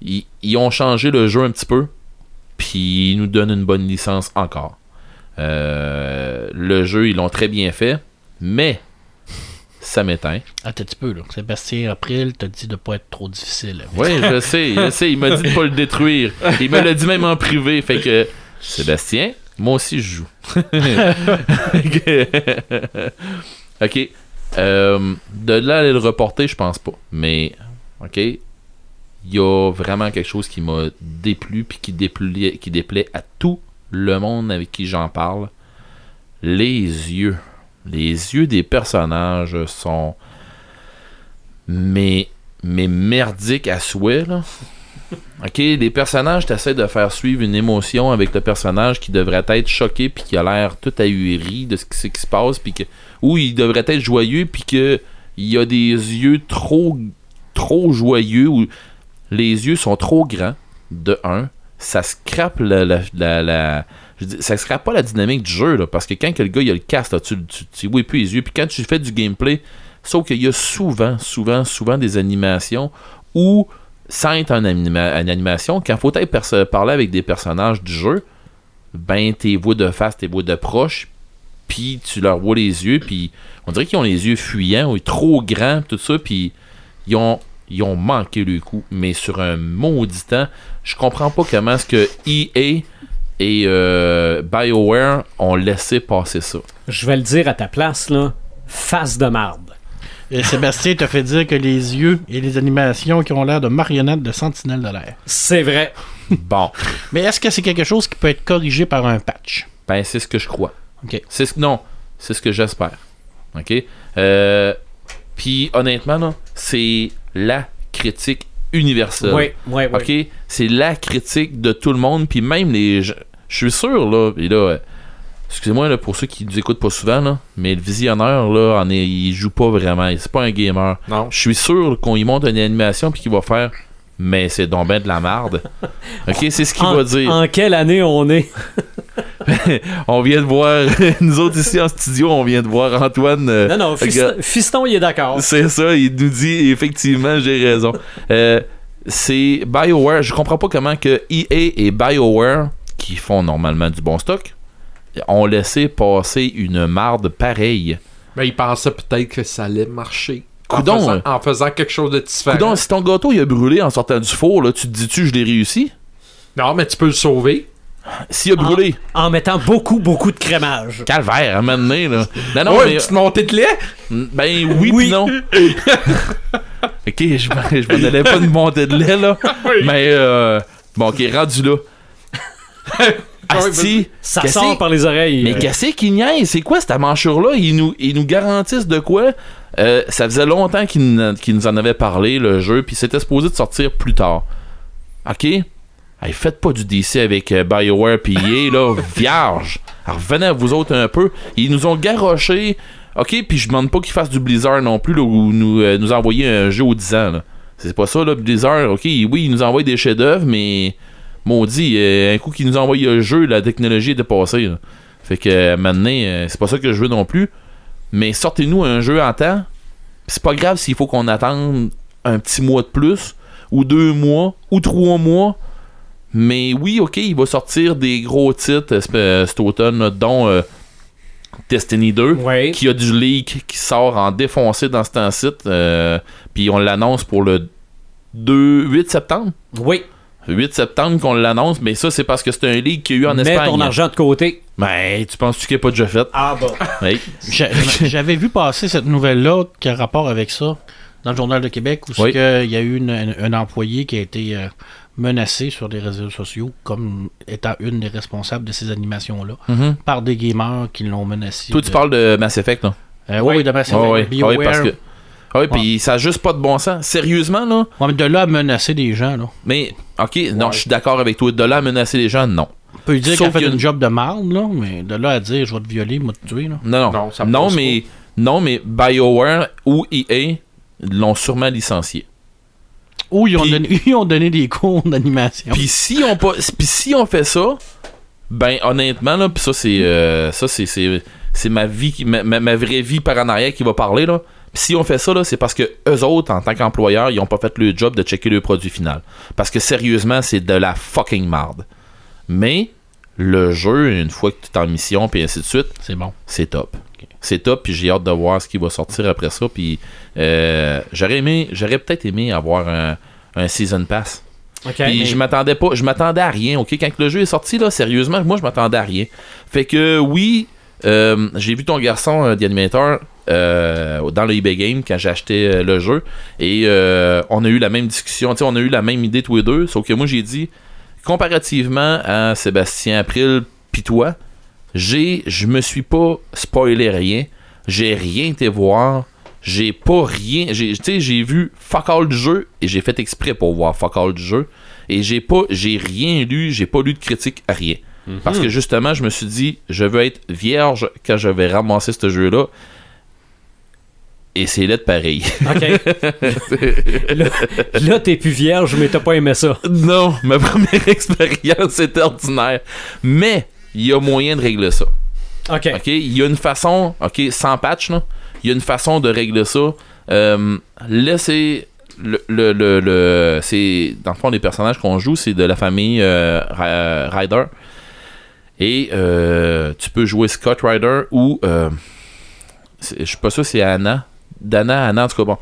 Ils, ont changé le jeu un petit peu. Puis ils nous donnent une bonne licence encore. Le jeu, ils l'ont très bien fait. Mais. Ça m'éteint. Attends un petit peu, là. Sébastien April t'a dit de pas être trop difficile. Oui, je sais, je sais. Il m'a dit de pas le détruire. Il me l'a dit même en privé. Fait que, Sébastien, moi aussi je joue. ok. Euh, de là à aller le reporter, je pense pas. Mais, ok. Il y a vraiment quelque chose qui m'a déplu puis qui déplaît, qui déplaît à tout le monde avec qui j'en parle. Les yeux. Les yeux des personnages sont. Mais mais merdique à souhait, là. Ok, les personnages, t'essaies de faire suivre une émotion avec le personnage qui devrait être choqué puis qui a l'air tout ahuri de ce qui, qui se passe puis que ou il devrait être joyeux puis que il y a des yeux trop trop joyeux ou les yeux sont trop grands de un, ça scrape la, pas la dynamique du jeu parce que quand que le gars il a le casque là, tu, tu, tu plus les yeux. Puis quand tu fais du gameplay Sauf qu'il y a souvent, souvent, souvent des animations où, sans être en une animation, quand faut être parler avec des personnages du jeu, ben tes voix de face, tes voix de proche, puis tu leur vois les yeux, puis on dirait qu'ils ont les yeux fuyants, ou trop grands, tout ça, puis ils ont, ils ont manqué le coup. Mais sur un maudit temps, je comprends pas comment est-ce que EA et euh, BioWare ont laissé passer ça. Je vais le dire à ta place, là. Face de marde. Et Sébastien t'a fait dire que les yeux et les animations qui ont l'air de marionnettes de sentinelles de l'air. C'est vrai. Bon, Mais est-ce que c'est quelque chose qui peut être corrigé par un patch? ben c'est ce que je crois. Ok. C'est ce, non, c'est ce que j'espère. OK? Euh, Puis honnêtement, là, c'est la critique universelle. Oui, oui, oui. OK? C'est la critique de tout le monde. Puis même les gens. Je suis sûr, là. Et là, euh, excusez-moi là, pour ceux qui nous écoutent pas souvent, là, mais le visionneur, là, en est, il joue pas vraiment. C'est pas un gamer. Non. Je suis sûr qu'on y monte une animation puis qu'il va faire. Mais c'est donc ben de la marde. OK? C'est ce qu'il en, va dire. en quelle année on est? On vient de voir. nous autres ici en studio, on vient de voir Antoine. euh, Non, non, Fiston, il est d'accord. C'est ça, il nous dit effectivement, j'ai raison. Euh, c'est BioWare. Je comprends pas comment que EA et BioWare, qui font normalement du bon stock, ont laissé passer une marde pareille. Mais il pensait peut-être que ça allait marcher. En Coudon, faisant, euh. en faisant quelque chose de différent. Coudon, si ton gâteau il a brûlé en sortant du four, là, tu te dis-tu je l'ai réussi? Non, mais tu peux le sauver. S'il a brûlé, En mettant beaucoup, beaucoup de crémage. calvaire, à un moment donné, là. Non, non, ouais, mais- une petite montée de lait? Ben oui, Oui. pis non. ok, je m'en- je m'en allais pas de monter de lait, là. Mais, euh, bon, ok, rendu là. Asti, Ça sort par les oreilles. Mais Euh, qu'est-ce qu'ils niaisent? C'est quoi cette manchure-là? Ils nous, ils nous garantissent de quoi? Euh, ça faisait longtemps qu'ils nous, en avaient parlé, le jeu, puis c'était supposé de sortir plus tard. OK? Hey, faites pas du DC avec euh, BioWare puis EA, là, vierge. Alors, revenez à vous autres un peu. Ils nous ont garoché. OK, puis je demande pas qu'ils fassent du Blizzard non plus, là, ou nous, euh, nous envoyer un jeu aux 10 ans, là. C'est pas ça, là, Blizzard. OK, oui, ils nous envoient des chefs-d'œuvre, mais maudit, euh, un coup qu'ils nous envoient un jeu, la technologie est dépassée, là. Fait que euh, maintenant, c'est pas ça que je veux non plus. Mais sortez-nous un jeu en temps. C'est pas grave s'il faut qu'on attende un petit mois de plus, ou deux mois, ou trois mois. Mais oui, ok, il va sortir des gros titres euh, sp- cet automne, dont euh, Destiny 2, Ouais. qui a du leak qui sort en défoncé dans ce temps-ci. euh, Puis on l'annonce pour le 2, 8 septembre? Oui. 8 septembre qu'on l'annonce, mais ça, c'est parce que c'est un leak qu'il y a eu en Mets Espagne. ton argent de côté. Ben, tu penses-tu qu'il n'est pas déjà fait? Ah bon. J'a- J'avais vu passer cette nouvelle-là qui a rapport avec ça dans le Journal de Québec où c'est Oui. que il y a eu une- un, un employé qui a été euh, menacé sur les réseaux sociaux comme étant une des responsables de ces animations-là Mhm. par des gamers qui l'ont menacé. Toi, tu parles de Mass Effect, là? Euh, oui, oui, de Mass Effect. BioWare. Ah oui, parce que. Ah oui, puis ça a juste pas de bon sens. Sérieusement, là? Ouais, mais de là à menacer des gens, là. Mais, ok, non, je suis d'accord avec toi. De là à menacer les gens, non. On peut lui dire qu'elle fait une job de marde, là, mais de là à dire je vais te violer, moi te tuer, là. Non, non. Non, non, mais, non, mais BioWare ou EA l'ont sûrement licencié. Ou ils ont, donné, ils ont donné des cours d'animation. Puis si on pas, puis si on fait ça, ben honnêtement là, puis ça c'est euh, ça c'est c'est c'est ma vie qui ma, ma- ma vraie vie par en arrière qui va parler là. Si on fait ça c'est parce que eux autres en tant qu'employeurs, ils ont pas fait le job de checker le produit final. Parce que sérieusement, c'est de la fucking marde. Mais le jeu une fois que tu es en mission puis ainsi de suite, C'est bon. c'est top. C'est top, puis j'ai hâte de voir ce qui va sortir après ça. Puis euh, j'aurais aimé, j'aurais peut-être aimé avoir un, un season pass. Puis mais- je m'attendais pas, je m'attendais à rien, ok? Quand le jeu est sorti, là, sérieusement, moi je m'attendais à rien. Fait que oui, euh, j'ai vu ton garçon euh, d'animateur euh, dans le eBay Game quand j'ai acheté euh, le jeu. Et on a eu la même discussion, on a eu la même idée tous les deux. Sauf que moi j'ai dit, comparativement à Sébastien April pis toi, j'ai je me suis pas spoilé rien. J'ai rien été voir. J'ai pas rien. Tu sais, j'ai vu fuck all du jeu et j'ai fait exprès pour voir fuck all du jeu. Et j'ai pas. J'ai rien lu, j'ai pas lu de critique rien. Parce que justement, je me suis dit, je veux être vierge quand je vais ramasser ce jeu-là. Et c'est là de pareil. OK. là, là, t'es plus vierge, mais t'as pas aimé ça. non, ma première expérience était ordinaire. Mais il y a moyen de régler ça. OK. OK? Il y a une façon, OK, sans patch, là, il y a une façon de régler ça. Euh, laissez le, le, le, le- c'est dans le fond les personnages qu'on joue c'est de la famille euh, Ryder et euh, tu peux jouer Scott Ryder ou euh, je suis pas sûr c'est Anna. Dana Anna en tout cas bon.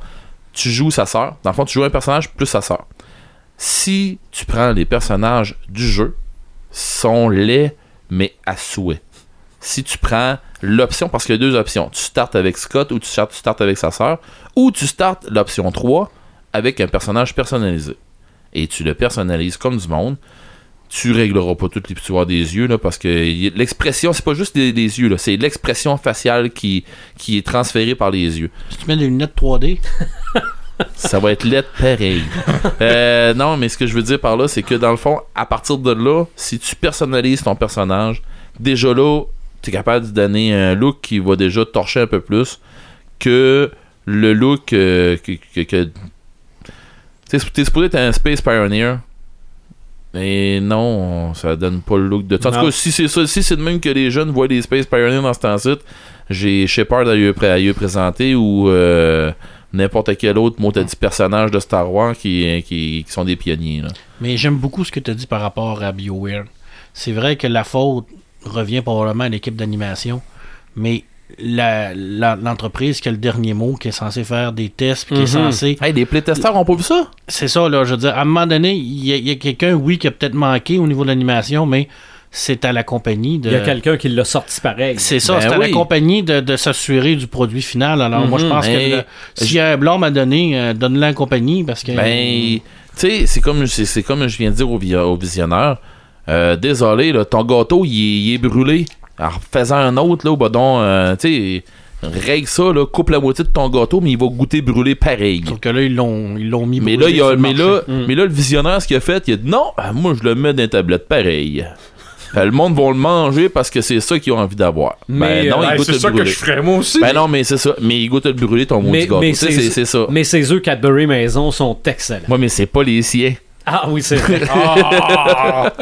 Tu joues sa sœur. Dans le fond tu joues un personnage plus sa sœur. Si tu prends les personnages du jeu sont laids mais à souhait. Si tu prends l'option, parce qu'il y a deux options, tu startes avec Scott ou tu startes avec sa sœur, ou tu startes l'option 3 avec un personnage personnalisé. Et tu le personnalises comme du monde. Tu régleras pas toute l'histoire des yeux, là, parce que l'expression, c'est pas juste des, yeux, c'est l'expression faciale qui, qui est transférée par les yeux. Si tu mets des lunettes 3D, Ça va être lettre pareil. Euh, non, mais ce que je veux dire par là, c'est que dans le fond, à partir de là, si tu personnalises ton personnage, déjà là, tu es capable de donner un look qui va déjà torcher un peu plus que le look euh, que. que, que- T'es t'es supposé être un Space Pioneer. Mais non, ça donne pas le look de. En tout cas, si c'est ça, si c'est de même que les jeunes voient des Space Pioneers dans ce temps-ci, j'ai Shepard à lui, à lui présenter ou euh, n'importe quel autre mot dit personnage de Star Wars qui, qui, qui sont des pionniers. là. mais j'aime beaucoup ce que tu as dit par rapport à BioWare. C'est vrai que la faute revient probablement à l'équipe d'animation, mais l'entreprise qui a le dernier mot, qui est censé faire des tests, puis qui est Mhm. censé Hey, les playtesters ont pas vu ça? C'est ça, là. Je veux dire, à un moment donné, il y a, quelqu'un, oui, qui a peut-être manqué au niveau de l'animation, mais c'est à la compagnie de. Il y a quelqu'un qui l'a sorti pareil. C'est ça, Ben c'est à la compagnie de, de s'assurer du produit final. Alors, moi, je Mhm. pense que le- y a un blâme à donner, euh, donne-le à la compagnie parce que. Ben, tu sais, c'est comme, c'est, c'est comme je viens de dire au, au visionneur. Euh, désolé, là, ton gâteau, il est brûlé. Alors, fais-en un autre, là, bah donc, euh, tu sais, règle ça, là, coupe la moitié de ton gâteau, mais il va goûter brûlé pareil. Sauf que là, ils l'ont, ils l'ont mis. Mais là, il a, mais, là. Mm. mais là, le visionnaire, ce qu'il a fait, il a dit non, ben, moi, je le mets dans une tablette pareil. Fait, le monde va le manger parce que c'est ça qu'ils ont envie d'avoir. Mais, ben non, euh, il Ouais, goûte c'est ça que je ferais moi aussi. Ben non, mais c'est ça. Mais il goûte le brûlé, ton Mais, gâteau. mais c'est ça. Mais ces œufs Cadbury maison sont excellents. Moi, mais c'est pas les siens. Ah oui, c'est vrai. Ah!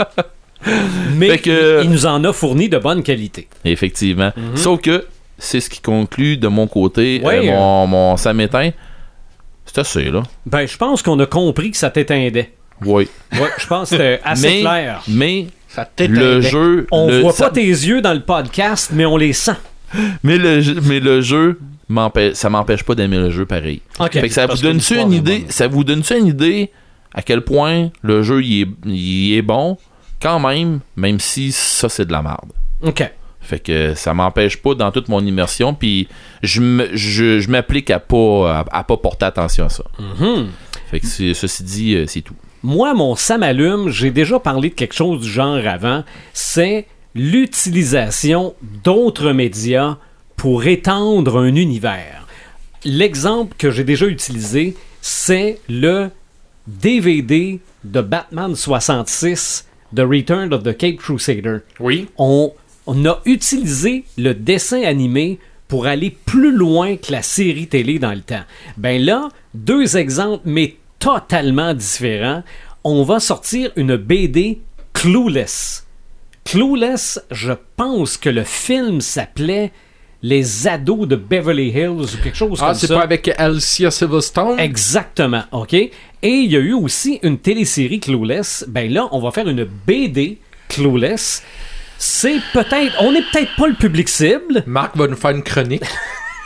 Mais que- il nous en a fourni de bonne qualité. Effectivement. Mhm. Sauf que c'est ce qui conclut de mon côté Ouais, euh, mon, mon ça m'éteint. C'est assez, là. Ben, je pense qu'on a compris que ça t'éteindait. Oui. Ouais, je pense que c'était assez Mais, clair. mais Ça le jeu. On le- voit ça- pas tes yeux dans le podcast, mais on les sent. mais, le, jeu- mais le jeu, ça m'empêche pas d'aimer le jeu pareil. OK. Fait que ça vous l'histoire une idée, ça vous donne-tu une idée à quel point le jeu il est, il est bon? Quand même, même si ça c'est de la merde. OK. Fait que ça m'empêche pas dans toute mon immersion, puis je me- je, je m'applique à pas à, à pas porter attention à ça. Mhm. Fait que ceci dit, euh, c'est tout. Moi, mon ça m'allume, j'ai déjà parlé de quelque chose du genre avant, c'est l'utilisation d'autres médias pour étendre un univers. L'exemple que j'ai déjà utilisé, c'est le DVD de Batman 66 The Return of the Cape Crusader. Oui. On, on a utilisé le dessin animé pour aller plus loin que la série télé dans le temps. Ben là, deux exemples, mais totalement différents. On va sortir une BD Clueless. Clueless, je pense que le film s'appelait Les ados de Beverly Hills ou quelque chose Ah, comme c'est ça. pas avec Alicia Silverstone? Exactement, OK? Et il y a eu aussi une télésérie Clueless. Ben là, on va faire une BD Clueless. C'est peut-être... On n'est peut-être pas le public cible, Marc va nous faire une chronique.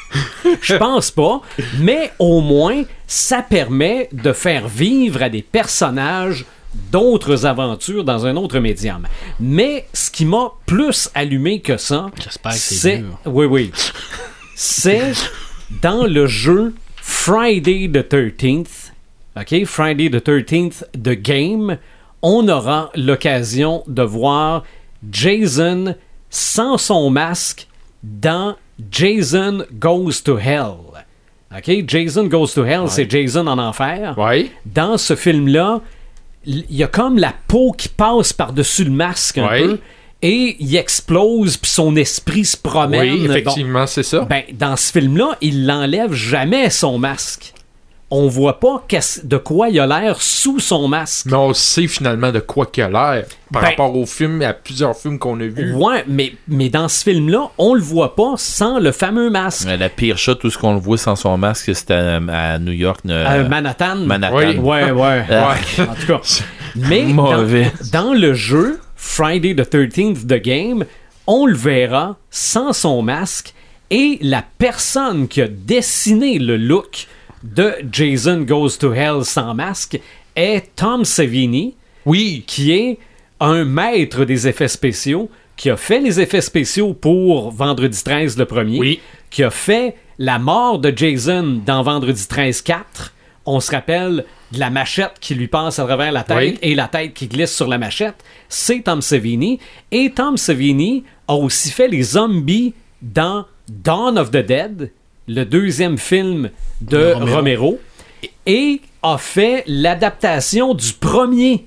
je pense pas, mais au moins, ça permet de faire vivre à des personnages d'autres aventures dans un autre médium. Mais ce qui m'a plus allumé que ça, J'espère que c'est dur. Oui, oui. C'est dans le jeu Friday the 13th, OK? Friday the 13th, The Game, on aura l'occasion de voir Jason sans son masque dans Jason Goes to Hell. OK? Jason Goes to Hell, c'est Jason en enfer. Oui. Dans ce film-là, il y a comme la peau qui passe par-dessus le masque un Ouais. peu. Et il explose, puis son esprit se promène. Oui, Bon, effectivement, c'est ça. ben, dans ce film-là, il l'enlève jamais son masque. On voit pas de quoi il a l'air sous son masque. Mais on sait finalement de quoi qu'il a l'air par Ben- rapport au film, à plusieurs films qu'on a vus. Ouais, mais, mais dans ce film-là, on le voit pas sans le fameux masque. La pire shot, tout ce qu'on le voit sans son masque, c'était à, à New York. À Manhattan. Manhattan. Oui. Ouais, ouais. En tout cas. Mais dans, Mauvais. dans le jeu Friday the 13th The Game, on le verra sans son masque et la personne qui a dessiné le look de Jason Goes to Hell sans masque est Tom Savini, Oui. qui est un maître des effets spéciaux, qui a fait les effets spéciaux pour Vendredi 13 le premier, Oui. qui a fait la mort de Jason dans Vendredi 13 4, on se rappelle de la machette qui lui passe à travers la tête Oui. et la tête qui glisse sur la machette. C'est Tom Savini. Et Tom Savini a aussi fait les zombies dans Dawn of the Dead, le deuxième film de Romero. Romero, et a fait l'adaptation du premier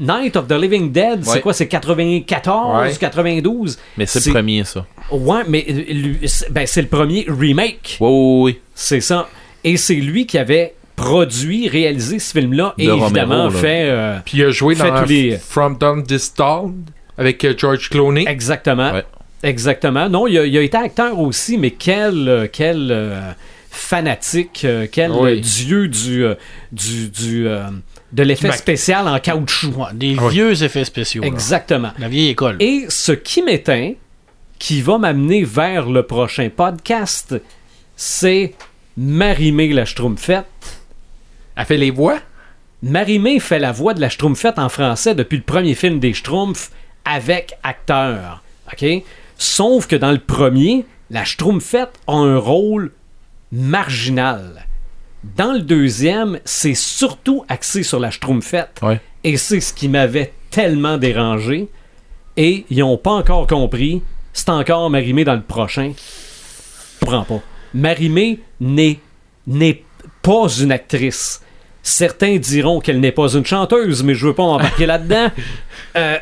Night of the Living Dead. C'est quoi, c'est 94, Ouais. 92? Mais c'est le premier, ça. Ouais, mais euh, ben, c'est le premier remake. Oui, oui, oui. C'est ça. Et c'est lui qui avait produit, réalisé ce film-là et De évidemment là. fait euh, Puis il a joué dans les- From Down This Dawn avec euh, George Clooney. exactement. Ouais. Exactement. Non, il a, il a été acteur aussi, mais quel euh, quel euh, fanatique, euh, quel Oui. dieu du du, du euh, de l'effet spécial en caoutchouc. Ouais, des Ouais. vieux effets spéciaux. là. Exactement. La vieille école. Et ce qui m'éteint, qui va m'amener vers le prochain podcast, c'est Marimé la Schtroumpfette. Elle fait les voix? Marimé fait la voix de la Schtroumpfette en français depuis le premier film des Schtroumpfs avec acteur. OK? Sauf que dans le premier, la Schtroumpfette a un rôle marginal. Dans le deuxième, c'est surtout axé sur la Schtroumpfette. Ouais. Et c'est ce qui m'avait tellement dérangé. Et ils n'ont pas encore compris. C'est encore Marimé dans le prochain. Je comprends pas. Marimé n'est n'est pas une actrice. Certains diront qu'elle n'est pas une chanteuse, mais je veux pas m'embarquer là-dedans. Euh,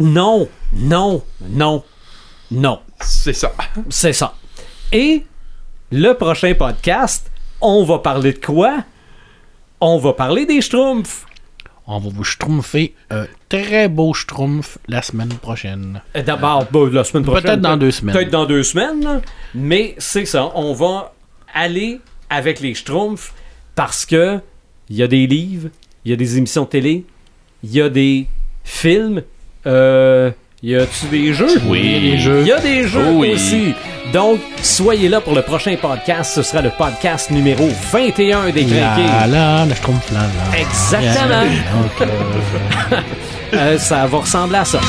non, non, non, non. C'est ça. C'est ça. Et le prochain podcast, on va parler de quoi? On va parler des Schtroumpfs. On va vous schtroumpfer un très beau schtroumpf la semaine prochaine. Euh, D'abord, bah, la semaine prochaine. Peut-être dans deux semaines. Peut-être dans deux semaines, mais c'est ça. On va aller avec les Schtroumpfs parce que il y a des livres, il y a des émissions de télé, il y a des films, euh, y a-tu des jeux? Oui. Il y a des jeux. Il y a des jeux oui. aussi. Donc, soyez là pour le prochain podcast. Ce sera le podcast numéro 21 des Crinqués. la, la schtroumpf la la. Exactement. Donc, euh, Euh, ça va ressembler à ça.